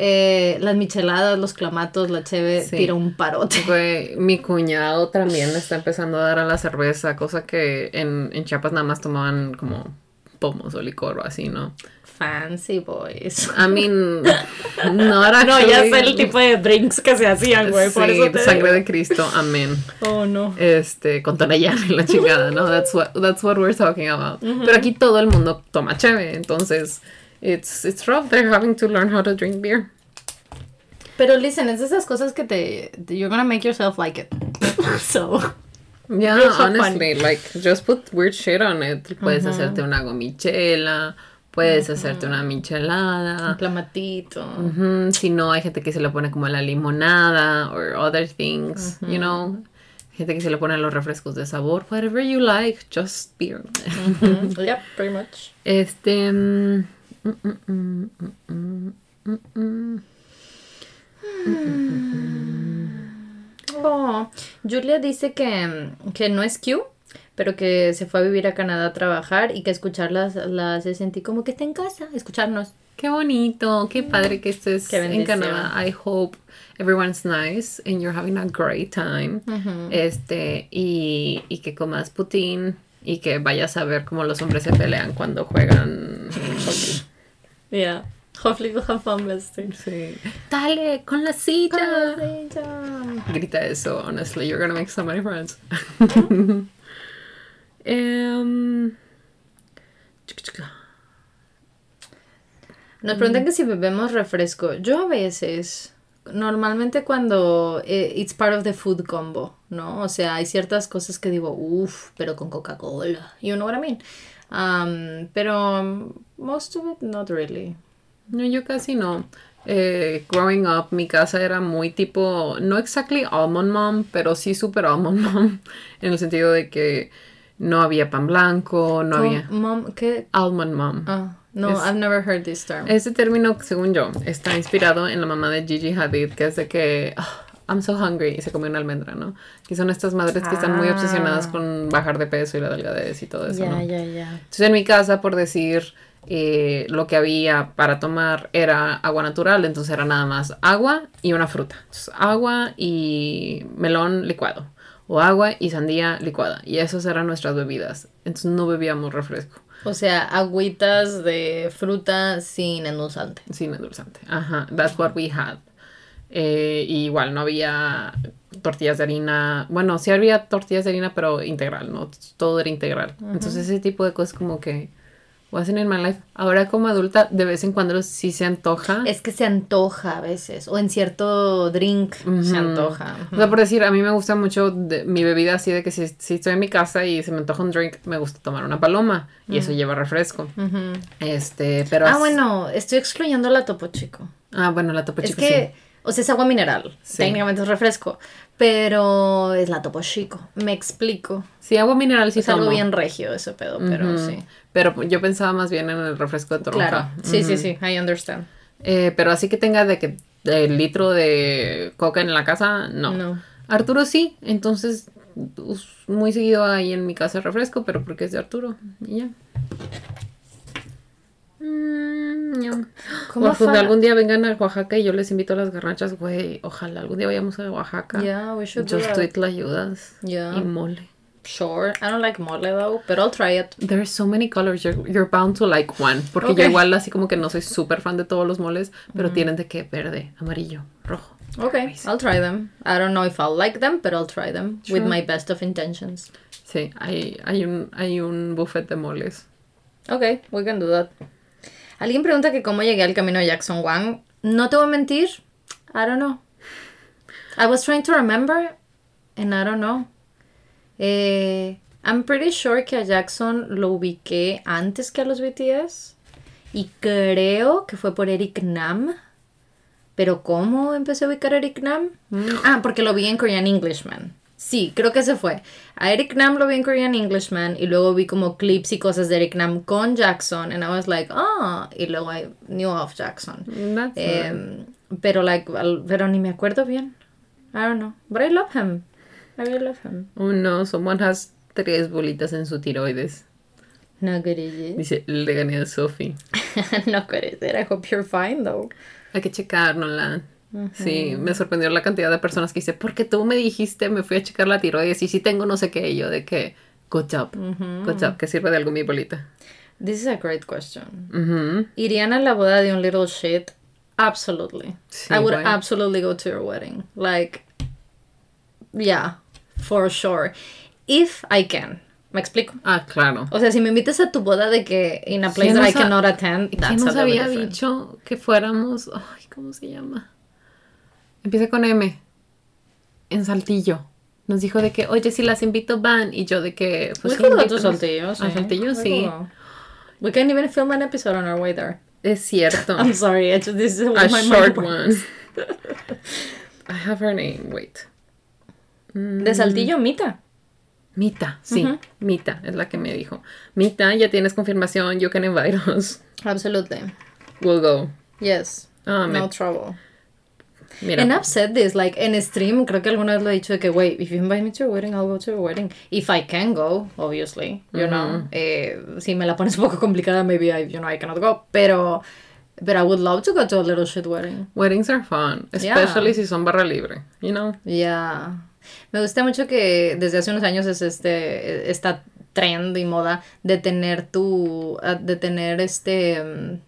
[SPEAKER 1] Eh, las micheladas, los clamatos, la cheve,
[SPEAKER 2] Sí.
[SPEAKER 1] tira un parote.
[SPEAKER 2] Güey, mi cuñado también está empezando a dar a la cerveza, cosa que en, en Chiapas nada más tomaban como pomos o licor o así, ¿no?
[SPEAKER 1] Fancy boys.
[SPEAKER 2] I mean, *laughs* not
[SPEAKER 1] No, ya sé el tipo de drinks que se hacían, güey. por
[SPEAKER 2] Sí,
[SPEAKER 1] eso te
[SPEAKER 2] sangre
[SPEAKER 1] digo.
[SPEAKER 2] de Cristo, amén.
[SPEAKER 1] Oh, no.
[SPEAKER 2] Este, con tonallán y *laughs* la chingada, ¿no? That's what, that's what we're talking about. Pero aquí todo el mundo toma cheve, entonces, it's, it's rough. They're having to learn how to drink beer.
[SPEAKER 1] Pero listen, es de esas cosas que te. You're gonna make yourself like it. *laughs* so.
[SPEAKER 2] Yeah, honestly, like, just put weird shit on it. Puedes hacerte una gomichela, puedes hacerte una
[SPEAKER 1] Un
[SPEAKER 2] michelada.
[SPEAKER 1] clamatito.
[SPEAKER 2] Ujú, Si no, hay gente que se le pone como la limonada or other things, you know. Gente que se le pone los refrescos de sabor, whatever you like, just beer. *laughs*
[SPEAKER 1] yeah, pretty much.
[SPEAKER 2] Este, mm,
[SPEAKER 1] Oh, Julia dice que, que no es Q, pero que se fue a vivir a Canadá a trabajar y que escucharlas la hace sentir como que está en casa, escucharnos.
[SPEAKER 2] Qué bonito, qué padre que estés en. Canadá. I hope everyone's nice and you're having a great time. Este, y, y que comas Putin y que vayas a ver cómo los hombres se pelean cuando juegan hockey.
[SPEAKER 1] Yeah. Hopefully we'll have fun, bestie.
[SPEAKER 2] Sí. Dale, con la silla. Grita eso, honestly, you're gonna make so many friends. *laughs* Em,
[SPEAKER 1] Nos preguntan que si bebemos refresco. Yo a veces, normalmente cuando eh, it's part of the food combo, ¿no? O sea, hay ciertas cosas que digo, uff, pero con Coca-Cola. You know what I mean? Um, pero most of it, not really.
[SPEAKER 2] No, yo casi no. Eh, growing up, mi casa era muy tipo, no exactly almond mom, pero sí super almond mom, *laughs* en el sentido de que no había pan blanco, no había
[SPEAKER 1] Mom, ¿qué?
[SPEAKER 2] almond mom.
[SPEAKER 1] Ah, no,
[SPEAKER 2] Es-
[SPEAKER 1] I've never heard this term.
[SPEAKER 2] Ese término, según yo, está inspirado en la mamá de Gigi Hadid, que es de que "Ah, I'm so hungry y se come una almendra, ¿no? Que son estas madres que están muy
[SPEAKER 1] Ah.
[SPEAKER 2] obsesionadas con bajar de peso y la delgadez y todo eso,
[SPEAKER 1] Ya,
[SPEAKER 2] ¿no?
[SPEAKER 1] ya, ya.
[SPEAKER 2] Entonces en mi casa, por decir, eh, lo que había para tomar era agua natural, entonces era nada más agua y una fruta. Entonces, agua y melón licuado. O agua y sandía licuada. Y esas eran nuestras bebidas. Entonces no bebíamos refresco
[SPEAKER 1] O sea, agüitas de fruta sin endulzante.
[SPEAKER 2] sin endulzante. Ajá, that's what we had. Eh, y igual no había tortillas de harina. Bueno, sí había tortillas de harina, pero integral, ¿no? Todo era integral. Entonces ese tipo de cosas como que wasn't in my life. Ahora como adulta, de vez en cuando sí se antoja.
[SPEAKER 1] Es que se antoja a veces. O en cierto drink se antoja.
[SPEAKER 2] O sea, por decir, a mí me gusta mucho de- mi bebida así de que si, si estoy en mi casa y se me antoja un drink, me gusta tomar una paloma. Y eso lleva refresco. Este, pero...
[SPEAKER 1] Ah, bueno, estoy excluyendo la Topo Chico.
[SPEAKER 2] Ah, bueno, la topo
[SPEAKER 1] Es
[SPEAKER 2] chico
[SPEAKER 1] que, o sea, es agua mineral.
[SPEAKER 2] Sí.
[SPEAKER 1] Técnicamente es refresco. Pero es la Topo Chico. Me explico.
[SPEAKER 2] sí. Agua mineral sí
[SPEAKER 1] es algo bien regio ese pedo, pero sí.
[SPEAKER 2] Pero yo pensaba más bien en el refresco de toronja.
[SPEAKER 1] Claro. Sí, sí, sí. I understand.
[SPEAKER 2] Eh, pero así que tenga de que el litro de coca en la casa, no.
[SPEAKER 1] No.
[SPEAKER 2] Arturo sí, entonces muy seguido ahí en mi casa refresco, pero porque es de Arturo. Y ya. Mm.
[SPEAKER 1] ¿Cómo
[SPEAKER 2] cuando
[SPEAKER 1] fa-
[SPEAKER 2] algún día vengan a Oaxaca y yo les invito a las garnachas, güey, ojalá algún día vayamos a Oaxaca.
[SPEAKER 1] Yeah, we should do
[SPEAKER 2] Just do la ayudas.
[SPEAKER 1] Yeah.
[SPEAKER 2] Y mole.
[SPEAKER 1] Sure. I don't like mole though, but I'll try it.
[SPEAKER 2] There are so many colors. You're, you're bound to like one. Porque
[SPEAKER 1] Ok.
[SPEAKER 2] yo igual así como que no soy súper fan de todos los moles, pero tienen de que verde, amarillo, rojo.
[SPEAKER 1] Okay, I'll try them. I don't know if I'll like them, but I'll try them with my best of intentions.
[SPEAKER 2] Sí, hay, hay un, hay un buffet de moles.
[SPEAKER 1] Okay, we can do that. Alguien pregunta que cómo llegué al camino de Jackson Wang. No te voy a mentir. I don't know. I was trying to remember and I don't know. Eh, I'm pretty sure que a Jackson lo ubiqué antes que a los BTS. Y creo que fue por Eric Nam. Pero ¿cómo empecé a ubicar a Eric Nam? Mm, Ah, porque lo vi en Korean Englishman. Sí, creo que se fue. A Eric Nam lo vi en Korean Englishman y luego vi como clips y cosas de Eric Nam con Jackson and I was like, ah, y luego I knew of Jackson. Em, pero like, pero ni me acuerdo bien. I don't know, but I love him. I really love him.
[SPEAKER 2] Oh no, someone has tres bolitas en su tiroides.
[SPEAKER 1] No good is?
[SPEAKER 2] Dice, le gané a Sophie. *laughs*
[SPEAKER 1] no good is it? I hope you're fine though.
[SPEAKER 2] Hay que checarnosla. Sí, me sorprendió la cantidad de personas que dice, porque tú me dijiste, me fui a checar la tiroides y sí tengo no sé qué, y yo de que, good job, good job, que sirve de algo mi bolita.
[SPEAKER 1] This is a great question.
[SPEAKER 2] Ujú.
[SPEAKER 1] ¿Irían a la boda de un little shit? Absolutely.
[SPEAKER 2] Sí,
[SPEAKER 1] I would
[SPEAKER 2] güey.
[SPEAKER 1] absolutely go to your wedding. Like, yeah, for sure. If I can. ¿Me explico?
[SPEAKER 2] Ah, claro.
[SPEAKER 1] O sea, si me invitas a tu boda de que in a place
[SPEAKER 2] ¿Quién
[SPEAKER 1] that I cannot attend,
[SPEAKER 2] ¿Quién
[SPEAKER 1] that's
[SPEAKER 2] nos
[SPEAKER 1] a
[SPEAKER 2] había
[SPEAKER 1] different.
[SPEAKER 2] dicho que fuéramos? Ay, ¿cómo se llama? Empieza con M. En Saltillo. Nos dijo de que, oye, si las invito van. Y yo de que,
[SPEAKER 1] We
[SPEAKER 2] pues sí,
[SPEAKER 1] could go to
[SPEAKER 2] invítanos.
[SPEAKER 1] Saltillo, sí.
[SPEAKER 2] A Saltillo,
[SPEAKER 1] We
[SPEAKER 2] sí.
[SPEAKER 1] go. We can even film an episode on our way there.
[SPEAKER 2] Es cierto. *laughs*
[SPEAKER 1] I'm sorry, I just, this is
[SPEAKER 2] A
[SPEAKER 1] my
[SPEAKER 2] short one. *laughs* I have her name. Wait.
[SPEAKER 1] De Saltillo, Mita.
[SPEAKER 2] Mita, sí. Mita es la que me dijo. Mita, ya tienes confirmación. You can invite us.
[SPEAKER 1] Absolutely.
[SPEAKER 2] We'll go.
[SPEAKER 1] Yes.
[SPEAKER 2] Ah, me-
[SPEAKER 1] no trouble.
[SPEAKER 2] Mira.
[SPEAKER 1] And I've said this, like, en stream, creo que alguna vez lo he dicho de que, wait, if you invite me to your wedding, I'll go to your wedding. If I can go, obviously, you know. Eh, si me la pones un poco complicada, maybe I, you know, I cannot go. Pero, but I would love to go to a little shit wedding.
[SPEAKER 2] Weddings are fun,
[SPEAKER 1] Yeah.
[SPEAKER 2] especially si son barra libre, you know.
[SPEAKER 1] Yeah. Me gusta mucho que desde hace unos años es este, esta trend y moda de tener tu, de tener este, mm,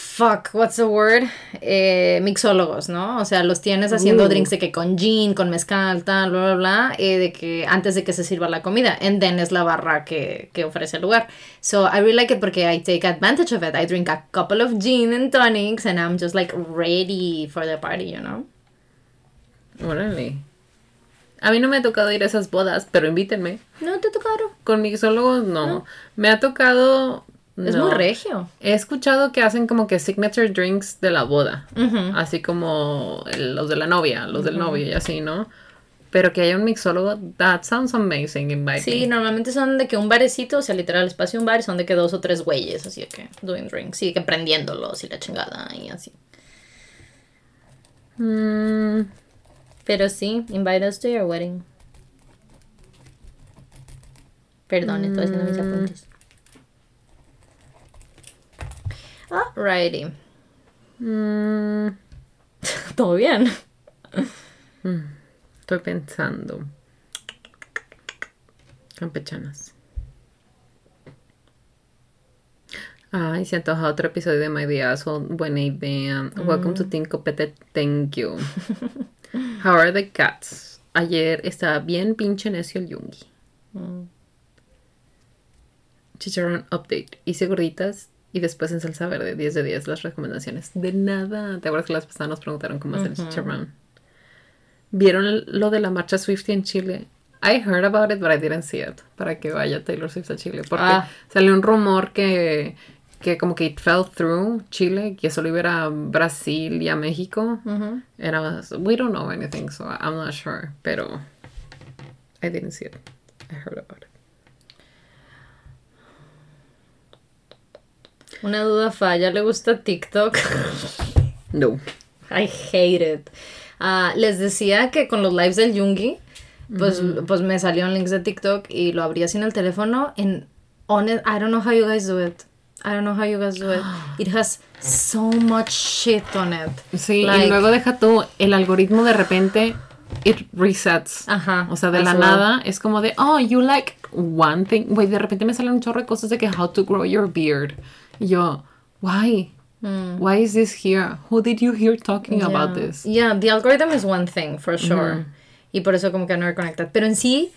[SPEAKER 1] fuck, what's the word? Eh, mixólogos, ¿no? O sea, los tienes haciendo
[SPEAKER 2] Uh.
[SPEAKER 1] drinks de que con gin, con mezcal, tal, bla, bla, bla, eh, de que antes de que se sirva la comida. And then es la barra que, que ofrece el lugar. So I really like it porque I take advantage of it. I drink a couple of gin and tonics and I'm just like ready for the party, you know?
[SPEAKER 2] Órale. A mí no me ha tocado ir a esas bodas, pero invítenme.
[SPEAKER 1] No te tocaron.
[SPEAKER 2] Con mixólogos no. Me ha tocado.
[SPEAKER 1] Es muy regio.
[SPEAKER 2] He escuchado que hacen como que signature drinks de la boda. Así como los de la novia, los del novio y así, ¿no? Pero que haya un mixólogo, that sounds amazing. Invite
[SPEAKER 1] Sí,
[SPEAKER 2] me.
[SPEAKER 1] normalmente son de que un barecito, o sea, literal, espacio de un bar, y son de que dos o tres güeyes, así de que doing drinks, sí, que prendiéndolos y la chingada y así.
[SPEAKER 2] Mm,
[SPEAKER 1] Pero sí, invite us to your wedding. Perdón, estoy haciendo mis apuntes. Alrighty.
[SPEAKER 2] mm, *laughs*
[SPEAKER 1] Todo bien.
[SPEAKER 2] estoy pensando. Campechanas. Ay, se antoja otro episodio de My Diazo. Buena idea. Welcome to Team Copete. Thank you. How are the cats? Ayer estaba bien pinche necio el Yungi. Chicharrón update. Hice gorditas y después en salsa verde. 10 de 10 las recomendaciones. De nada. ¿Te acuerdas que las pasadas nos preguntaron cómo hacer chicharrón? ¿Vieron el- lo de la marcha Swiftie en Chile? I heard about it, but I didn't see it. Para que vaya Taylor Swift a Chile. Porque
[SPEAKER 1] Ah.
[SPEAKER 2] salió un rumor que, que como que it fell through Chile, que solo iba a Brasil y a México. And I was, we don't know anything, so I'm not sure. Pero I didn't see it. I heard about it.
[SPEAKER 1] Una duda falla, ¿le gusta TikTok?
[SPEAKER 2] No.
[SPEAKER 1] I hate it. Ah, les decía que con los lives del Yungi, pues, pues me salieron links de TikTok y lo abría sin el teléfono. And honest, I don't know how you guys do it. I don't know how you guys do it. *gasps* It has so much shit on it.
[SPEAKER 2] Sí,
[SPEAKER 1] Like-
[SPEAKER 2] y luego deja tú, el algoritmo de repente, it resets.
[SPEAKER 1] Ajá,
[SPEAKER 2] O sea, de la nada, es como de, oh, you like one thing. Güey, de repente me salen un chorro de cosas de que how to grow your beard. Yo, why? Why is this here? Who did you hear talking about this?
[SPEAKER 1] Yeah, the algorithm is one thing, for sure. Y por eso como que no reconecta. Pero en sí,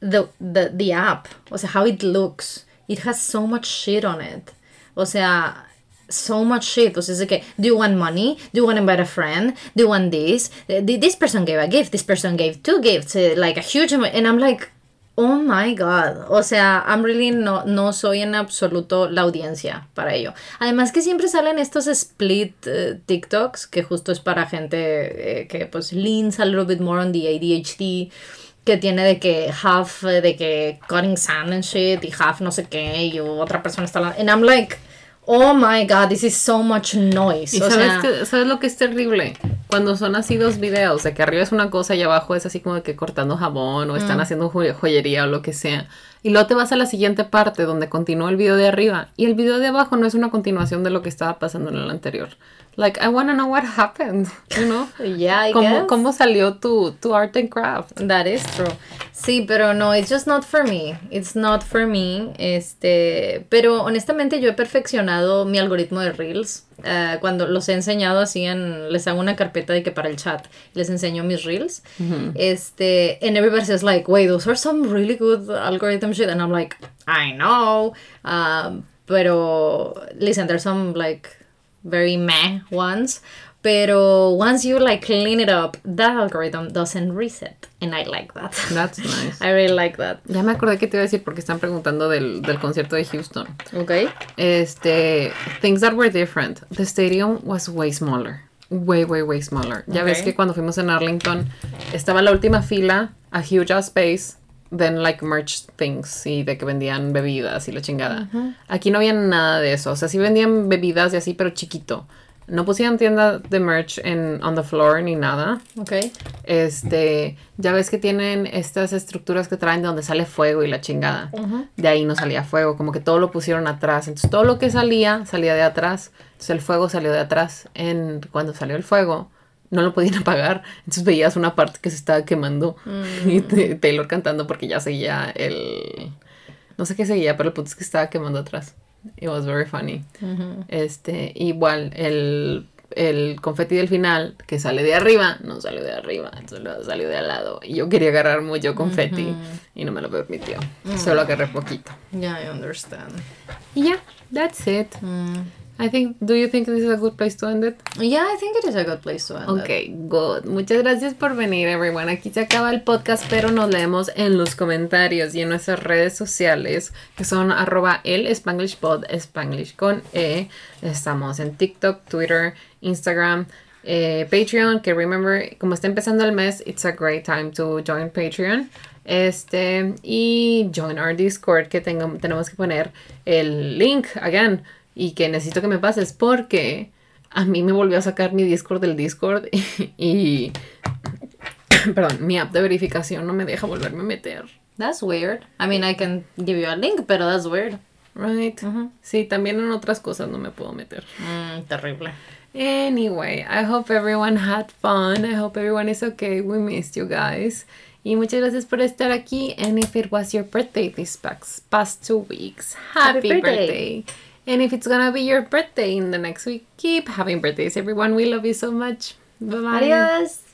[SPEAKER 1] the, the, the app, o sea, how it looks, it has so much shit on it. O sea, so much shit. O sea, es que, do you want money? Do you want to invite a friend? Do you want this? Eh, This person gave a gift. This person gave two gifts. eh, Like a huge amount. And I'm like, oh my god. O sea, I'm really no, no soy en absoluto la audiencia para ello. Además que siempre salen estos split eh, TikToks que justo es para gente eh, que pues leans a little bit more on the ADHD que tiene de que half eh, de que cutting sand and shit y half no sé qué y otra persona está hablando. And I'm like, oh my god, this is so much noise.
[SPEAKER 2] Y
[SPEAKER 1] o
[SPEAKER 2] sabes,
[SPEAKER 1] sea,
[SPEAKER 2] que- ¿sabes lo que es terrible? Cuando son así dos videos, de que arriba es una cosa y abajo es así como de que cortando jabón o están haciendo jo- joyería o lo que sea. Y luego te vas a la siguiente parte donde continúa el video de arriba y el video de abajo no es una continuación de lo que estaba pasando en el anterior. Like, I wanna know what happened, you know? *laughs*
[SPEAKER 1] yeah, I
[SPEAKER 2] ¿Cómo,
[SPEAKER 1] guess.
[SPEAKER 2] ¿Cómo salió tu, tu art and craft?
[SPEAKER 1] That is true. Sí, pero no, it's just not for me. It's not for me. Este, pero honestamente yo he perfeccionado mi algoritmo de Reels. Eh, cuando los he enseñado así en, les hago una carpeta de que para el chat les enseño mis Reels. Este, and everybody says like, wait, those are some really good algorithm shit. And I'm like, I know. Um, pero listen, there's some like very meh ones. Pero once you like clean it up, that algorithm doesn't reset. And I like that.
[SPEAKER 2] That's *laughs* nice.
[SPEAKER 1] I really like that.
[SPEAKER 2] Ya me acordé que te iba a decir porque están preguntando del, del concierto de Houston.
[SPEAKER 1] Okay.
[SPEAKER 2] Este, things that were different. The stadium was way smaller. Way, way, way smaller. Ya ves
[SPEAKER 1] Ok.
[SPEAKER 2] que cuando fuimos en Arlington estaba la última fila, a huge ass space, then like merch things y de que vendían bebidas y la chingada. Aquí no había nada de eso. O sea, sí vendían bebidas y así, pero chiquito. No pusieron tienda de merch en on the floor ni nada.
[SPEAKER 1] Ok.
[SPEAKER 2] Este, ya ves que tienen estas estructuras que traen de donde sale fuego y la chingada. De ahí no salía fuego, como que todo lo pusieron atrás. Entonces todo lo que salía salía de atrás. Entonces el fuego salió de atrás. En cuando salió el fuego no lo podían *laughs* apagar. Entonces veías una parte que se estaba quemando y te- Taylor cantando porque ya seguía el no sé qué seguía, pero el punto es que estaba quemando atrás. It was very funny. Este, igual el el confeti del final que sale de arriba, no salió de arriba, solo salió de al lado. Y yo quería agarrar mucho confeti y no me lo permitió. Solo agarré poquito.
[SPEAKER 1] Yeah, I understand.
[SPEAKER 2] Y ya, that's it. I think, do you think this is a good place to end it?
[SPEAKER 1] Yeah, I think it is a good place to end it.
[SPEAKER 2] Ok, good. Muchas gracias por venir, everyone. Aquí se acaba el podcast, pero nos leemos en los comentarios y en nuestras redes sociales, que son arroba el Spanglish con E. Estamos en TikTok, Twitter, Instagram, eh, Patreon, que remember, como está empezando el mes, it's a great time to join Patreon. Este, y join our Discord, que tengo- tenemos que poner el link, again, y que necesito que me pases porque a mí me volvió a sacar mi Discord del Discord *laughs* y, *coughs* perdón, mi app de verificación no me deja volverme a meter.
[SPEAKER 1] That's weird. I mean, I can give you a link, pero that's weird.
[SPEAKER 2] Right? Sí, también en otras cosas no me puedo meter.
[SPEAKER 1] Mm, terrible.
[SPEAKER 2] Anyway, I hope everyone had fun. I hope everyone is okay. We missed you guys. Y muchas gracias por estar aquí. And if it was your birthday these past, past two weeks, happy,
[SPEAKER 1] Happy
[SPEAKER 2] birthday.
[SPEAKER 1] birthday.
[SPEAKER 2] And if it's gonna be your birthday in the next week, keep having birthdays, everyone. We love you so much. Bye bye.
[SPEAKER 1] Adiós.